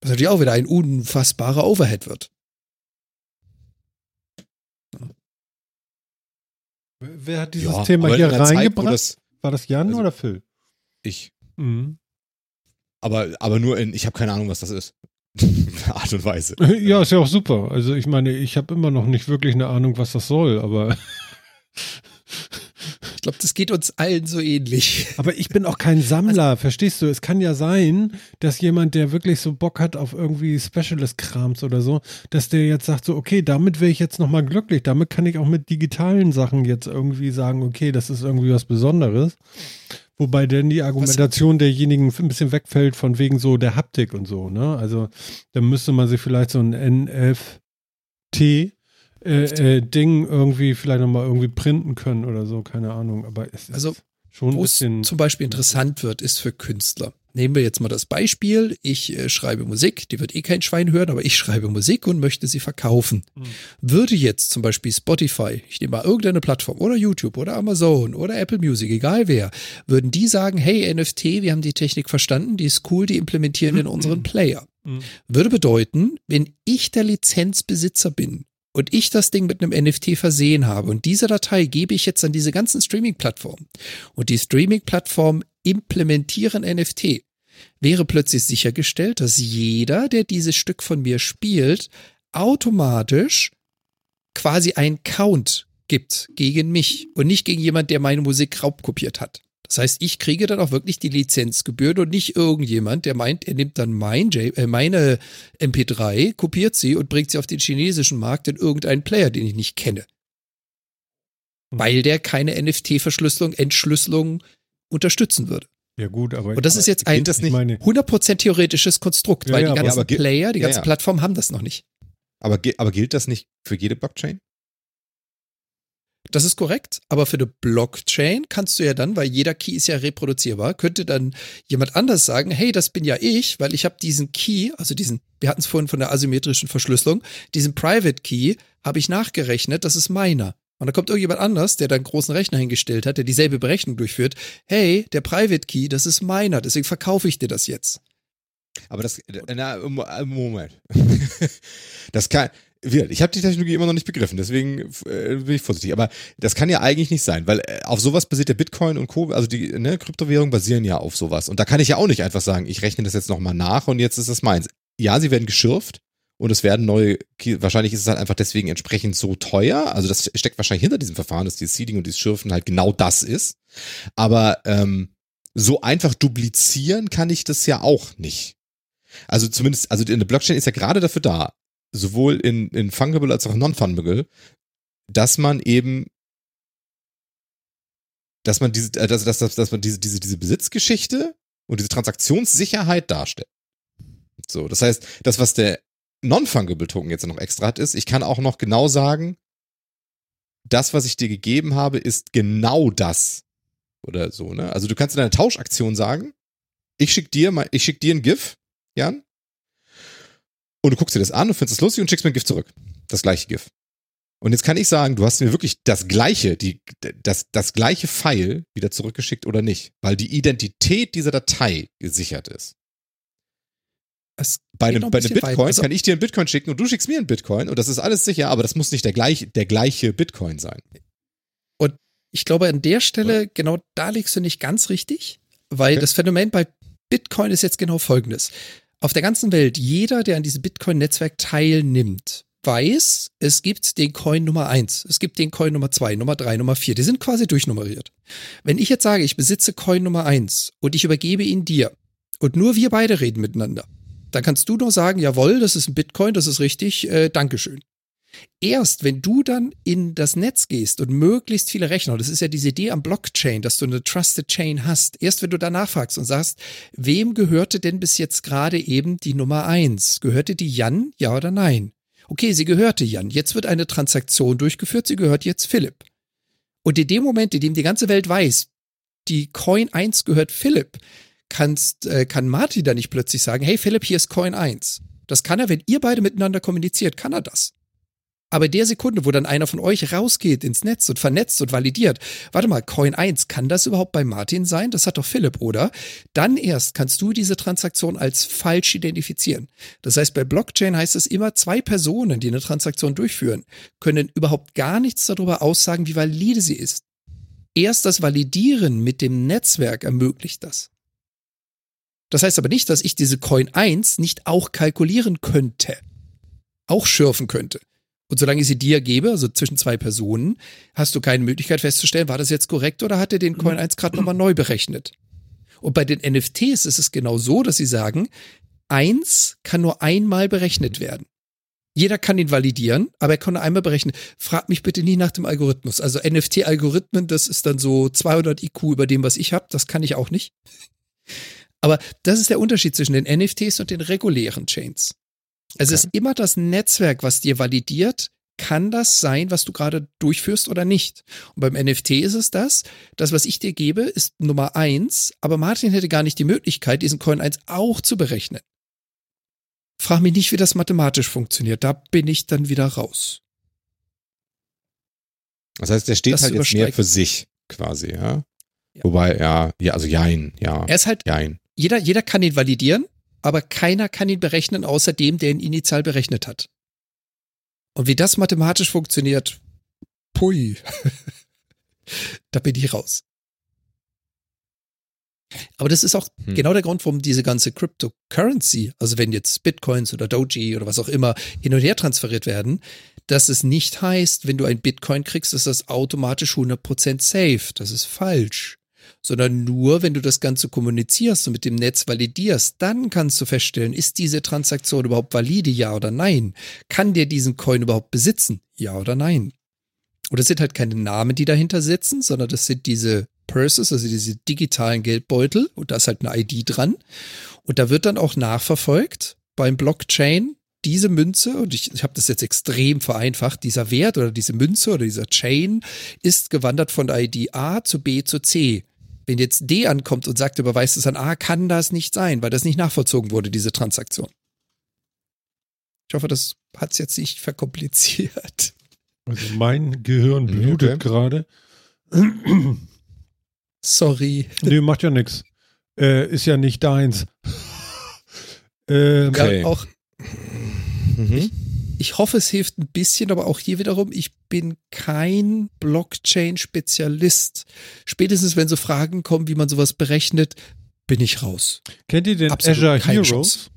Was natürlich auch wieder ein unfassbarer Overhead wird. Wer hat dieses ja, Thema hier reingebracht? Das, War das Jan also, oder Phil? Ich. Mhm. Aber, aber nur in, ich habe keine Ahnung, was das ist. [LAUGHS] Art und Weise. [LAUGHS] Ja, ist ja auch super. Also ich meine, ich habe immer noch nicht wirklich eine Ahnung, was das soll, aber [LAUGHS] glaube, das geht uns allen so ähnlich. Aber ich bin auch kein Sammler, also, verstehst du? Es kann ja sein, dass jemand, der wirklich so Bock hat auf irgendwie Specialist-Krams oder so, dass der jetzt sagt so, okay, damit wäre ich jetzt nochmal glücklich. Damit kann ich auch mit digitalen Sachen jetzt irgendwie sagen, okay, das ist irgendwie was Besonderes. Wobei denn die Argumentation was? derjenigen ein bisschen wegfällt von wegen so der Haptik und so, ne? Also da müsste man sich vielleicht so ein NFT äh, äh, Ding irgendwie vielleicht nochmal irgendwie printen können oder so, keine Ahnung. Aber es ist Also, schon ein bisschen. zum Beispiel interessant wird, ist für Künstler. Nehmen wir jetzt mal das Beispiel. Ich äh, schreibe Musik, die wird eh kein Schwein hören, aber ich schreibe Musik und möchte sie verkaufen. Mhm. Würde jetzt zum Beispiel Spotify, ich nehme mal irgendeine Plattform oder YouTube oder Amazon oder Apple Music, egal wer, würden die sagen, hey NFT, wir haben die Technik verstanden, die ist cool, die implementieren in unseren Player. Mhm. Würde bedeuten, wenn ich der Lizenzbesitzer bin und ich das Ding mit einem NFT versehen habe. Und diese Datei gebe ich jetzt an diese ganzen Streaming-Plattformen. Und die Streaming-Plattformen implementieren NFT, wäre plötzlich sichergestellt, dass jeder, der dieses Stück von mir spielt, automatisch quasi einen Count gibt gegen mich und nicht gegen jemand, der meine Musik raubkopiert hat. Das heißt, ich kriege dann auch wirklich die Lizenzgebühren und nicht irgendjemand, der meint, er nimmt dann mein J äh, meine MP3, kopiert sie und bringt sie auf den chinesischen Markt in irgendeinen Player, den ich nicht kenne. Hm. Weil der keine NFT-Verschlüsselung, Entschlüsselung unterstützen würde. Ja, gut, aber. Und das ist jetzt ein das ich nicht? meine, 100% theoretisches Konstrukt, Ja, weil ja, die ganzen aber Player, die ganzen ja. Plattformen haben das noch nicht. Aber, aber gilt das nicht für jede Blockchain? Das ist korrekt, aber für eine Blockchain kannst du ja dann, weil jeder Key ist ja reproduzierbar, könnte dann jemand anders sagen, hey, das bin ja ich, weil ich habe diesen Key, also diesen, wir hatten es vorhin von der asymmetrischen Verschlüsselung, diesen Private Key habe ich nachgerechnet, das ist meiner. Und da kommt irgendjemand anders, der da einen großen Rechner hingestellt hat, der dieselbe Berechnung durchführt. Hey, der Private Key, das ist meiner, deswegen verkaufe ich dir das jetzt. Aber das, na, Mo- äh, Moment. [LAUGHS] Das kann, ich habe die Technologie immer noch nicht begriffen, deswegen äh, bin ich vorsichtig. Aber das kann ja eigentlich nicht sein, weil äh, auf sowas basiert der Bitcoin und Co., also die ne, Kryptowährungen basieren ja auf sowas. Und da kann ich ja auch nicht einfach sagen, ich rechne das jetzt nochmal nach und jetzt ist das meins. Ja, sie werden geschürft und es werden neue, wahrscheinlich ist es halt einfach deswegen entsprechend so teuer. Also das steckt wahrscheinlich hinter diesem Verfahren, dass dieses Seeding und dieses Schürfen halt genau das ist. Aber ähm, so einfach duplizieren kann ich das ja auch nicht. Also zumindest, also eine Blockchain ist ja gerade dafür da, sowohl in, in Fungible als auch Non-Fungible, dass man eben, dass man diese, äh, dass, dass, dass, dass man diese, diese, diese Besitzgeschichte und diese Transaktionssicherheit darstellt. So, das heißt, das, was der Non-Fungible Token jetzt noch extra hat, ist, ich kann auch noch genau sagen, das, was ich dir gegeben habe, ist genau das. Oder so, ne? Also du kannst in einer Tauschaktion sagen, ich schick dir, ich schick dir ein GIF, Jan, und du guckst dir das an und findest es lustig und schickst mir ein GIF zurück. Das gleiche GIF. Und jetzt kann ich sagen, du hast mir wirklich das gleiche, die, das, das gleiche File wieder zurückgeschickt oder nicht, weil die Identität dieser Datei gesichert ist. Bei einem, ein bei einem. Bitcoin Also- kann ich dir einen Bitcoin schicken und du schickst mir einen Bitcoin und das ist alles sicher, aber das muss nicht der gleiche, der gleiche Bitcoin sein. Ich glaube, an der Stelle, genau da liegst du nicht ganz richtig, weil Okay. das Phänomen bei Bitcoin ist jetzt genau folgendes. Auf der ganzen Welt, jeder, der an diesem Bitcoin-Netzwerk teilnimmt, weiß, es gibt den Coin Nummer eins, es gibt den Coin Nummer zwei, Nummer drei, Nummer vier. Die sind quasi durchnummeriert. Wenn ich jetzt sage, ich besitze Coin Nummer eins und ich übergebe ihn dir und nur wir beide reden miteinander, dann kannst du nur sagen, jawohl, das ist ein Bitcoin, das ist richtig, äh, Dankeschön. Erst wenn du dann in das Netz gehst und möglichst viele Rechner, das ist ja diese Idee am Blockchain, dass du eine Trusted Chain hast, erst wenn du danach fragst und sagst, wem gehörte denn bis jetzt gerade eben die Nummer eins? Gehörte die Jan, ja oder nein? Okay, sie gehörte Jan. Jetzt wird eine Transaktion durchgeführt, sie gehört jetzt Philipp. Und in dem Moment, in dem die ganze Welt weiß, die Coin 1 gehört Philipp, kannst, äh, kann Martin da nicht plötzlich sagen, hey Philipp, hier ist Coin 1. Das kann er, wenn ihr beide miteinander kommuniziert, kann er das. Aber der Sekunde, wo dann einer von euch rausgeht ins Netz und vernetzt und validiert, warte mal, Coin 1, kann das überhaupt bei Martin sein? Das hat doch Philipp, oder? Dann erst kannst du diese Transaktion als falsch identifizieren. Das heißt, bei Blockchain heißt es immer, zwei Personen, die eine Transaktion durchführen, können überhaupt gar nichts darüber aussagen, wie valide sie ist. Erst das Validieren mit dem Netzwerk ermöglicht das. Das heißt aber nicht, dass ich diese Coin 1 nicht auch kalkulieren könnte, auch schürfen könnte. Und solange ich sie dir gebe, also zwischen zwei Personen, hast du keine Möglichkeit festzustellen, war das jetzt korrekt oder hat er den Coin 1 gerade nochmal neu berechnet. Und bei den NFTs ist es genau so, dass sie sagen, eins kann nur einmal berechnet werden. Jeder kann ihn validieren, aber er kann nur einmal berechnen. Frag mich bitte nie nach dem Algorithmus. Also NFT-Algorithmen, das ist dann so 200 IQ über dem, was ich habe. Das kann ich auch nicht. Aber das ist der Unterschied zwischen den NFTs und den regulären Chains. Es Okay. ist immer das Netzwerk, was dir validiert, kann das sein, was du gerade durchführst oder nicht? Und beim NFT ist es das, das, was ich dir gebe, ist Nummer eins, aber Martin hätte gar nicht die Möglichkeit, diesen Coin 1 auch zu berechnen. Frag mich nicht, wie das mathematisch funktioniert. Da bin ich dann wieder raus. Das heißt, der steht Das halt jetzt mehr für sich quasi, ja. Ja. Wobei, ja, ja, also jein, ja. Er ist halt, Jein. jeder, jeder kann ihn validieren, aber keiner kann ihn berechnen, außer dem, der ihn initial berechnet hat. Und wie das mathematisch funktioniert, pui. [LAUGHS] da bin ich raus. Aber das ist auch Hm. genau der Grund, warum diese ganze Cryptocurrency, also wenn jetzt Bitcoins oder Doji oder was auch immer hin und her transferiert werden, dass es nicht heißt, wenn du ein Bitcoin kriegst, ist das automatisch 100% safe. Das ist falsch. Sondern nur, wenn du das Ganze kommunizierst und mit dem Netz validierst, dann kannst du feststellen, ist diese Transaktion überhaupt valide, ja oder nein? Kann der diesen Coin überhaupt besitzen, ja oder nein? Und es sind halt keine Namen, die dahinter sitzen, sondern das sind diese Purses, also diese digitalen Geldbeutel und da ist halt eine ID dran. Und da wird dann auch nachverfolgt beim Blockchain diese Münze, und ich, ich habe das jetzt extrem vereinfacht, dieser Wert oder diese Münze oder dieser Chain ist gewandert von ID A zu B zu C. Wenn jetzt D ankommt und sagt, überweist es an A, kann das nicht sein, weil das nicht nachvollzogen wurde, diese Transaktion. Ich hoffe, das hat es jetzt nicht verkompliziert. Also mein Gehirn blutet okay. gerade. Sorry. nee, macht ja nichts. Äh, ist ja nicht deins. ähm, Okay. Ja, auch Mhm. Ich hoffe, es hilft ein bisschen, aber auch hier wiederum, ich bin kein Blockchain-Spezialist. Spätestens, wenn so Fragen kommen, wie man sowas berechnet, bin ich raus. Kennt ihr den Absolut Azure Heroes? Chance.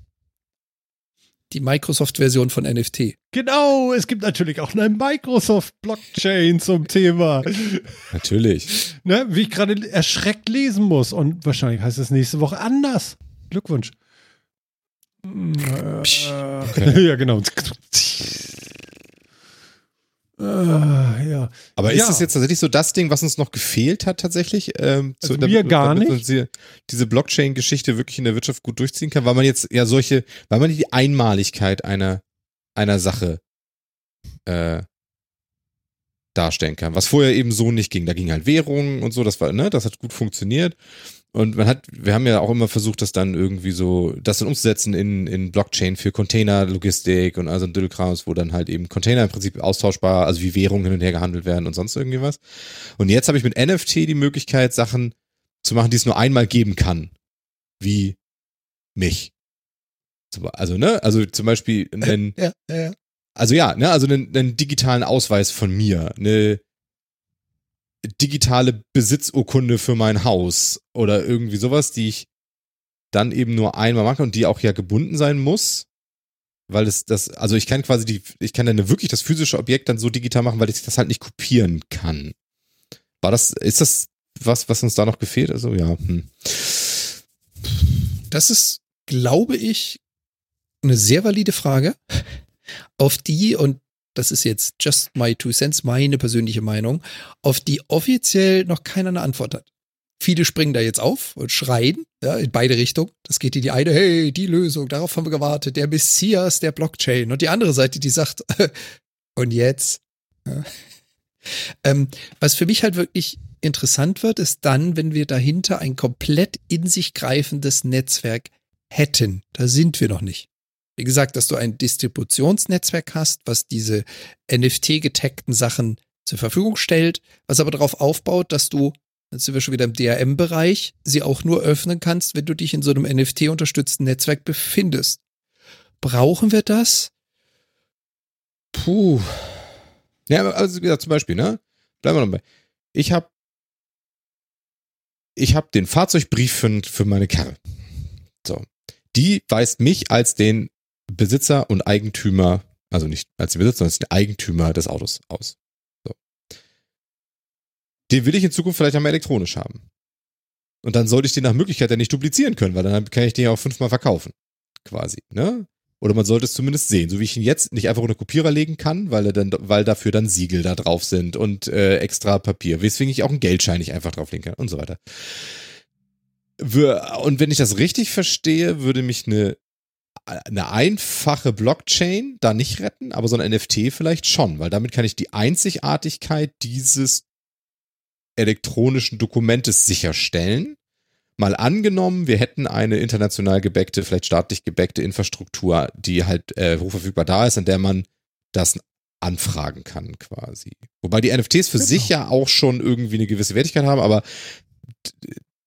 Die Microsoft-Version von NFT. Genau, es gibt natürlich auch eine Microsoft-Blockchain [LAUGHS] zum Thema. Natürlich. ne, wie ich gerade erschreckt lesen muss. Und wahrscheinlich heißt es nächste Woche anders. Glückwunsch. Äh, [LAUGHS] Ja, genau. Äh, ja. Aber ist Ja. das jetzt tatsächlich so das Ding, was uns noch gefehlt hat tatsächlich? Ähm, Also mir gar damit nicht. die, diese Blockchain-Geschichte wirklich in der Wirtschaft gut durchziehen kann, weil man jetzt ja solche, weil man die Einmaligkeit einer, einer Sache äh, darstellen kann, was vorher eben so nicht ging. Da ging halt Währungen und so, das war, ne, das hat gut funktioniert. Und man hat, wir haben ja auch immer versucht, das dann irgendwie so, das dann umzusetzen in, in Blockchain für Containerlogistik und also ein Dödelkrams, wo dann halt eben Container im Prinzip austauschbar, also wie Währungen hin und her gehandelt werden und sonst irgendwie was. Und jetzt habe ich mit NFT die Möglichkeit, Sachen zu machen, die es nur einmal geben kann. Wie mich. Also, ne, also zum Beispiel [LAUGHS] einen, Ja, ja, ja. also ja, ne, also einen, einen digitalen Ausweis von mir, eine digitale Besitzurkunde für mein Haus oder irgendwie sowas, die ich dann eben nur einmal mache und die auch ja gebunden sein muss, weil es das, also ich kann quasi die, ich kann dann wirklich das physische Objekt dann so digital machen, weil ich das halt nicht kopieren kann. War das, ist das was, was uns da noch gefehlt? Also ja, hm. Das ist, glaube ich, eine sehr valide Frage, auf die, und das ist jetzt just my two cents, meine persönliche Meinung, auf die offiziell noch keiner eine Antwort hat. Viele springen da jetzt auf und schreien, ja, in beide Richtungen. Das geht in die eine, hey, die Lösung, darauf haben wir gewartet, der Messias der Blockchain. Und die andere Seite, die sagt, [LAUGHS] und jetzt? Ja. Ähm, was für mich halt wirklich interessant wird, ist dann, wenn wir dahinter ein komplett in sich greifendes Netzwerk hätten. Da sind wir noch nicht. Wie gesagt, dass du ein Distributionsnetzwerk hast, was diese NFT-getaggten Sachen zur Verfügung stellt, was aber darauf aufbaut, dass du, jetzt sind wir schon wieder im DRM-Bereich, sie auch nur öffnen kannst, wenn du dich in so einem NFT-unterstützten Netzwerk befindest. Brauchen wir das? Puh. Ja, also wie gesagt, zum Beispiel, ne? Bleiben wir noch bei. Ich habe ich habe den Fahrzeugbrief für, für meine Karre. So. Die weist mich als den Besitzer und Eigentümer, also nicht als den Besitzer, sondern als Eigentümer des Autos aus. So. Den will ich in Zukunft vielleicht einmal elektronisch haben. Und dann sollte ich den nach Möglichkeit ja nicht duplizieren können, weil dann kann ich den ja auch fünfmal verkaufen. Quasi, ne? Oder man sollte es zumindest sehen, so wie ich ihn jetzt nicht einfach ohne Kopierer legen kann, weil er dann, weil dafür dann Siegel da drauf sind und äh, extra Papier, weswegen ich auch einen Geldschein nicht einfach drauflegen kann und so weiter. Und wenn ich das richtig verstehe, würde mich eine eine einfache Blockchain da nicht retten, aber so ein NFT vielleicht schon, weil damit kann ich die Einzigartigkeit dieses elektronischen Dokumentes sicherstellen. Mal angenommen, wir hätten eine international gebackte, vielleicht staatlich gebackte Infrastruktur, die halt äh, hochverfügbar da ist, an der man das anfragen kann quasi. Wobei die NFTs für Genau. sich ja auch schon irgendwie eine gewisse Wertigkeit haben, aber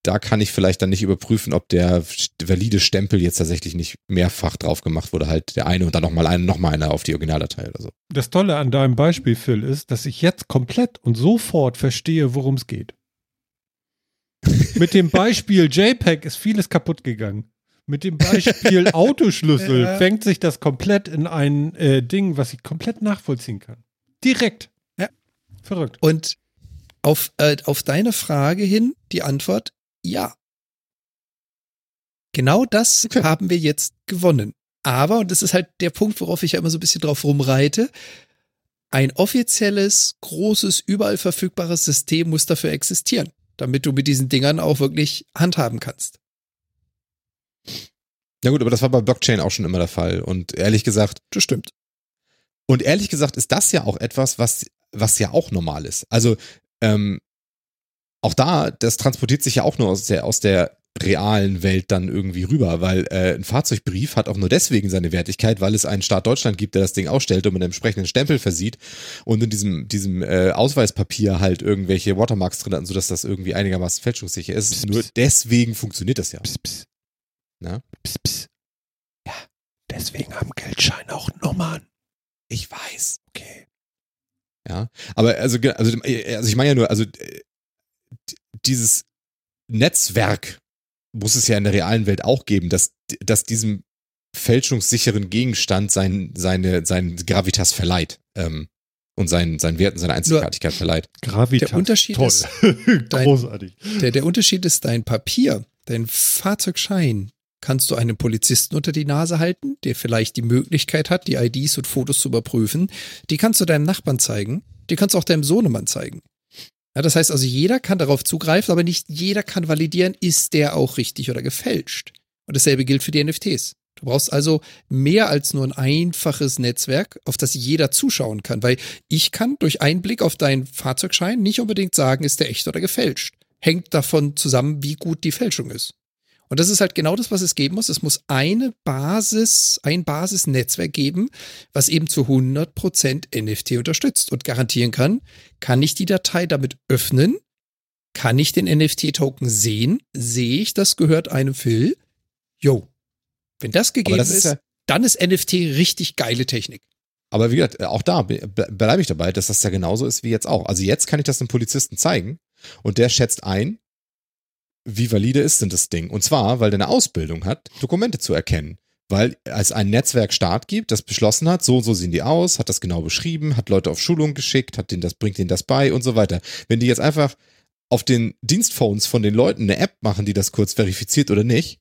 da kann ich vielleicht dann nicht überprüfen, ob der valide Stempel jetzt tatsächlich nicht mehrfach drauf gemacht wurde, halt der eine und dann nochmal eine, nochmal einer auf die Originaldatei oder so. Das Tolle an deinem Beispiel, Phil, ist, dass ich jetzt komplett und sofort verstehe, worum es geht. [LAUGHS] Mit dem Beispiel JPEG ist vieles kaputt gegangen. Mit dem Beispiel [LAUGHS] Autoschlüssel Ja. fängt sich das komplett in ein äh, Ding, was ich komplett nachvollziehen kann. Direkt. Ja. Verrückt. Und auf, äh, auf deine Frage hin die Antwort, ja. Genau das Okay. haben wir jetzt gewonnen. Aber, und das ist halt der Punkt, worauf ich ja immer so ein bisschen drauf rumreite, ein offizielles, großes, überall verfügbares System muss dafür existieren, damit du mit diesen Dingern auch wirklich handhaben kannst. Ja gut, aber das war bei Blockchain auch schon immer der Fall. Und ehrlich gesagt, Das stimmt. und ehrlich gesagt ist das ja auch etwas, was, was ja auch normal ist. Also, ähm, auch da, das transportiert sich ja auch nur aus der, aus der realen Welt dann irgendwie rüber, weil äh, ein Fahrzeugbrief hat auch nur deswegen seine Wertigkeit, weil es einen Staat Deutschland gibt, der das Ding ausstellt und mit einem entsprechenden Stempel versieht und in diesem, diesem äh, Ausweispapier halt irgendwelche Watermarks drin hat, sodass das irgendwie einigermaßen fälschungssicher ist. Psst, nur psst. deswegen funktioniert das ja. Pss, pss. Na? Pss, pss. Ja, deswegen haben Geldscheine auch Nummern. Ich weiß. Okay. Ja, aber also, also, äh, also ich meine ja nur, also äh, dieses Netzwerk muss es ja in der realen Welt auch geben, dass, dass diesem fälschungssicheren Gegenstand sein, seine, sein Gravitas verleiht ähm, und seinen, seinen Wert und seine Einzigartigkeit verleiht. Gravitas. Der Unterschied Toll. ist, [LAUGHS] dein- Großartig. Der, der Unterschied ist dein Papier, dein Fahrzeugschein. Kannst du einem Polizisten unter die Nase halten, der vielleicht die Möglichkeit hat, die IDs und Fotos zu überprüfen. Die kannst du deinem Nachbarn zeigen. Die kannst du auch deinem Sohnemann zeigen. Ja, das heißt also, jeder kann darauf zugreifen, aber nicht jeder kann validieren, ist der auch richtig oder gefälscht. Und dasselbe gilt für die NFTs. Du brauchst also mehr als nur ein einfaches Netzwerk, auf das jeder zuschauen kann, weil ich kann durch einen Blick auf deinen Fahrzeugschein nicht unbedingt sagen, ist der echt oder gefälscht. Hängt davon zusammen, wie gut die Fälschung ist. Und das ist halt genau das, was es geben muss. Es muss eine Basis, ein Basisnetzwerk geben, was eben zu 100% NFT unterstützt und garantieren kann, kann ich die Datei damit öffnen? Kann ich den NFT-Token sehen? Sehe ich, das gehört einem Phil? Yo. Wenn das gegeben das ist, ist ja- dann ist NFT richtig geile Technik. Aber wie gesagt, auch da be- be- bleibe ich dabei, dass das ja genauso ist wie jetzt auch. Also jetzt kann ich das dem Polizisten zeigen und der schätzt ein, wie valide ist denn das Ding? Und zwar, weil der eine Ausbildung hat, Dokumente zu erkennen. Weil es ein Netzwerk Staat gibt, das beschlossen hat, so und so sehen die aus, hat das genau beschrieben, hat Leute auf Schulung geschickt, hat denen das, bringt denen das bei und so weiter. Wenn die jetzt einfach auf den Dienstphones von den Leuten eine App machen, die das kurz verifiziert oder nicht,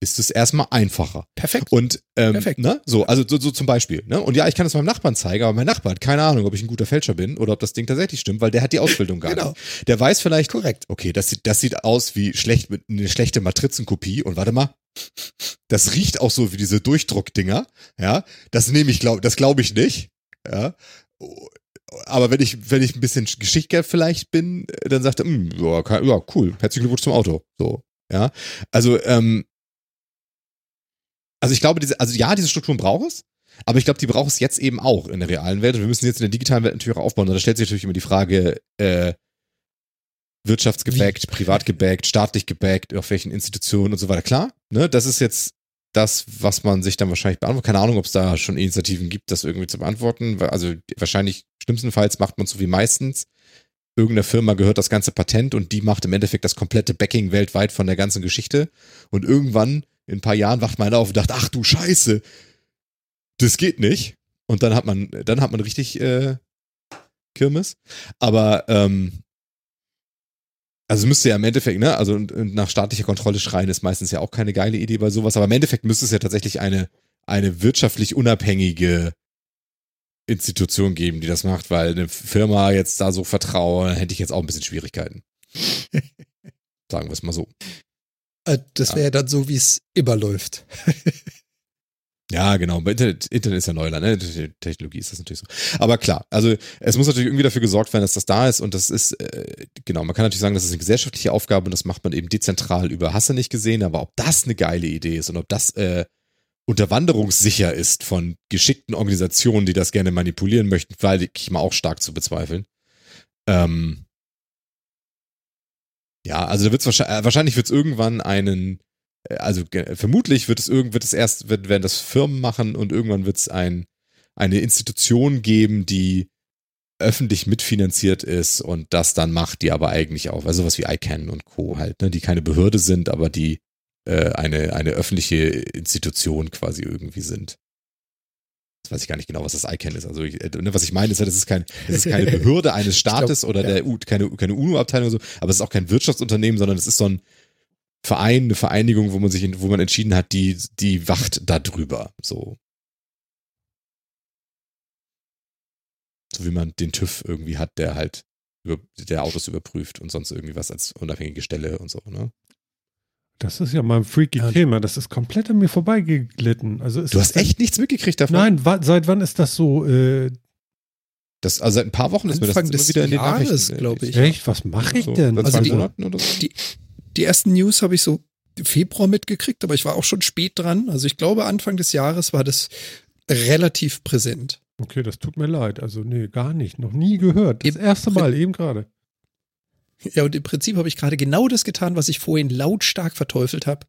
ist es erstmal einfacher. Perfekt. Und ähm, Perfekt. ne, so, also so, so zum Beispiel. Ne? Und ja, ich kann das meinem Nachbarn zeigen, aber mein Nachbar hat keine Ahnung, ob ich ein guter Fälscher bin oder ob das Ding tatsächlich stimmt, weil der hat die Ausbildung gar [LAUGHS] Genau. nicht. Der weiß vielleicht, Korrekt. okay, das sieht, das sieht aus wie schlecht eine schlechte Matrizenkopie und warte mal, das riecht auch so wie diese Durchdruckdinger, ja. Das nehme ich, glaub, das glaube ich nicht, ja. Aber wenn ich, wenn ich ein bisschen Geschichtler vielleicht bin, dann sagt er, "Hm, ja, cool, herzlichen Glückwunsch zum Auto, so, ja. Also, ähm, also ich glaube, diese, also ja, diese Strukturen braucht es, aber ich glaube, die braucht es jetzt eben auch in der realen Welt und wir müssen jetzt in der digitalen Welt natürlich auch aufbauen. Und da stellt sich natürlich immer die Frage, äh, wirtschaftsgebackt, privat gebackt, staatlich gebackt, auf welchen Institutionen und so weiter. Klar, ne, das ist jetzt das, was man sich dann wahrscheinlich beantwortet. Keine Ahnung, ob es da schon Initiativen gibt, das irgendwie zu beantworten. Also wahrscheinlich, schlimmstenfalls macht man so wie meistens. Irgendeiner Firma gehört das ganze Patent und die macht im Endeffekt das komplette Backing weltweit von der ganzen Geschichte. Und irgendwann, in ein paar Jahren, wacht man auf und dacht, ach du Scheiße, das geht nicht. Und dann hat man, dann hat man richtig äh, Kirmes. Aber ähm, also es müsste ja im Endeffekt, ne, also und- und nach staatlicher Kontrolle schreien ist meistens ja auch keine geile Idee bei sowas, aber im Endeffekt müsste es ja tatsächlich eine, eine wirtschaftlich unabhängige Institution geben, die das macht, weil eine Firma jetzt da so vertraue, hätte ich jetzt auch ein bisschen Schwierigkeiten. [LAUGHS] Sagen wir es mal so. Äh, Das Ja. wäre dann so, wie es immer läuft. [LAUGHS] Ja, genau. Internet, Internet ist ja Neuland, ne? Technologie ist das natürlich so. Aber klar, also es muss natürlich irgendwie dafür gesorgt werden, dass das da ist und das ist, äh, genau, man kann natürlich sagen, das ist eine gesellschaftliche Aufgabe und das macht man eben dezentral über Hasse nicht gesehen, aber ob das eine geile Idee ist und ob das äh, unterwanderungssicher ist von geschickten Organisationen, die das gerne manipulieren möchten, weil ich mal auch stark zu bezweifeln. Ähm, ja, also da wird es wahrscheinlich, wahrscheinlich wird es irgendwann einen äh, also vermutlich wird es irgend wird es erst wird, werden das Firmen machen und irgendwann wird es ein eine Institution geben, die öffentlich mitfinanziert ist und das dann macht, die aber eigentlich auch, also sowas wie ICANN und Co. halt, ne, die keine Behörde sind, aber die äh, eine, eine öffentliche Institution quasi irgendwie sind. Jetzt weiß ich gar nicht genau, was das ICANN ist. Also ich, äh, ne, was ich meine, ist ja, das ist, kein, das ist keine Behörde eines [LAUGHS] Staates glaub, oder ja. der U, keine, keine UNO-Abteilung oder so, aber es ist auch kein Wirtschaftsunternehmen, sondern es ist so ein, Verein, eine Vereinigung, wo man sich, wo man entschieden hat, die, die wacht da drüber. So. So wie man den TÜV irgendwie hat, der halt über, der Autos überprüft und sonst irgendwie was als unabhängige Stelle und so, ne? Das ist ja mal ein freaky ja. Thema. Das ist komplett an mir vorbeigeglitten. Also du hast echt nichts mitgekriegt davon? Nein, wa seit wann ist das so? Äh, das, also seit ein paar Wochen ist mir das immer wieder in den Jahres, glaube ich. Echt? Was mache ich so, denn? Also die, so? die, die ersten News habe ich so Februar mitgekriegt, aber ich war auch schon spät dran. Also ich glaube, Anfang des Jahres war das relativ präsent. Okay, das tut mir leid. Also, nee, gar nicht. Noch nie gehört. Das erste Mal, eben gerade. Ja, und im Prinzip habe ich gerade genau das getan, was ich vorhin lautstark verteufelt habe.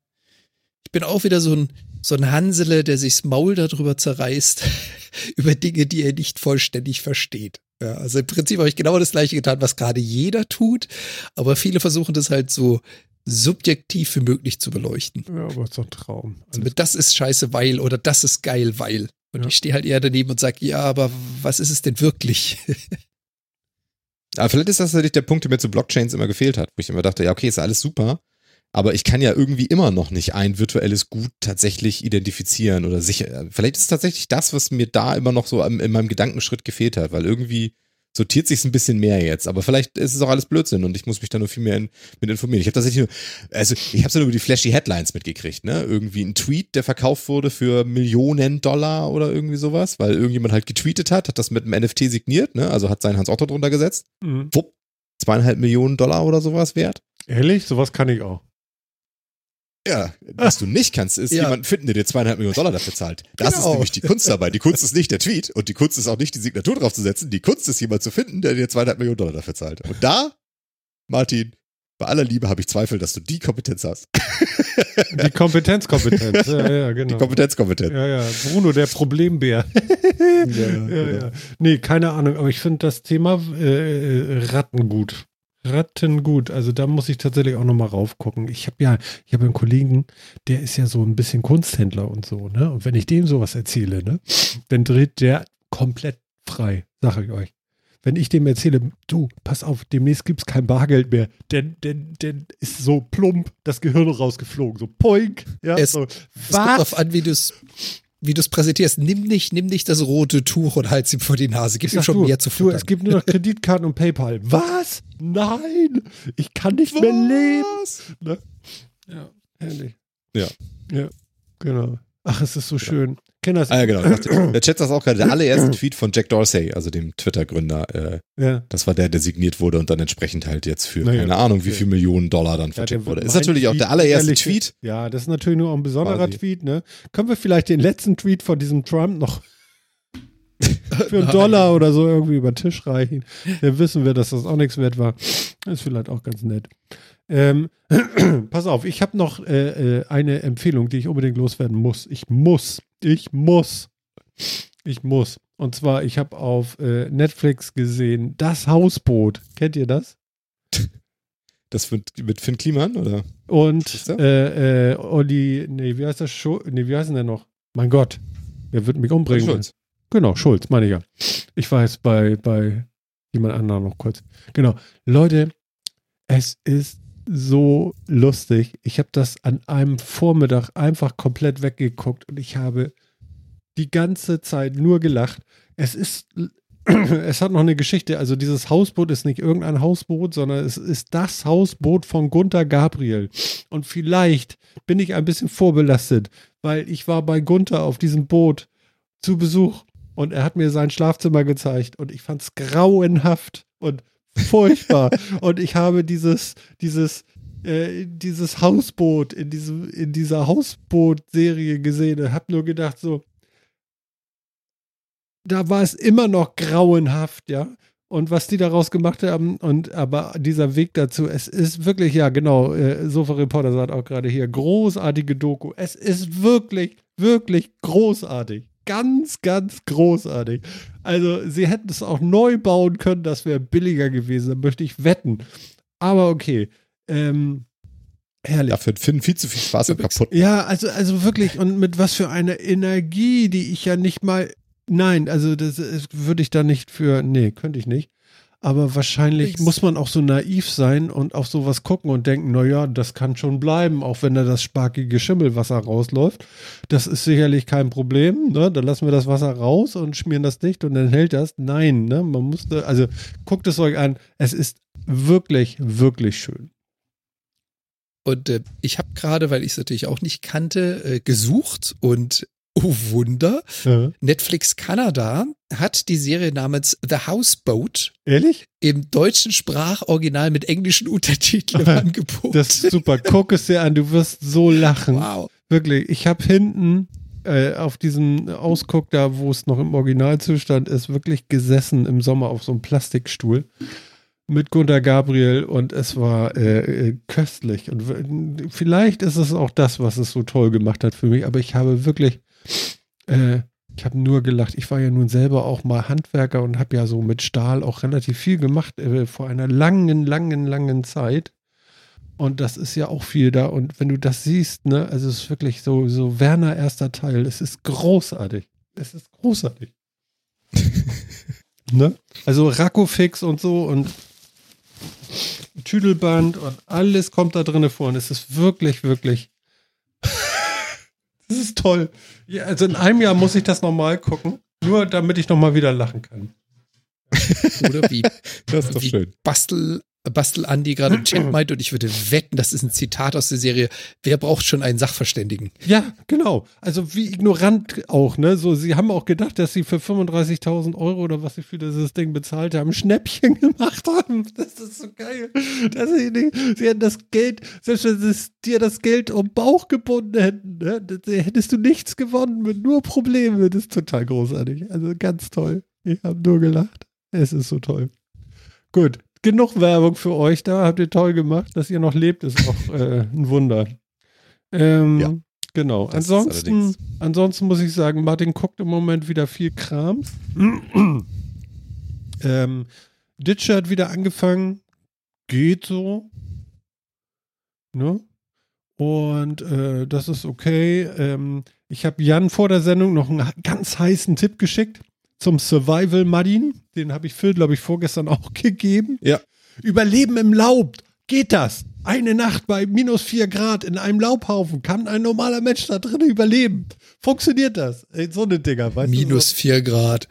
Ich bin auch wieder so ein, so ein Hansele, der sich's Maul darüber zerreißt, [LAUGHS] über Dinge, die er nicht vollständig versteht. Ja, also im Prinzip habe ich genau das gleiche getan, was gerade jeder tut, aber viele versuchen das halt so subjektiv wie möglich zu beleuchten. Ja, aber ist doch ein Traum. Also das ist scheiße, weil oder das ist geil, weil. Und ja. ich stehe halt eher daneben und sage, ja, aber was ist es denn wirklich? [LAUGHS] aber vielleicht ist das natürlich der Punkt, der mir zu Blockchains immer gefehlt hat, wo ich immer dachte, ja, okay, ist alles super, aber ich kann ja irgendwie immer noch nicht ein virtuelles Gut tatsächlich identifizieren oder sicher. Vielleicht ist es tatsächlich das, was mir da immer noch so in meinem Gedankenschritt gefehlt hat, weil irgendwie sortiert sich ein bisschen mehr jetzt. Aber vielleicht ist es auch alles Blödsinn und ich muss mich da nur viel mehr in, mit informieren. Ich habe tatsächlich nur, also ich habe es nur über die flashy Headlines mitgekriegt, ne? Irgendwie ein Tweet, der verkauft wurde für Millionen Dollar oder irgendwie sowas, weil irgendjemand halt getweetet hat, hat das mit einem NFT signiert, ne? Also hat seinen Hans Otto drunter gesetzt. Mhm. Wupp, zweieinhalb Millionen Dollar oder sowas wert. Ehrlich? Sowas kann ich auch. Ja, was du nicht kannst, ist ja. jemanden finden, der dir zweieinhalb Millionen Dollar dafür zahlt. Das genau. ist nämlich die Kunst dabei. Die Kunst ist nicht der Tweet und die Kunst ist auch nicht die Signatur draufzusetzen. Die Kunst ist jemand zu finden, der dir zweieinhalb Millionen Dollar dafür zahlt. Und da, Martin, bei aller Liebe habe ich Zweifel, dass du die Kompetenz hast. Die Kompetenzkompetenz, [LAUGHS] ja, ja, genau. Die Kompetenzkompetenz. Ja, ja, Bruno, der Problembär. ja, [LAUGHS] ja, ja, ja. Nee, keine Ahnung, aber ich finde das Thema äh, äh Ratten gut. Rattengut. Also da muss ich tatsächlich auch nochmal raufgucken. Ich habe ja, ich habe einen Kollegen, der ist ja so ein bisschen Kunsthändler und so, ne? Und wenn ich dem sowas erzähle, ne, dann dreht der komplett frei, sage ich euch. Wenn ich dem erzähle, du, pass auf, demnächst gibt es kein Bargeld mehr, denn, denn, denn ist so plump das Gehirn rausgeflogen, so poink. Ja, es, so, es kommt darauf an, wie du es wie du es präsentierst, nimm nicht, nimm nicht das rote Tuch und halt's ihm vor die Nase. Gib ihm schon du, mehr zu futtern. Du, es gibt nur noch Kreditkarten und PayPal. Was? Nein! Ich kann nicht Was? mehr leben. Ne? Ja, ehrlich. Ja. Ja, genau. Ach, es ist so schön. Kenn das. Ah, ja, genau. Der Chat das auch gerade. Der allererste Tweet von Jack Dorsey, also dem Twitter-Gründer. Äh, ja. Das war der, der signiert wurde und dann entsprechend halt jetzt für naja, keine Ahnung, wie viel Millionen Dollar dann vertickt ja, wurde. Ist natürlich Tweet, auch der allererste Tweet. Ja, das ist natürlich nur auch ein besonderer quasi. Tweet. Ne? Können wir vielleicht den letzten Tweet von diesem Trump noch [LAUGHS] für einen Dollar oder so irgendwie über den Tisch reichen? Dann wissen wir, dass das auch nichts wert war. Das ist vielleicht auch ganz nett. Ähm, [CLEARS THROAT] pass auf, ich habe noch äh, äh, eine Empfehlung, die ich unbedingt loswerden muss. Ich muss, ich muss, ich muss. Und zwar, ich habe auf äh, Netflix gesehen, das Hausboot. Kennt ihr das? [LAUGHS] Das mit, mit Finn Kliman, oder? Und äh, äh, Olli, nee, wie heißt das? Schul nee, wie heißt denn der noch? Mein Gott, wer wird mich umbringen? Schulz. Genau, Schulz, meine ich ja. Ich war jetzt bei, bei jemand anderem noch kurz. Genau. Leute, es ist so lustig. Ich habe das an einem Vormittag einfach komplett weggeguckt und ich habe die ganze Zeit nur gelacht. Es ist, [CLEARS THROAT] es hat noch eine Geschichte. Also dieses Hausboot ist nicht irgendein Hausboot, sondern es ist das Hausboot von Gunther Gabriel. Und vielleicht bin ich ein bisschen vorbelastet, weil ich war bei Gunther auf diesem Boot zu Besuch und er hat mir sein Schlafzimmer gezeigt und ich fand es grauenhaft und furchtbar. [LAUGHS] und ich habe dieses, dieses, äh, dieses Hausboot in, diesem, in dieser Hausboot-Serie gesehen und habe nur gedacht, so, da war es immer noch grauenhaft, ja. Und was die daraus gemacht haben, und aber dieser Weg dazu, es ist wirklich, ja, genau, äh, Sofa Reporter sagt auch gerade hier, großartige Doku. Es ist wirklich, wirklich großartig. Ganz, ganz großartig. Also, sie hätten es auch neu bauen können, das wäre billiger gewesen, da möchte ich wetten. Aber okay. Ähm, herrlich. Dafür finden viel zu viel Spaß am kaputt. Ja, also, also wirklich, und mit was für einer Energie, die ich ja nicht mal Nein, also das, das würde ich da nicht für, nee, könnte ich nicht. Aber wahrscheinlich Nichts. muss man auch so naiv sein und auf sowas gucken und denken, naja, das kann schon bleiben, auch wenn da das sparkige Schimmelwasser rausläuft. Das ist sicherlich kein Problem, ne? Dann lassen wir das Wasser raus und schmieren das dicht und dann hält das. Nein, ne? Man musste, also guckt es euch an. Es ist wirklich, wirklich schön. Und äh, ich habe gerade, weil ich es natürlich auch nicht kannte, äh, gesucht und oh Wunder, Ja. Netflix Kanada hat die Serie namens The Houseboat Ehrlich? im deutschen Sprachoriginal mit englischen Untertiteln [LAUGHS] im Angebot. Das ist super. Guck es dir an, du wirst so lachen. wow. Wirklich, ich habe hinten äh, auf diesem Ausguck da, wo es noch im Originalzustand ist, wirklich gesessen im Sommer auf so einem Plastikstuhl mit Gunter Gabriel und es war äh, äh, köstlich. Und vielleicht ist es auch das, was es so toll gemacht hat für mich, aber ich habe wirklich, äh, ich habe nur gelacht. Ich war ja nun selber auch mal Handwerker und habe ja so mit Stahl auch relativ viel gemacht äh, vor einer langen, langen, langen Zeit. Und das ist ja auch viel da. Und wenn du das siehst, ne, also es ist wirklich so, so Werner erster Teil. Es ist großartig. Es ist großartig. [LAUGHS] ne? Also Rakofix und so und Tüdelband und alles kommt da drinne vor. Und es ist wirklich, wirklich. [LAUGHS] das ist toll. Ja, also in einem Jahr muss ich das nochmal gucken. Nur damit ich nochmal wieder lachen kann. [LAUGHS] Oder wie, Das ist doch wie schön. Bastel, Bastel Andi gerade im Chat [CLEARS THROAT] meint und ich würde wetten, das ist ein Zitat aus der Serie. Wer braucht schon einen Sachverständigen? Ja, genau. Also wie ignorant auch, ne? So, sie haben auch gedacht, dass sie für 35.000 Euro oder was sie für dieses Ding bezahlt haben, Schnäppchen [LAUGHS] gemacht haben. Das ist so geil. Dass sie, nicht, sie hätten das Geld, selbst wenn sie es dir das Geld um den Bauch gebunden hätten, ne? hättest du nichts gewonnen mit nur Probleme. Das ist total großartig. Also ganz toll. Ich habe nur gelacht. Es ist so toll. Gut, genug Werbung für euch da. Habt ihr toll gemacht. Dass ihr noch lebt, ist auch [LAUGHS] äh, ein Wunder. Ähm, Ja. Genau. Das ansonsten, ansonsten muss ich sagen, Martin guckt im Moment wieder viel Krams. [CLEARS THROAT] ähm, Ditcher hat wieder angefangen. Geht so. Ne? Und äh, das ist okay. Ähm, ich habe Jan vor der Sendung noch einen ganz heißen Tipp geschickt zum Survival Martin. Den habe ich Phil, glaube ich, vorgestern [LAUGHS] auch gegeben. Ja. Überleben im Laub. Geht das? Eine Nacht bei minus vier Grad in einem Laubhaufen. Kann ein normaler Mensch da drin überleben? Funktioniert das? Ey, so eine Dinger, weißt Minus vier Grad.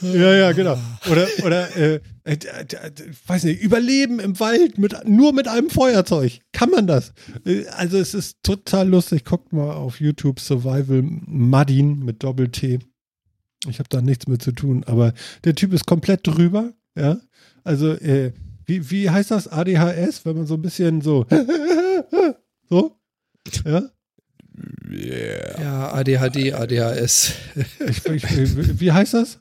du? So? Ja, ja, genau. Oder, oder äh, äh, äh, weiß nicht, Überleben im Wald mit, nur mit einem Feuerzeug. Kann man das? Äh, Also es ist total lustig. Guckt mal auf YouTube Survival Madin mit Doppel-T. Ich habe da nichts mit zu tun, aber der Typ ist komplett drüber. Ja, also äh, wie, wie heißt das ADHS, wenn man so ein bisschen so [LAUGHS] so ja Yeah. Ja, ADHD, ADHS. ich, ich, wie heißt das?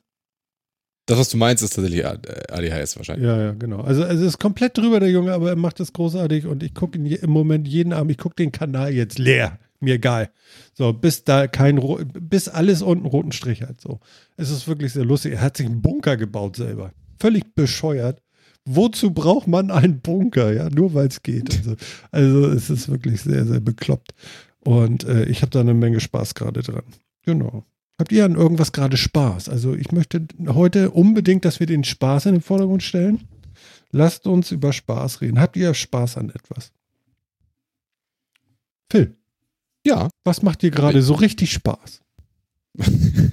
Das, was du meinst, ist tatsächlich ADHS wahrscheinlich. Ja, ja, genau. Also, also es ist komplett drüber, der Junge, aber er macht das großartig und ich gucke im Moment jeden Abend, ich gucke den Kanal jetzt leer. Mir egal. So, bis da kein, bis alles unten roten Strich hat. So. Es ist wirklich sehr lustig. Er hat sich einen Bunker gebaut selber. Völlig bescheuert. Wozu braucht man einen Bunker? Ja, nur weil es geht. Also, also es ist wirklich sehr, sehr bekloppt. Und äh, ich habe da eine Menge Spaß gerade dran. Genau. Habt ihr an irgendwas gerade Spaß? Also ich möchte heute unbedingt, dass wir den Spaß in den Vordergrund stellen. Lasst uns über Spaß reden. Habt ihr Spaß an etwas? Phil, Ja. was macht dir gerade so richtig Spaß? [LAUGHS]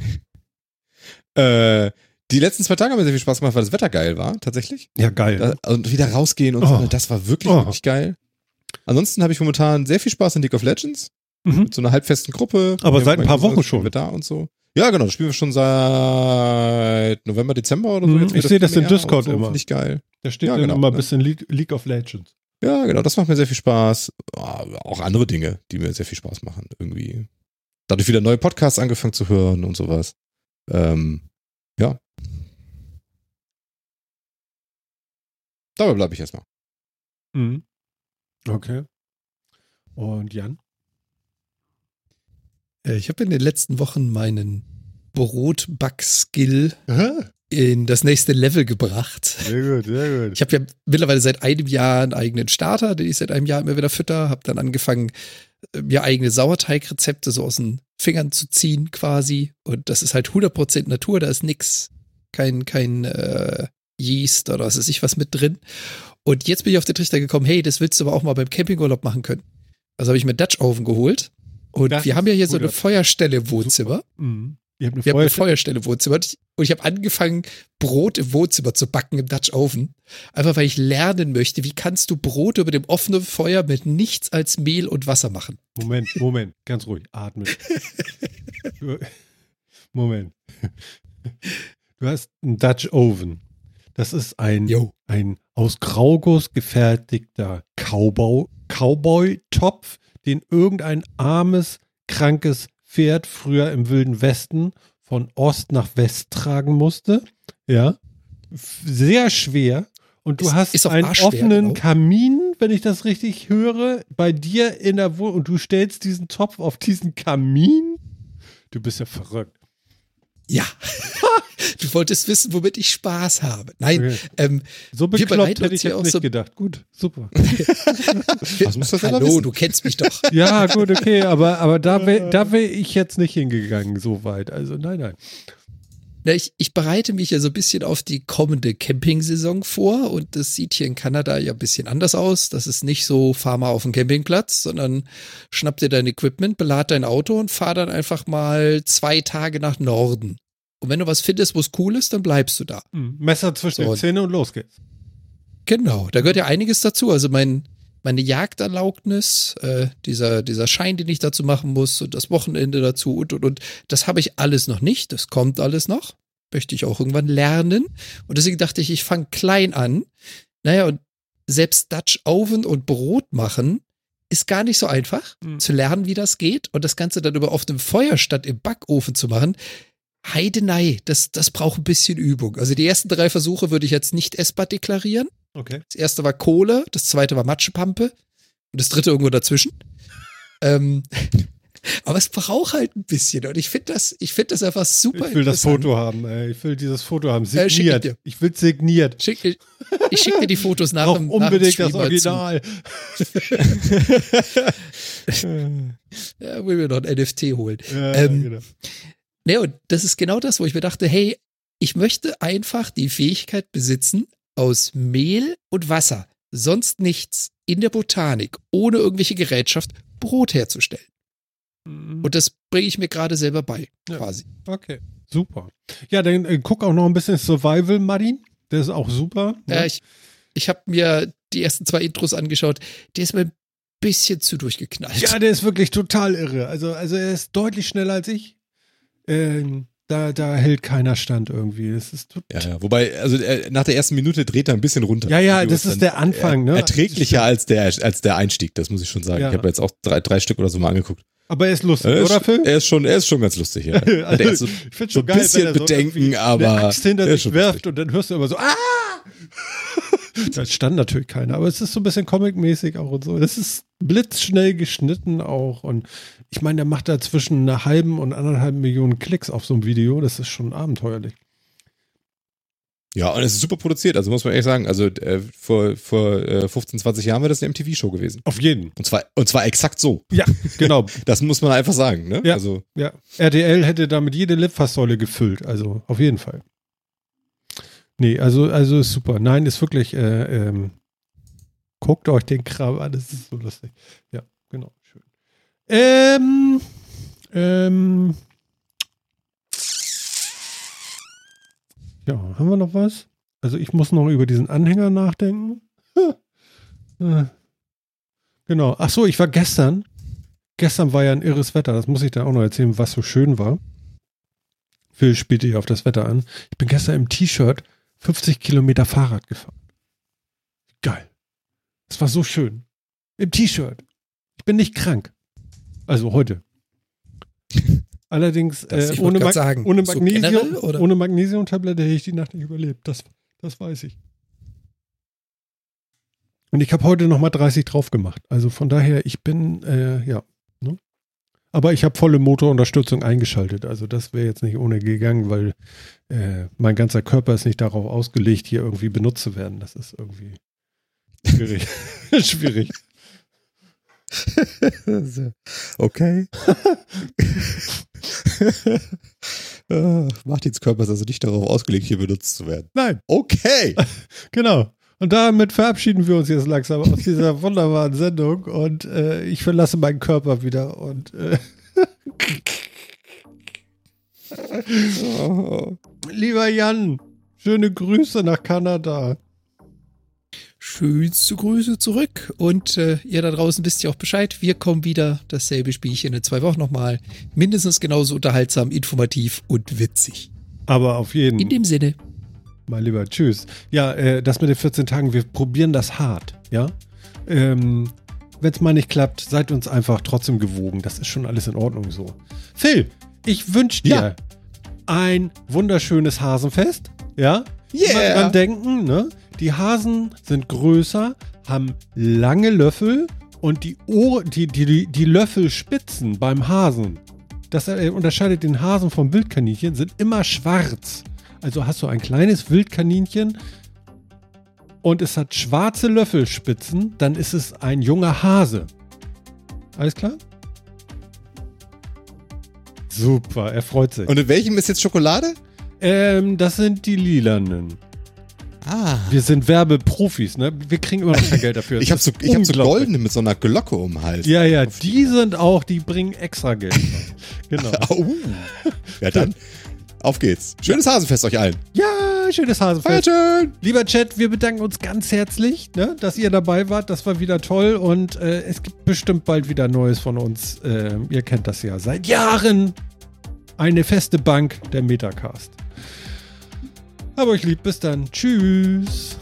Äh, die letzten zwei Tage haben mir sehr viel Spaß gemacht, weil das Wetter geil war, tatsächlich. Ja, geil. Da, und wieder rausgehen und Oh. so, das war wirklich, Oh. wirklich geil. Ansonsten habe ich momentan sehr viel Spaß in League of Legends. Mhm. Mit so einer halbfesten Gruppe. Aber Wir seit ein paar Wochen schon. Wir da und so. Ja, genau, das spielen wir schon seit November, Dezember oder so. Mhm, ich sehe das und Discord so, immer. Finde ich geil. Da steht Ja, dann genau, immer ein ne? bisschen League, League of Legends. Ja, genau, das macht mir sehr viel Spaß. Ah, Auch andere Dinge, die mir sehr viel Spaß machen, irgendwie. Dadurch wieder neue Podcasts angefangen zu hören und sowas. Ähm, ja. Dabei bleibe ich erstmal. Mhm. Okay. Und Jan? Äh, Ich habe in den letzten Wochen meinen Brotback-Skill in das nächste Level gebracht. Sehr gut, sehr gut. Ich habe ja mittlerweile seit einem Jahr einen eigenen Starter, den ich seit einem Jahr immer wieder fütter. Habe dann angefangen, äh, mir eigene Sauerteigrezepte so aus den Fingern zu ziehen quasi. Und das ist halt 100% Natur, da ist nix, kein, kein äh, Yeast oder was weiß ich was mit drin. Und jetzt bin ich auf den Trichter gekommen, hey, das willst du aber auch mal beim Campingurlaub machen können. Also habe ich mir Dutch Oven geholt. Und Das wir haben ja hier so eine Feuerstelle im Wohnzimmer. Mhm. Ihr habt eine Wir haben eine Feuerstelle. Im Wohnzimmer. Und ich, und ich habe angefangen, Brot im Wohnzimmer zu backen im Dutch Oven. Einfach weil ich lernen möchte, wie kannst du Brot über dem offenen Feuer mit nichts als Mehl und Wasser machen. Moment, Moment, ganz ruhig, atmen. [LAUGHS] Moment. Du hast einen Dutch Oven. Das ist ein, ein aus Grauguss gefertigter Cowboy, Cowboy-Topf, den irgendein armes, krankes Pferd früher im Wilden Westen von Ost nach West tragen musste. Ja. Sehr schwer. Und du Ist- hast ist einen offenen genau. Kamin, wenn ich das richtig höre, bei dir in der Wohnung und du stellst diesen Topf auf diesen Kamin. Du bist ja verrückt. Ja. [LAUGHS] du wolltest wissen, womit ich Spaß habe. Nein, Okay. ähm, So bekloppt hätte ich jetzt auch nicht so- gedacht. Gut, super. [LAUGHS] Was muss das hallo, du kennst mich doch. [LAUGHS] Ja, gut, okay, aber, aber da wäre da wär ich jetzt nicht hingegangen, so weit. Also nein, nein. Na, ich, ich bereite mich ja so ein bisschen auf die kommende Campingsaison vor und das sieht hier in Kanada ja ein bisschen anders aus. Das ist nicht so, fahr mal auf den Campingplatz, sondern schnapp dir dein Equipment, belad dein Auto und fahr dann einfach mal zwei Tage nach Norden. Und wenn du was findest, wo es cool ist, dann bleibst du da. Hm, Messer zwischen So. den Zähnen und los geht's. Genau, da gehört ja einiges dazu. Also mein, meine Jagderlaubnis, äh, dieser, dieser Schein, den ich dazu machen muss und das Wochenende dazu und, und, und. Das habe ich alles noch nicht. Das kommt alles noch. Möchte ich auch irgendwann lernen. Und deswegen dachte ich, ich fange klein an. Naja, und selbst Dutch Oven und Brot machen ist gar nicht so einfach Mhm. zu lernen, wie das geht. Und das Ganze dann über auf dem Feuer statt im Backofen zu machen. Heidenei, das, das braucht ein bisschen Übung. Also die ersten drei Versuche würde ich jetzt nicht essbar deklarieren. Okay. Das erste war Kohle, das zweite war Matschepampe und das dritte irgendwo dazwischen. ähm, [LAUGHS] aber es braucht halt ein bisschen und ich finde das, ich finde das einfach super. Ich will das. Foto haben, ey. Ich will dieses Foto haben. Äh, Signiert. dir. ich will signiert. Schick, ich ich schicke dir die Fotos nach Brauch dem nach dem unbedingt das. Original. [LAUGHS] Ja, will mir noch ein NFT holen. Ja, Ähm, genau. Ne, und das ist genau das, wo ich mir dachte, hey, ich möchte einfach die Fähigkeit besitzen, aus Mehl und Wasser, sonst nichts, in der Botanik, ohne irgendwelche Gerätschaft, Brot herzustellen. Mhm. Und das bringe ich mir gerade selber bei, Ja. quasi. Okay, super. Ja, dann äh, guck auch noch ein bisschen Survival, Martin. Der ist auch super. ne? Ja, ich ich habe mir die ersten zwei Intros angeschaut. Der ist mir ein bisschen zu durchgeknallt. Ja, der ist wirklich total irre. Also, also er ist deutlich schneller als ich. Ähm, da, da hält keiner Stand irgendwie. Das ist Ja, ja. Wobei, also äh, nach der ersten Minute dreht er ein bisschen runter. Ja, ja, Video das ist der Anfang, ne? Erträglicher als der, als der Einstieg, das muss ich schon sagen. Ja. Ich habe jetzt auch drei, drei Stück oder so mal angeguckt. Aber er ist lustig, Er ist, oder Phil? er ist schon, er ist schon ganz lustig, ja. [LAUGHS] Also, ist so, ich finde so schon ein geil, bisschen wenn er so Bedenken, aber eine Axt hinter er ist sich wirft lustig. und dann hörst du immer so, ah! [LAUGHS] da stand natürlich keiner, aber es ist so ein bisschen comic-mäßig auch und so. Das ist blitzschnell geschnitten auch und ich meine, der macht da zwischen einer halben und anderthalb Millionen Klicks auf so einem Video. Das ist schon abenteuerlich. Ja, und es ist super produziert, also muss man ehrlich sagen. Also äh, vor, vor äh, 15, 20 Jahren wäre das eine MTV-Show gewesen. Auf jeden. Und zwar, und zwar exakt so. Ja, genau. [LAUGHS] Das muss man einfach sagen, ne? Ja. Also, Ja, RTL hätte damit jede Litfaßsäule gefüllt, also auf jeden Fall. Nee, also, also ist super. Nein, ist wirklich, äh, ähm, guckt euch den Kram an, das ist so lustig. Ja, genau, schön. Ähm, ähm, ja, haben wir noch was? Also ich muss noch über diesen Anhänger nachdenken. [LAUGHS] Äh, genau. Ach so, ich war gestern, gestern war ja ein irres Wetter, das muss ich dann auch noch erzählen, was so schön war. Phil spielte hier auf das Wetter an. Ich bin gestern im T-Shirt 50 Kilometer Fahrrad gefahren. Geil. Das war so schön. Im T-Shirt. Ich bin nicht krank. Also heute. Allerdings äh, ohne, Mag sagen, ohne, so Magnesium, oder? ohne Magnesiumtablette hätte ich die Nacht nicht überlebt. Das, das weiß ich. Und ich habe heute nochmal 30 drauf gemacht. Also von daher, ich bin, äh, ja. Ne? Aber ich habe volle Motorunterstützung eingeschaltet. Also das wäre jetzt nicht ohne gegangen, weil äh, mein ganzer Körper ist nicht darauf ausgelegt, hier irgendwie benutzt zu werden. Das ist irgendwie schwierig. [LAUGHS] schwierig. [LAUGHS] Okay. [LAUGHS] Äh, Martins Körper ist also nicht darauf ausgelegt, hier benutzt zu werden. Nein, Okay. [LAUGHS] genau. Und damit verabschieden wir uns jetzt langsam aus dieser wunderbaren Sendung und äh, ich verlasse meinen Körper wieder und äh, Oh. lieber Jan, schöne Grüße nach Kanada. Schönste Grüße zurück. Und äh, ihr da draußen wisst ja auch Bescheid. Wir kommen wieder. Dasselbe Spielchen in zwei Wochen nochmal. Mindestens genauso unterhaltsam, informativ und witzig. Aber auf jeden In dem Sinne. Mein Lieber, tschüss. Ja, äh, das mit den 14 Tagen, wir probieren das hart, ja. Ähm, Wenn es mal nicht klappt, seid uns einfach trotzdem gewogen. Das ist schon alles in Ordnung so. Phil, ich wünsche dir Ja. ein wunderschönes Hasenfest, ja. Yeah. Immer dran denken, ne? Die Hasen sind größer, haben lange Löffel und die, Ohr, die, die, die, Löffelspitzen beim Hasen, das äh, unterscheidet den Hasen vom Wildkaninchen, sind immer schwarz. Also hast du ein kleines Wildkaninchen und es hat schwarze Löffelspitzen, dann ist es ein junger Hase. Alles klar? Super, er freut sich. Und in welchem ist jetzt Schokolade? ähm, das sind die lilanen. Ah. Wir sind Werbeprofis, ne? Wir kriegen immer noch kein Geld dafür. Ich habe so, ich hab so goldene mit so einer Glocke um den Hals. Ja, ja, die sind auch, die bringen extra Geld. [LAUGHS] genau. Au. Ja, dann. Auf geht's. Schönes Hasenfest euch allen. Ja, schönes Hasenfest. Feiert schön. Lieber Chat, wir bedanken uns ganz herzlich, ne, dass ihr dabei wart. Das war wieder toll und äh, es gibt bestimmt bald wieder Neues von uns. Äh, ihr kennt das ja seit Jahren. Eine feste Bank der Metacast. Hab euch lieb, bis dann. Tschüss.